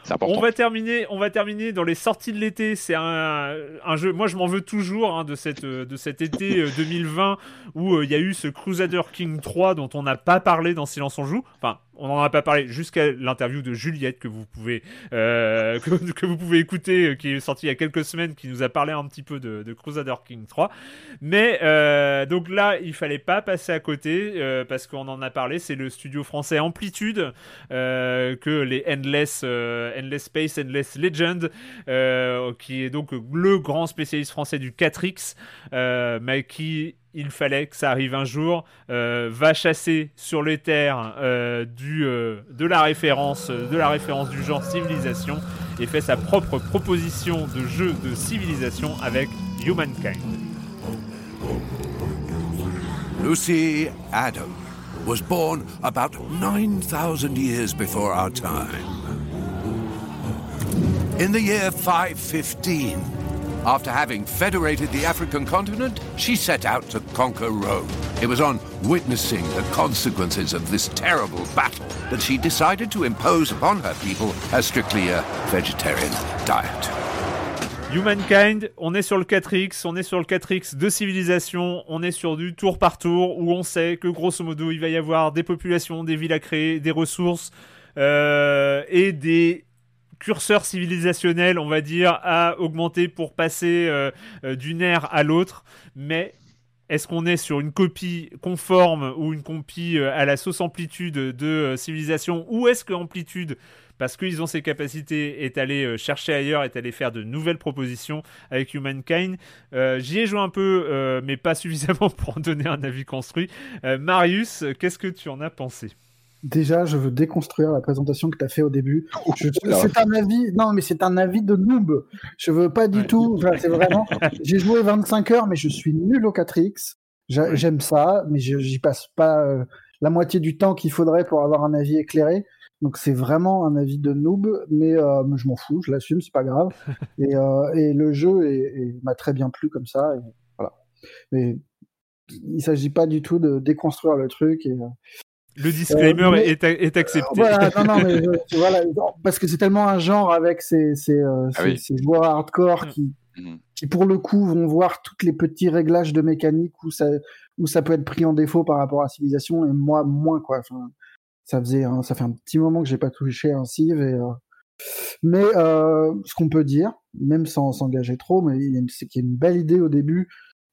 c'est important. On va terminer, on va terminer dans les sorties de l'été. C'est un, un jeu. Moi, je m'en veux toujours hein, de cette euh, de cet été euh, 2020 où euh, il y a eu ce Crusader King 3 dont on n'a pas parlé dans Silence on joue. Enfin, on n'en a pas parlé jusqu'à l'interview de Juliette que vous pouvez euh, écouter, euh, qui est sortie il y a quelques semaines, qui nous a parlé un petit peu de, de Crusader King 3. Mais euh, donc là, il fallait pas passer à côté parce qu'on en a parlé. C'est le studio français Amplitude que les Endless, Endless Space, Endless Legend, qui est donc le grand spécialiste français du 4X, euh, mais qui il fallait que ça arrive un jour, euh, va chasser sur les terres euh, du, euh, de la référence, de la référence du genre civilisation et fait sa propre proposition de jeu de civilisation avec Humankind. Lucy Adam, was born about 9,000 years before our time. In the year 515, after having federated the African continent, she set out to conquer Rome. It was on witnessing the consequences of this terrible battle that she decided to impose upon her people a strictly a vegetarian diet. Humankind, on est sur le 4X, on est sur le 4X de civilisation, on est sur du tour par tour où on sait que grosso modo il va y avoir des populations, des villes à créer, des ressources euh, et des curseur civilisationnel, on va dire, à augmenter pour passer euh, euh, d'une ère à l'autre. Mais est-ce qu'on est sur une copie conforme ou une copie euh, à la sauce amplitude de civilisation? Ou est-ce que amplitude parce qu'ils ont ces capacités, est allé chercher ailleurs, est allé faire de nouvelles propositions avec Humankind? J'y ai joué un peu, mais pas suffisamment pour en donner un avis construit. Marius, qu'est-ce que tu en as pensé? Déjà, je veux déconstruire la présentation que tu as fait au début. C'est un avis, non, mais c'est un avis de noob. Je veux pas du tout. c'est vraiment. J'ai joué 25 heures, mais je suis nul au 4X. J'aime ça, mais j'y passe pas euh, la moitié du temps qu'il faudrait pour avoir un avis éclairé. Donc c'est vraiment un avis de noob, mais, euh, je m'en fous, je l'assume, c'est pas grave. Et, euh, et, le jeu m'a très bien plu comme ça. Et voilà. Mais il s'agit pas du tout de déconstruire le truc. Et, le disclaimer euh, est, est, accepté. Voilà, non, non, mais voilà, parce que c'est tellement un genre avec ces, ces, euh, ah ces, joueurs hardcore mm. qui, mm. qui, pour le coup, vont voir tous les petits réglages de mécanique où ça, où ça peut être pris en défaut par rapport à Civilization, et moi, moins, quoi. Enfin, ça faisait, ça fait un petit moment que j'ai pas touché un Civ, et, euh, mais ce qu'on peut dire, même sans s'engager trop, mais c'est qu'il y a une belle idée au début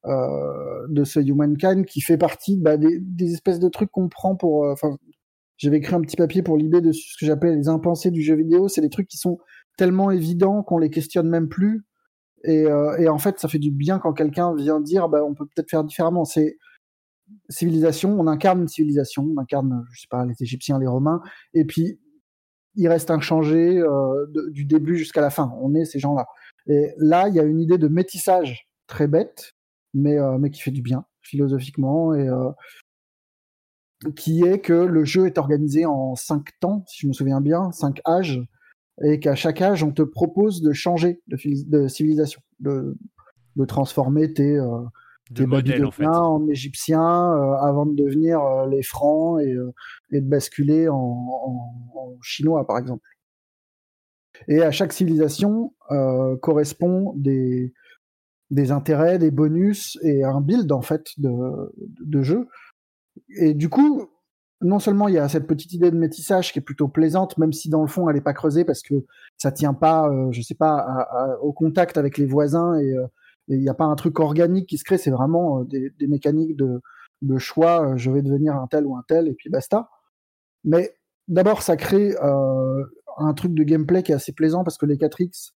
euh, de ce Humankind qui fait partie bah, des, espèces de trucs qu'on prend pour. Euh, enfin, j'avais écrit un petit papier pour l'idée de ce que j'appelle les impensés du jeu vidéo. C'est des trucs qui sont tellement évidents qu'on les questionne même plus. Et, euh, et en fait, ça fait du bien quand quelqu'un vient dire, bah, on peut peut-être faire différemment. C'est civilisation, on incarne une civilisation, on incarne, je sais pas, les Égyptiens, les Romains, et puis il reste inchangé du début jusqu'à la fin. On est ces gens-là. Et là, il y a une idée de métissage très bête, mais, euh, mais qui fait du bien philosophiquement et euh, qui est que le jeu est organisé en cinq temps, si je me souviens bien, cinq âges, et qu'à chaque âge, on te propose de changer de, de civilisation, de, de, transformer tes, euh, tes Babyloniens en, en égyptiens euh, avant de devenir euh, les francs et, et de basculer en, en, en, chinois, par exemple. Et à chaque civilisation correspond des, des intérêts, des bonus et un build en fait de, jeu. Et du coup, non seulement il y a cette petite idée de métissage qui est plutôt plaisante, même si dans le fond elle n'est pas creusée parce que ça tient pas, euh, je sais pas, au contact avec les voisins euh, et il n'y a pas un truc organique qui se crée, c'est vraiment euh, des, mécaniques de, de choix, je vais devenir un tel ou un tel et puis basta. Mais d'abord ça crée un truc de gameplay qui est assez plaisant parce que les 4X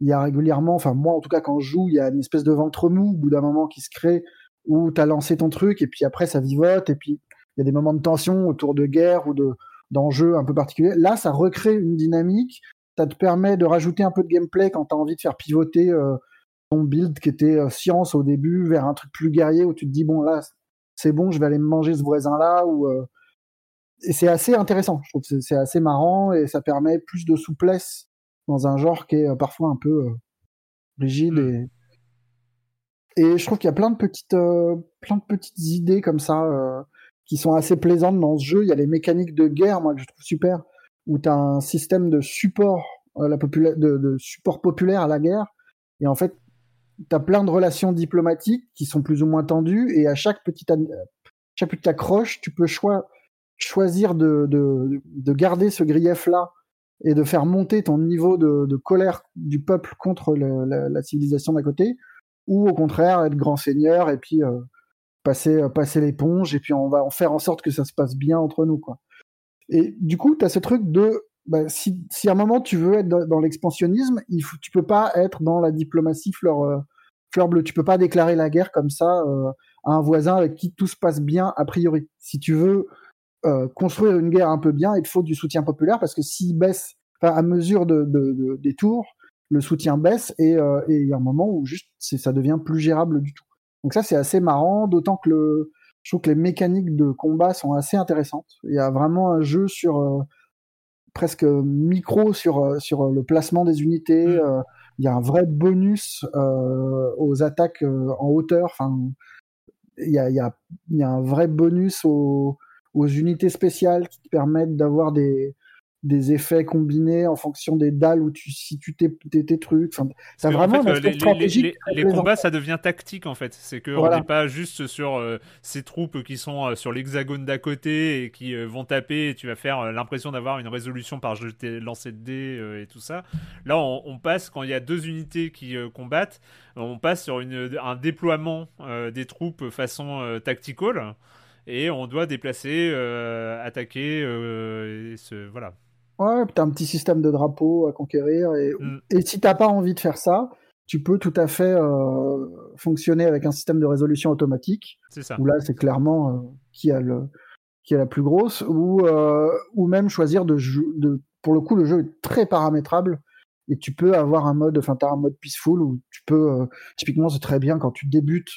il y a régulièrement, enfin moi en tout cas quand je joue, il y a une espèce de ventre mou au bout d'un moment qui se crée où tu as lancé ton truc et puis après ça vivote et puis il y a des moments de tension autour de guerre ou de d'enjeux un peu particuliers. Là, ça recrée une dynamique, ça te permet de rajouter un peu de gameplay quand tu as envie de faire pivoter euh, ton build qui était euh, science au début vers un truc plus guerrier où tu te dis bon là c'est bon, je vais aller me manger ce voisin là ou euh, et c'est assez intéressant. Je trouve c'est assez marrant et ça permet plus de souplesse dans un genre qui est euh, parfois un peu euh, rigide mm. et et je trouve qu'il y a plein de petites euh, plein de petites idées comme ça qui sont assez plaisantes dans ce jeu. Il y a les mécaniques de guerre, moi que je trouve super, où tu as un système de support la de, de, support populaire à la guerre et en fait tu as plein de relations diplomatiques qui sont plus ou moins tendues et à chaque petite chaque petite accroche, tu peux choisir de, de, de garder ce grief là et de faire monter ton niveau de, colère du peuple contre la, civilisation d'à côté, ou au contraire être grand seigneur et puis euh, passer, euh, passer l'éponge et puis on va en faire en sorte que ça se passe bien entre nous. quoi. Et du coup, tu as ce truc de bah, si, si à un moment tu veux être dans, l'expansionnisme, il faut, tu peux pas être dans la diplomatie fleur, euh, bleue. Tu peux pas déclarer la guerre comme ça à un voisin avec qui tout se passe bien a priori. Si tu veux euh, construire une guerre un peu bien, il faut du soutien populaire parce que s'il baisse, à mesure de, de, de, des tours, le soutien baisse et, euh, et il y a un moment où juste ça devient plus gérable du tout. Donc ça c'est assez marrant, d'autant que le, je trouve que les mécaniques de combat sont assez intéressantes. Il y a vraiment un jeu sur euh, presque micro sur sur le placement des unités. Mm. il y a un vrai bonus aux attaques en hauteur. Enfin, il y a, il y, a, y a un vrai bonus aux, aux unités spéciales qui te permettent d'avoir des, des effets combinés en fonction des dalles où tu situes tes, tes, tes trucs. Enfin, ça vraiment en fait, les, stratégique les- combats, ça devient tactique en fait. C'est que Voilà. on n'est pas juste sur euh, ces troupes qui sont euh, sur l'hexagone d'à côté et qui euh, vont taper. Et tu vas faire l'impression d'avoir une résolution par jeter, lancer de dés et tout ça. Là, on, on passe quand il y a deux unités qui combattent, on passe sur une, un déploiement des troupes façon tactical. Et on doit déplacer, euh, attaquer, euh, et se, voilà. Ouais, puis t'as un petit système de drapeau à conquérir. Et, Mm. et si t'as pas envie de faire ça, tu peux tout à fait euh, fonctionner avec un système de résolution automatique. C'est ça. Où là, c'est clairement euh, qui a le qui est la plus grosse, ou euh, ou même choisir de, de pour le coup le jeu est très paramétrable et tu peux avoir un mode, enfin t'as un mode peaceful où tu peux typiquement c'est très bien quand tu débutes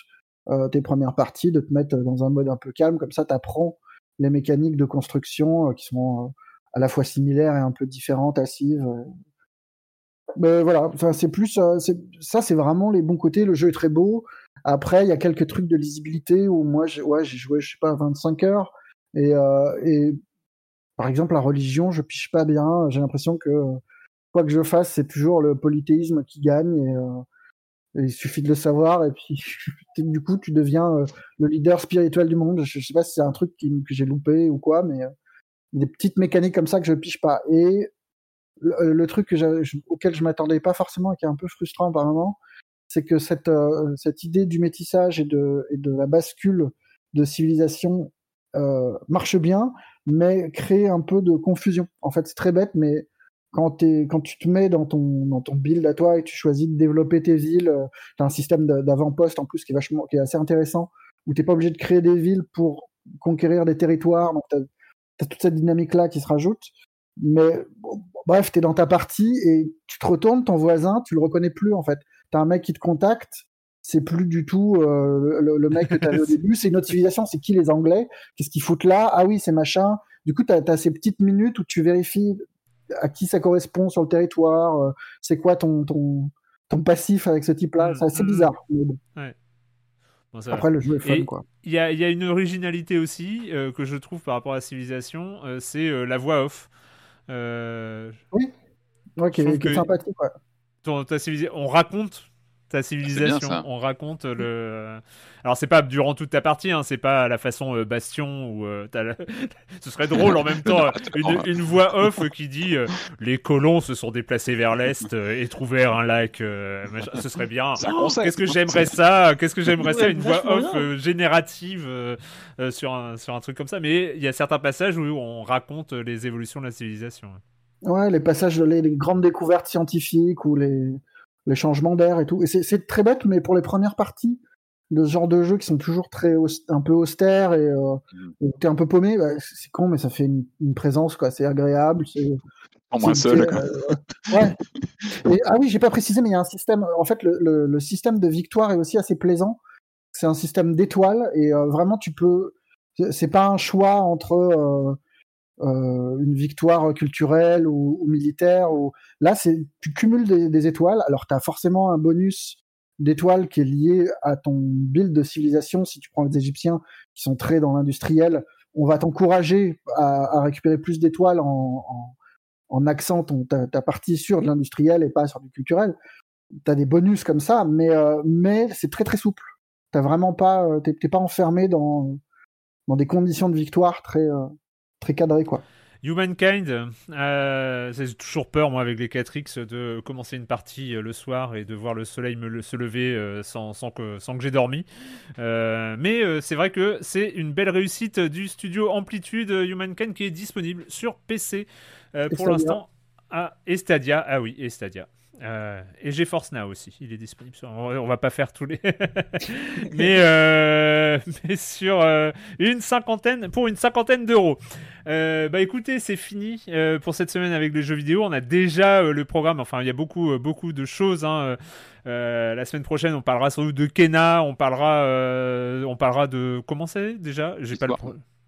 tes premières parties de te mettre dans un mode un peu calme comme ça t'apprends les mécaniques de construction euh, qui sont euh, à la fois similaires et un peu différentes euh. Mais voilà, enfin, c'est plus euh, ça, c'est vraiment les bons côtés. Le jeu est très beau. Après, il y a quelques trucs de lisibilité où moi, j'ai ouais, joué, je sais pas, 25 heures et, euh, et par exemple la religion, je piche pas bien. J'ai l'impression que euh, quoi que je fasse, c'est toujours le polythéisme qui gagne euh, il suffit de le savoir et puis du coup, tu deviens euh, le leader spirituel du monde. Je, je sais pas si c'est un truc qui- que j'ai loupé ou quoi, mais euh, des petites mécaniques comme ça que je piche pas. Et le, le truc auquel je m'attendais pas forcément et qui est un peu frustrant par moment, c'est que cette, euh, idée du métissage et de, la bascule de civilisation euh, marche bien, mais crée un peu de confusion. En fait, c'est très bête, mais quand, tu te mets dans ton, dans ton build à toi et tu choisis de développer tes villes, euh, tu as un système d'avant-poste en plus qui est, vachement, qui est assez intéressant, où tu pas obligé de créer des villes pour conquérir des territoires. Donc, tu as, toute cette dynamique-là qui se rajoute. Mais bon, bref, tu es dans ta partie et tu te retournes, ton voisin, tu le reconnais plus en fait. Tu as un mec qui te contacte, c'est plus du tout euh, le, le mec que tu avais au début, c'est une autre civilisation, c'est qui les Anglais? Qu'est-ce qu'ils foutent là? Ah oui, c'est machin. Du coup, tu as, ces petites minutes où tu vérifies à qui ça correspond sur le territoire, euh, c'est quoi ton, ton, ton passif avec ce type-là. C'est assez bizarre. mais bon. Ouais. Bon, ça Après, le jeu est fun, quoi. Il y y a une originalité aussi euh, que je trouve par rapport à Civilization, euh, c'est euh, la voix off. Oui, ouais, qui, est- qui est sympathique. Ouais. on raconte ta civilisation, on raconte le. Alors c'est pas durant toute ta partie, hein, c'est pas la façon euh, Bastion où euh, ce serait drôle en même temps euh, une, une voix off qui dit euh, les colons se sont déplacés vers l'est euh, et trouvèrent un lac. euh, ce serait bien. Oh. Qu'est-ce que j'aimerais ça Qu'est-ce que j'aimerais ça Une voix off euh, générative euh, euh, sur un sur un truc comme ça. Mais il y a certains passages où on raconte les évolutions de la civilisation. Ouais, les passages, les, les grandes découvertes scientifiques ou les, les changements d'air et tout. Et c'est- très bête, mais pour les premières parties de ce genre de jeux qui sont toujours très un peu austères et euh, où t'es un peu paumé, bah, c'est con, mais ça fait une, une présence, quoi. C'est agréable. En moins seul. euh, ouais. Et- ah oui, j'ai pas précisé, mais il y a un système. En fait, le, le- le système de victoire est aussi assez plaisant. C'est un système d'étoiles et euh, vraiment, tu peux. c'est- C'est pas un choix entre euh, une victoire culturelle ou, militaire. Ou... Là, c'est tu cumules des, étoiles. Alors, tu as forcément un bonus d'étoiles qui est lié à ton build de civilisation. Si tu prends les Égyptiens qui sont très dans l'industriel, on va t'encourager à, récupérer plus d'étoiles en, en, ton, ta, partie sur de l'industriel et pas sur du culturel. Tu as des bonus comme ça, mais, euh, mais c'est très très souple. T'as vraiment pas, euh, t'es pas enfermé dans, dans des conditions de victoire très, très cadrées, quoi. Humankind, euh, c'est toujours peur, moi, avec les 4X, de commencer une partie euh, le soir et de voir le soleil me le- se lever euh, sans, sans que, sans que j'ai dormi. Euh, mais c'est vrai que c'est une belle réussite du studio Amplitude Humankind qui est disponible sur PC pour l'instant. Ah, et Stadia, ah oui, et Stadia. Euh, et GeForce Now aussi, il est disponible sur. On va pas faire tous les. mais, euh, mais sur euh, une cinquantaine, pour une cinquantaine d'euros. bah écoutez, c'est fini pour cette semaine avec les jeux vidéo. On a déjà le programme. Enfin, il y a beaucoup, beaucoup de choses. Hein. la semaine prochaine, on parlera sans doute de Kena. On parlera, on parlera de comment c'est déjà? J'ai pas le.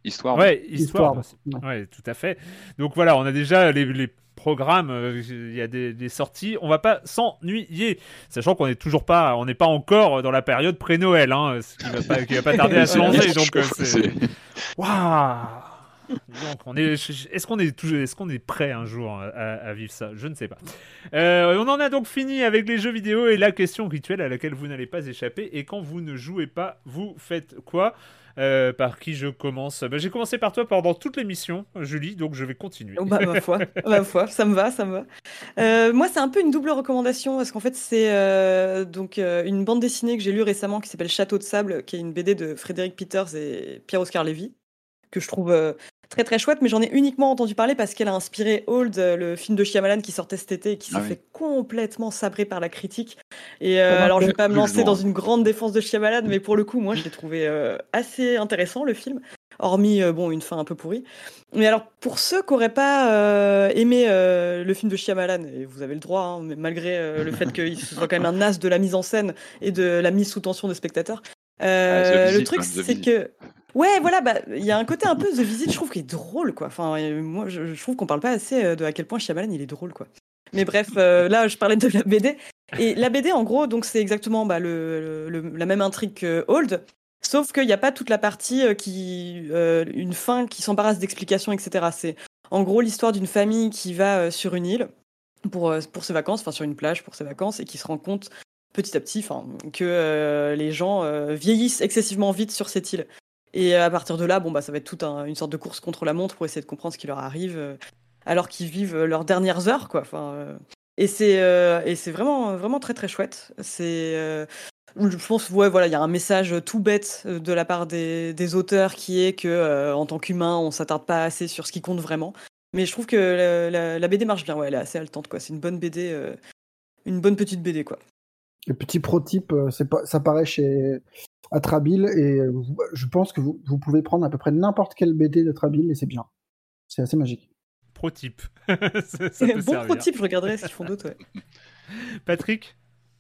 Histoire. Ouais, histoire. Ouais. tout à fait. Donc voilà, on a déjà les, les programme, euh, il y a des, sorties, on va pas s'ennuyer, sachant qu'on n'est toujours pas, on n'est pas encore dans la période pré-Noël, hein, ce qui va pas, va pas tarder à se lancer. donc euh, c'est, waouh. Donc, on est, est-ce qu'on est, est-ce qu'on est prêt un jour à, vivre ça? Je ne sais pas. Euh, on en a donc fini avec les jeux vidéo et la question rituelle à laquelle vous n'allez pas échapper. Et quand vous ne jouez pas, vous faites quoi? Euh, par qui je commence bah, J'ai commencé par toi pendant toute l'émission, Julie, donc je vais continuer. Oh, bah, ma foi, ma foi, ça me va, ça me va. Euh, moi, c'est un peu une double recommandation parce qu'en fait, c'est euh, donc une bande dessinée que j'ai lue récemment qui s'appelle Château de sable, qui est une BD de Frédéric Peters et Pierre-Oscar Lévy, que je trouve très très chouette, mais j'en ai uniquement entendu parler parce qu'elle a inspiré Old, euh, le film de Shyamalan qui sortait cet été et qui s'est ah fait complètement sabrer par la critique. Et euh, alors je vais pas me lancer dans une grande défense de Shyamalan, mais pour le coup, moi je l'ai trouvé euh, assez intéressant le film, hormis bon une fin un peu pourrie. Mais alors pour ceux qui n'auraient pas aimé le film de Shyamalan, et vous avez le droit, hein, malgré le fait qu'il soit quand même un as de la mise en scène et de la mise sous tension des spectateurs. Ah, le truc, hein, c'est que Ouais, voilà, bah, il y a un côté un peu The Visit, je trouve, qui est drôle, quoi. Enfin, euh, moi, je, trouve qu'on parle pas assez euh, de à quel point Shyamalan, il est drôle, quoi. Mais bref, euh, là, je parlais de la BD. Et la BD, en gros, donc c'est exactement bah, la même intrigue que Old, sauf qu'il n'y a pas toute la partie qui, une fin qui s'embarrasse d'explications, etc. C'est en gros l'histoire d'une famille qui va sur une île pour, pour ses vacances, enfin sur une plage pour ses vacances, et qui se rend compte petit à petit, que les gens vieillissent excessivement vite sur cette île. Et à partir de là, bon, bah, ça va être toute une sorte de course contre la montre pour essayer de comprendre ce qui leur arrive euh, alors qu'ils vivent euh, leurs dernières heures, quoi. Enfin, euh, et c'est et c'est vraiment vraiment très très chouette. C'est je pense ouais voilà il y a un message tout bête de la part des, des auteurs qui est que en tant qu'humain on s'attarde pas assez sur ce qui compte vraiment. Mais je trouve que la, BD marche bien. Ouais, elle est assez haletante quoi. C'est une bonne BD, une bonne petite BD quoi. Le petit pro-type, pas, ça paraît chez à Trabil et je pense que vous, pouvez prendre à peu près n'importe quel BD de Trabil et c'est bien. C'est assez magique. Pro-type. bon pro-type, je regarderai ce qu'ils font d'autres. Patrick?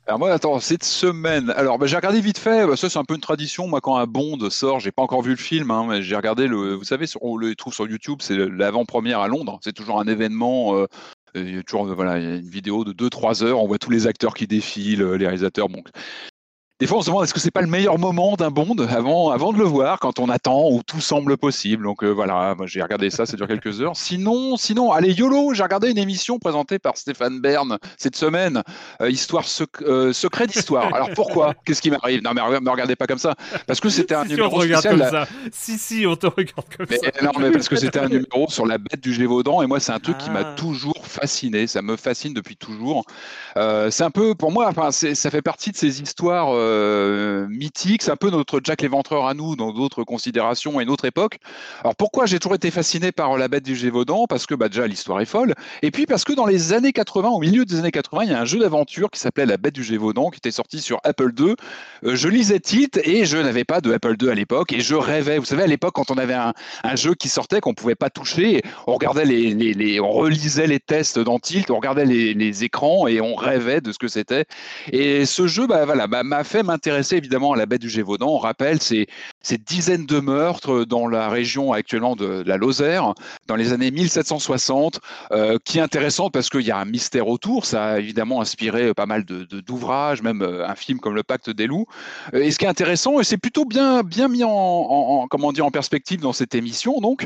Alors moi, attends, cette semaine, alors bah, j'ai regardé vite fait, bah, ça c'est un peu une tradition, moi quand un Bond sort, j'ai pas encore vu le film, hein, mais j'ai regardé, le, vous savez, on le trouve sur YouTube, c'est l'avant-première à Londres, c'est toujours un événement, euh, il y a toujours voilà, une vidéo de 2-3 heures, on voit tous les acteurs qui défilent, les réalisateurs, bon, des fois, on se demande est-ce que c'est pas le meilleur moment d'un Bond avant, avant de le voir, quand on attend où tout semble possible. Donc euh, voilà, moi j'ai regardé ça, ça dure quelques heures. Sinon, sinon, allez YOLO, j'ai regardé une émission présentée par Stéphane Bern cette semaine, euh, histoire euh, secret d'histoire. Alors pourquoi? Qu'est-ce qui m'arrive? Non mais me regardez pas comme ça, parce que c'était un si numéro on spécial. Comme ça. Si si, on te regarde comme mais, ça. Non mais parce que c'était un numéro sur la bête du Gévaudan et moi c'est un truc qui m'a ah. toujours fasciné. Ça me fascine depuis toujours. c'est un peu pour moi, enfin ça fait partie de ces histoires euh, mythique. C'est un peu notre Jack l'Éventreur à nous dans d'autres considérations et une autre époque. Alors pourquoi j'ai toujours été fasciné par La Bête du Gévaudan? Parce que bah, déjà l'histoire est folle. Et puis parce que dans les années 80, au milieu des années 80, il y a un jeu d'aventure qui s'appelait La Bête du Gévaudan qui était sorti sur Apple II. Euh, je lisais titre et je n'avais pas de Apple II à l'époque et je rêvais. Vous savez, à l'époque, quand on avait un, jeu qui sortait qu'on pouvait pas toucher, on regardait les, on relisait les tests dans Tilt, on regardait les, les écrans et on rêvait de ce que c'était. Et ce jeu, bah, voilà, bah, m'a fait m'intéresser évidemment à la baie du Gévaudan. On rappelle ces, ces dizaines de meurtres dans la région actuellement de, la Lozère, dans les années 1760, euh, qui est intéressante parce qu'il y a un mystère autour. Ça a évidemment inspiré pas mal de, d'ouvrages, même euh, un film comme Le Pacte des loups. Euh, et ce qui est intéressant, et c'est plutôt bien, bien mis en, comment dire, en perspective dans cette émission, donc,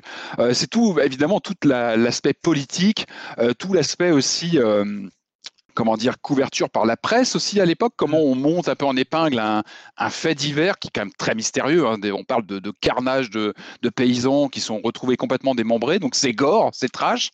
c'est tout, évidemment, tout l'aspect politique, tout l'aspect aussi comment dire, couverture par la presse aussi à l'époque, comment on monte un peu en épingle un, fait divers qui est quand même très mystérieux. Hein. On parle de, carnage de, paysans qui sont retrouvés complètement démembrés, donc c'est gore, c'est trash,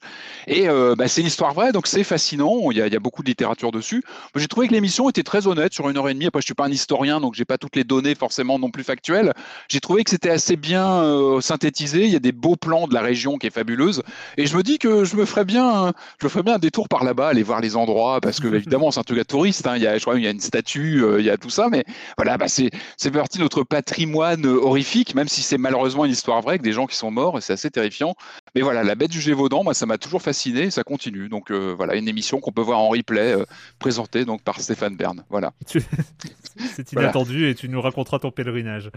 et euh, bah, c'est une histoire vraie, donc c'est fascinant. Il y, a, beaucoup de littérature dessus. J'ai trouvé que l'émission était très honnête sur une heure et demie. Après, je suis pas un historien, donc j'ai pas toutes les données forcément non plus factuelles. J'ai trouvé que c'était assez bien euh, synthétisé. Il y a des beaux plans de la région qui est fabuleuse, et je me dis que je me ferais bien, je me ferais bien un détour par là-bas, aller voir les endroits parce que évidemment c'est un truc à touriste. hein. Il y a, je crois, il y a une statue, euh, il y a tout ça, mais voilà, bah, c'est c'est partie de notre patrimoine horrifique, même si c'est malheureusement une histoire vraie, avec des gens qui sont morts, et c'est assez terrifiant. Mais voilà, la Bête du Gévaudan, moi ça m'a toujours fasciné, et ça continue. Donc euh, voilà, une émission qu'on peut voir en replay, euh, présentée donc par Stéphane Bern. Voilà. C'est Voilà. inattendu et tu nous raconteras ton pèlerinage.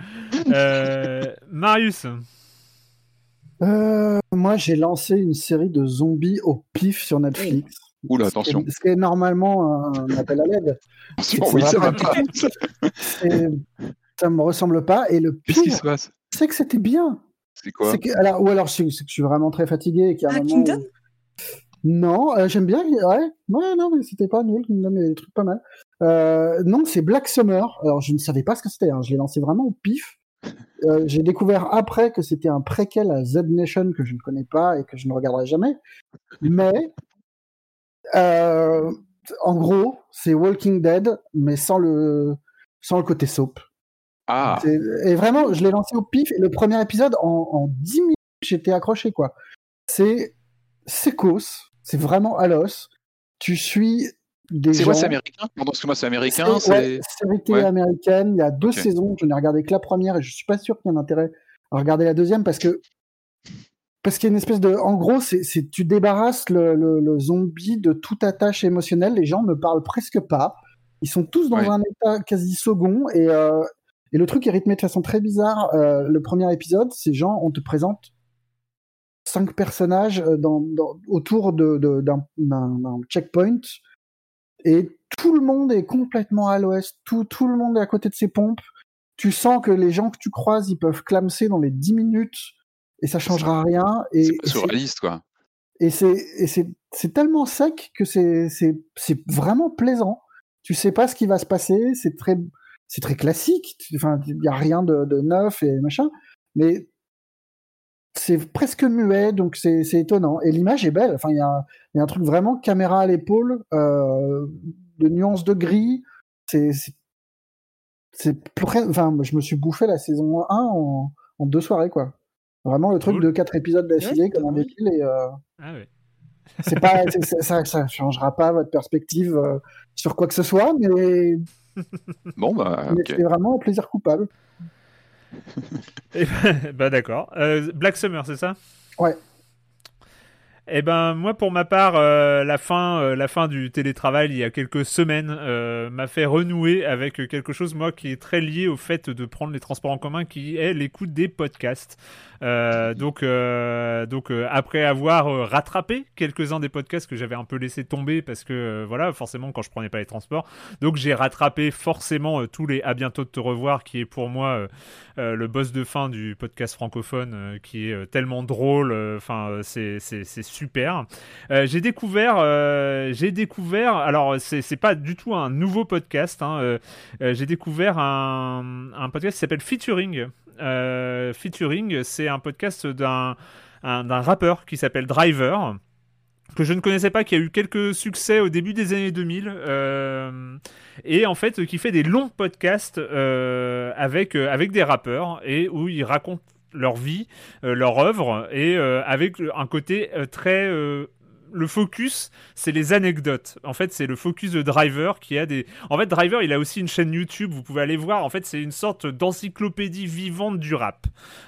Euh, Marius, Euh, moi, j'ai lancé une série de zombies au pif sur Netflix. Oula, Ce qui est- attention. Ce qui est normalement un appel à l'aide. Attention, C'est oui, ça va vraiment- pas. Et ça me ressemble pas. Et le pire, c'est que c'était bien. C'est quoi? C'est que- alors, ou alors, c'est c'est que je suis vraiment très fatigué. et qu'il y a un Ah, moment Kingdom? où- Non, euh, j'aime bien. Ouais, ouais, non, mais c'était pas nul. Kingdom, il y a des trucs pas mal. Euh, non, c'est Black Summer. Alors, je ne savais pas ce que c'était. hein. Je l'ai lancé vraiment au pif. Euh, J'ai découvert après que c'était un préquel à Z Nation que je ne connais pas et que je ne regarderai jamais. Mais, euh, en gros, c'est Walking Dead, mais sans le, sans le côté soap. Ah, Et vraiment, je l'ai lancé au pif. Et le premier épisode, en, en 10 minutes, j'étais accroché, quoi. C'est sécos. C'est vraiment à l'os. Tu suis des c'est gens. quoi, c'est américain? Pardon, excuse-moi, c'est américain C'est- ouais, série télé ouais. américaine. Il y a deux saisons. Je n'ai regardé que la première et je suis pas sûr qu'il y ait un intérêt à regarder la deuxième parce que parce qu'il y a une espèce de. En gros, c'est c'est- tu débarrasses le, le- le zombie de toute attache émotionnelle. Les gens ne parlent presque pas. Ils sont tous dans Ouais. un état quasi second et euh, et le truc est rythmé de façon très bizarre. Euh, le premier épisode, ces gens, on te présente cinq personnages euh, dans, dans- autour de- de- d'un d'un- d'un checkpoint et tout le monde est complètement à l'ouest. Tout, tout le monde est à côté de ses pompes. Tu sens que les gens que tu croises, ils peuvent clamser dans les 10 minutes et ça changera rien. Et, C'est pas surréaliste, quoi. et c'est tellement sec que c'est vraiment plaisant. Tu sais pas ce qui va se passer, c'est très c'est très classique. Enfin, il y a rien de, de neuf et machin, mais c'est presque muet, donc c'est étonnant. Et l'image est belle. Enfin, il y a y a un truc vraiment caméra à l'épaule, euh, de nuances de gris. C'est enfin, je me suis bouffé la saison 1 en, en deux soirées quoi. Vraiment le truc Cool. de quatre épisodes d'affilée Ouais, comme un débile et euh, Ah ouais. c'est pas c'est- c'est- ça ça changera pas votre perspective euh, sur quoi que ce soit mais, Bon, bah, c'est vraiment un plaisir coupable Eh ben, bah d'accord. Euh, Black Summer, c'est ça? Ouais. Eh ben moi pour ma part euh, la fin euh, la fin du télétravail il y a quelques semaines euh, m'a fait renouer avec quelque chose moi qui est très lié au fait de prendre les transports en commun qui est l'écoute des podcasts. Donc donc après avoir rattrapé quelques-uns des podcasts que j'avais un peu laissé tomber parce que voilà forcément quand je prenais pas les transports donc j'ai rattrapé forcément tous les à bientôt de te revoir qui est pour moi le boss de fin du podcast francophone qui est tellement drôle enfin c'est c'est super. Euh, j'ai découvert euh, j'ai découvert alors c'est pas du tout un nouveau podcast hein, euh, j'ai découvert un, podcast qui s'appelle Featuring. Featuring c'est un podcast d'un un- d'un rappeur qui s'appelle Driver que je ne connaissais pas, qui a eu quelques succès au début des années 2000, euh, et en fait qui fait des longs podcasts avec, avec des rappeurs, et où ils racontent leur vie, euh, leur œuvre, et euh, avec un côté euh, très... euh, le focus, c'est les anecdotes. En fait, c'est le focus de Driver qui a des. En fait, Driver, il a aussi une chaîne YouTube. Vous pouvez aller voir. En fait, c'est une sorte d'encyclopédie vivante du rap,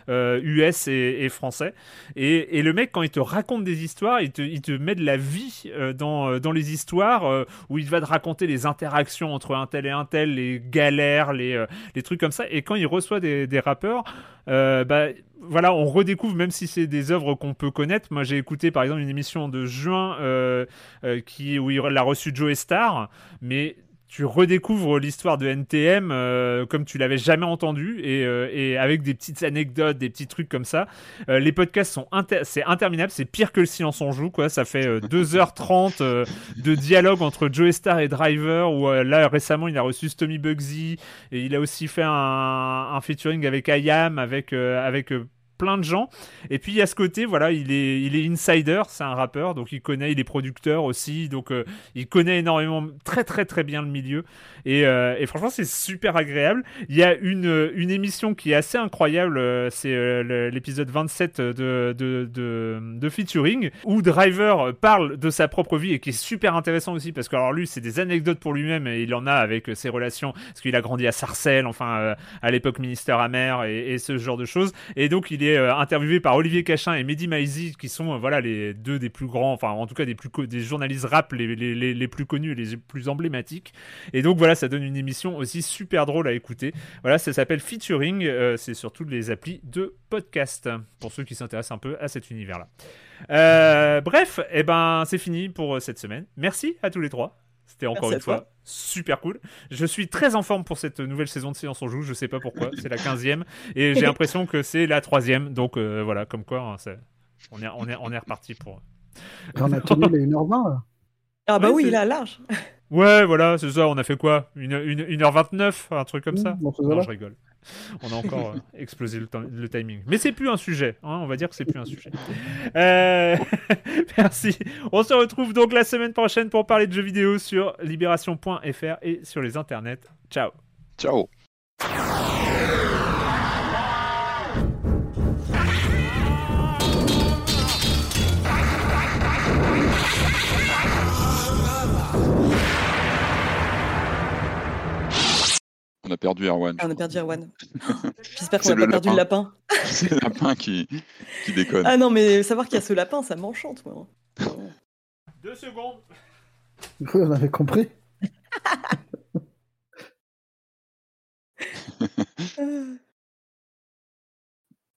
euh, US et, et français. Et, le mec, quand il te raconte des histoires, il te, il te met de la vie euh, dans, euh, dans les histoires euh, où il va te raconter les interactions entre un tel et un tel, les galères, les, euh, les trucs comme ça. Et quand il reçoit des, des rappeurs, euh, bah, voilà, on redécouvre, même si c'est des œuvres qu'on peut connaître. Moi, j'ai écouté par exemple une émission de juin euh, euh, qui, où il a reçu Joe Star, mais tu redécouvres l'histoire de NTM euh, comme tu l'avais jamais entendu et, euh, et avec des petites anecdotes, des petits trucs comme ça. Euh, les podcasts sont inter c'est interminable, c'est pire que le silence on joue quoi. Ça fait euh, 2h30 euh, de dialogue entre Joe Star et Driver où euh, là récemment il a reçu Stomy Bugsy et il a aussi fait un, un featuring avec IAM avec euh, avec euh, plein de gens. Et puis il y a ce côté, voilà, il est, il est insider, c'est un rappeur, donc il connaît, il est producteur aussi, donc euh, il connaît énormément, très très très bien le milieu. Et, euh, et franchement, c'est super agréable. Il y a une, une émission qui est assez incroyable, euh, c'est euh, l'épisode 27 de, de, de, de featuring, où Driver parle de sa propre vie et qui est super intéressant aussi, parce que alors lui, c'est des anecdotes pour lui-même, et il en a avec euh, ses relations, parce qu'il a grandi à Sarcelles, enfin euh, à l'époque ministère amer et, et ce genre de choses. Et donc il est euh, interviewé par Olivier Cachin et Mehdi Maizi, qui sont euh, voilà les deux des plus grands, enfin en tout cas des plus des journalistes rap les, les, les, les plus connus et les plus emblématiques. Et donc voilà, ça donne une émission aussi super drôle à écouter. Voilà, ça s'appelle Featuring, euh, c'est sur toutes les applis de podcast pour ceux qui s'intéressent un peu à cet univers-là. Bref, et ben c'est fini pour cette semaine. Merci à tous les trois. C'était encore Merci une fois super cool. Je suis très en forme pour cette nouvelle saison de Silence on joue. Je sais pas pourquoi. C'est la 15e et j'ai l'impression que c'est la troisième. Donc euh, voilà, comme quoi, hein, on est, on est, on est reparti pour. On a tenu les 1h20 là. Ah bah Ouais, oui, a large. Ouais, voilà, c'est ça. On a fait quoi? Une, une, 1h29, un truc comme ça? Mmh, ce Non, je rigole. On a encore euh, explosé le, timing. Mais c'est plus un sujet. hein, on va dire que c'est plus un sujet. Euh, Merci. On se retrouve donc la semaine prochaine pour parler de jeux vidéo sur libération.fr et sur les internets. Ciao. Ciao. On a perdu Erwan. Ah, on a perdu Erwan. J'espère qu'on n'a pas perdu le lapin. C'est le lapin qui, qui déconne. Ah non, mais savoir qu'il y a ce lapin, ça m'enchante, moi. Deux secondes. Oui, on avait compris.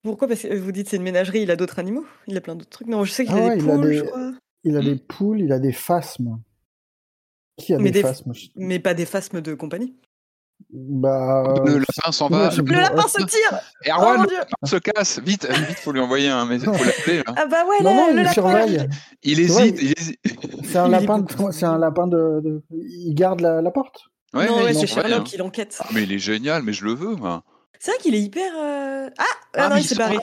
Pourquoi? Parce que vous dites c'est une ménagerie, il a d'autres animaux? Il a plein d'autres trucs? Non, je sais qu'il Ah a ouais, des il a poules, des- je crois. Il a des poules, il a des phasmes. Qui a Mais des des- phasmes? Mais pas des phasmes de compagnie. Bah. Le lapin s'en va. Le lapin se tire Oh le Dieu lapin se casse. Vite, vite, faut lui envoyer un message. Faut l'appeler. là. Ah bah ouais, Non, là, non, le il lapin surveille. Il hésite. il hésite. C'est un lapin, c'est un lapin de, de- Il garde la, la porte. Ouais, non, ouais, il c'est Sherlock, hein. il enquête. Ah, mais il est génial, mais je le veux, moi. C'est vrai qu'il est hyper. euh, Ah, ah, Ah, non, il s'est barré.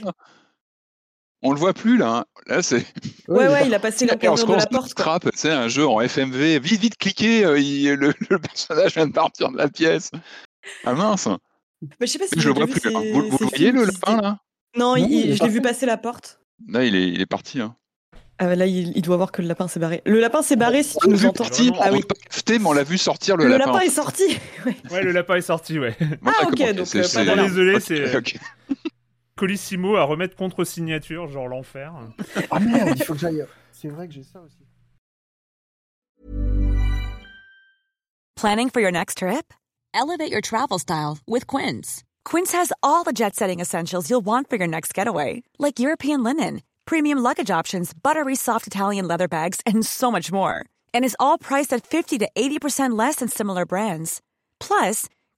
On le voit plus là. hein. Là, c'est Ouais, ouais, il a passé la se de la porte. Trap, tu sais, un jeu en FMV. Vite, vite, cliquez. euh, il- le, le personnage vient de partir de la pièce. Ah mince. Mais je sais pas si Je le vous vois plus. hein. Vous, vous voyez le lapin là? Non, il- Non, il je l'ai vu parti. passer la porte. Là, il est, il est parti. Hein. Ah bah là, il, il doit voir que le lapin s'est barré. Le lapin s'est barré si tu On l'a nous vu entends. partir, Ah on oui. l'a pas capté, mais on l'a vu sortir le, Le lapin. lapin est sorti. Ouais. Le lapin est sorti, ouais. Ah, ok, donc, c'est- euh, c'est-. Désolé, c'est- ok. Colissimo à remettre contre signature, genre l'enfer. Ah merde, il faut que j'aille. C'est vrai que j'ai ça aussi. Planning for your next trip? Elevate your travel style with Quince. Quince has all the jet setting essentials you'll want for your next getaway, like European linen, premium luggage options, buttery soft Italian leather bags, and so much more. And is all priced at 50 to 80% less than similar brands. Plus,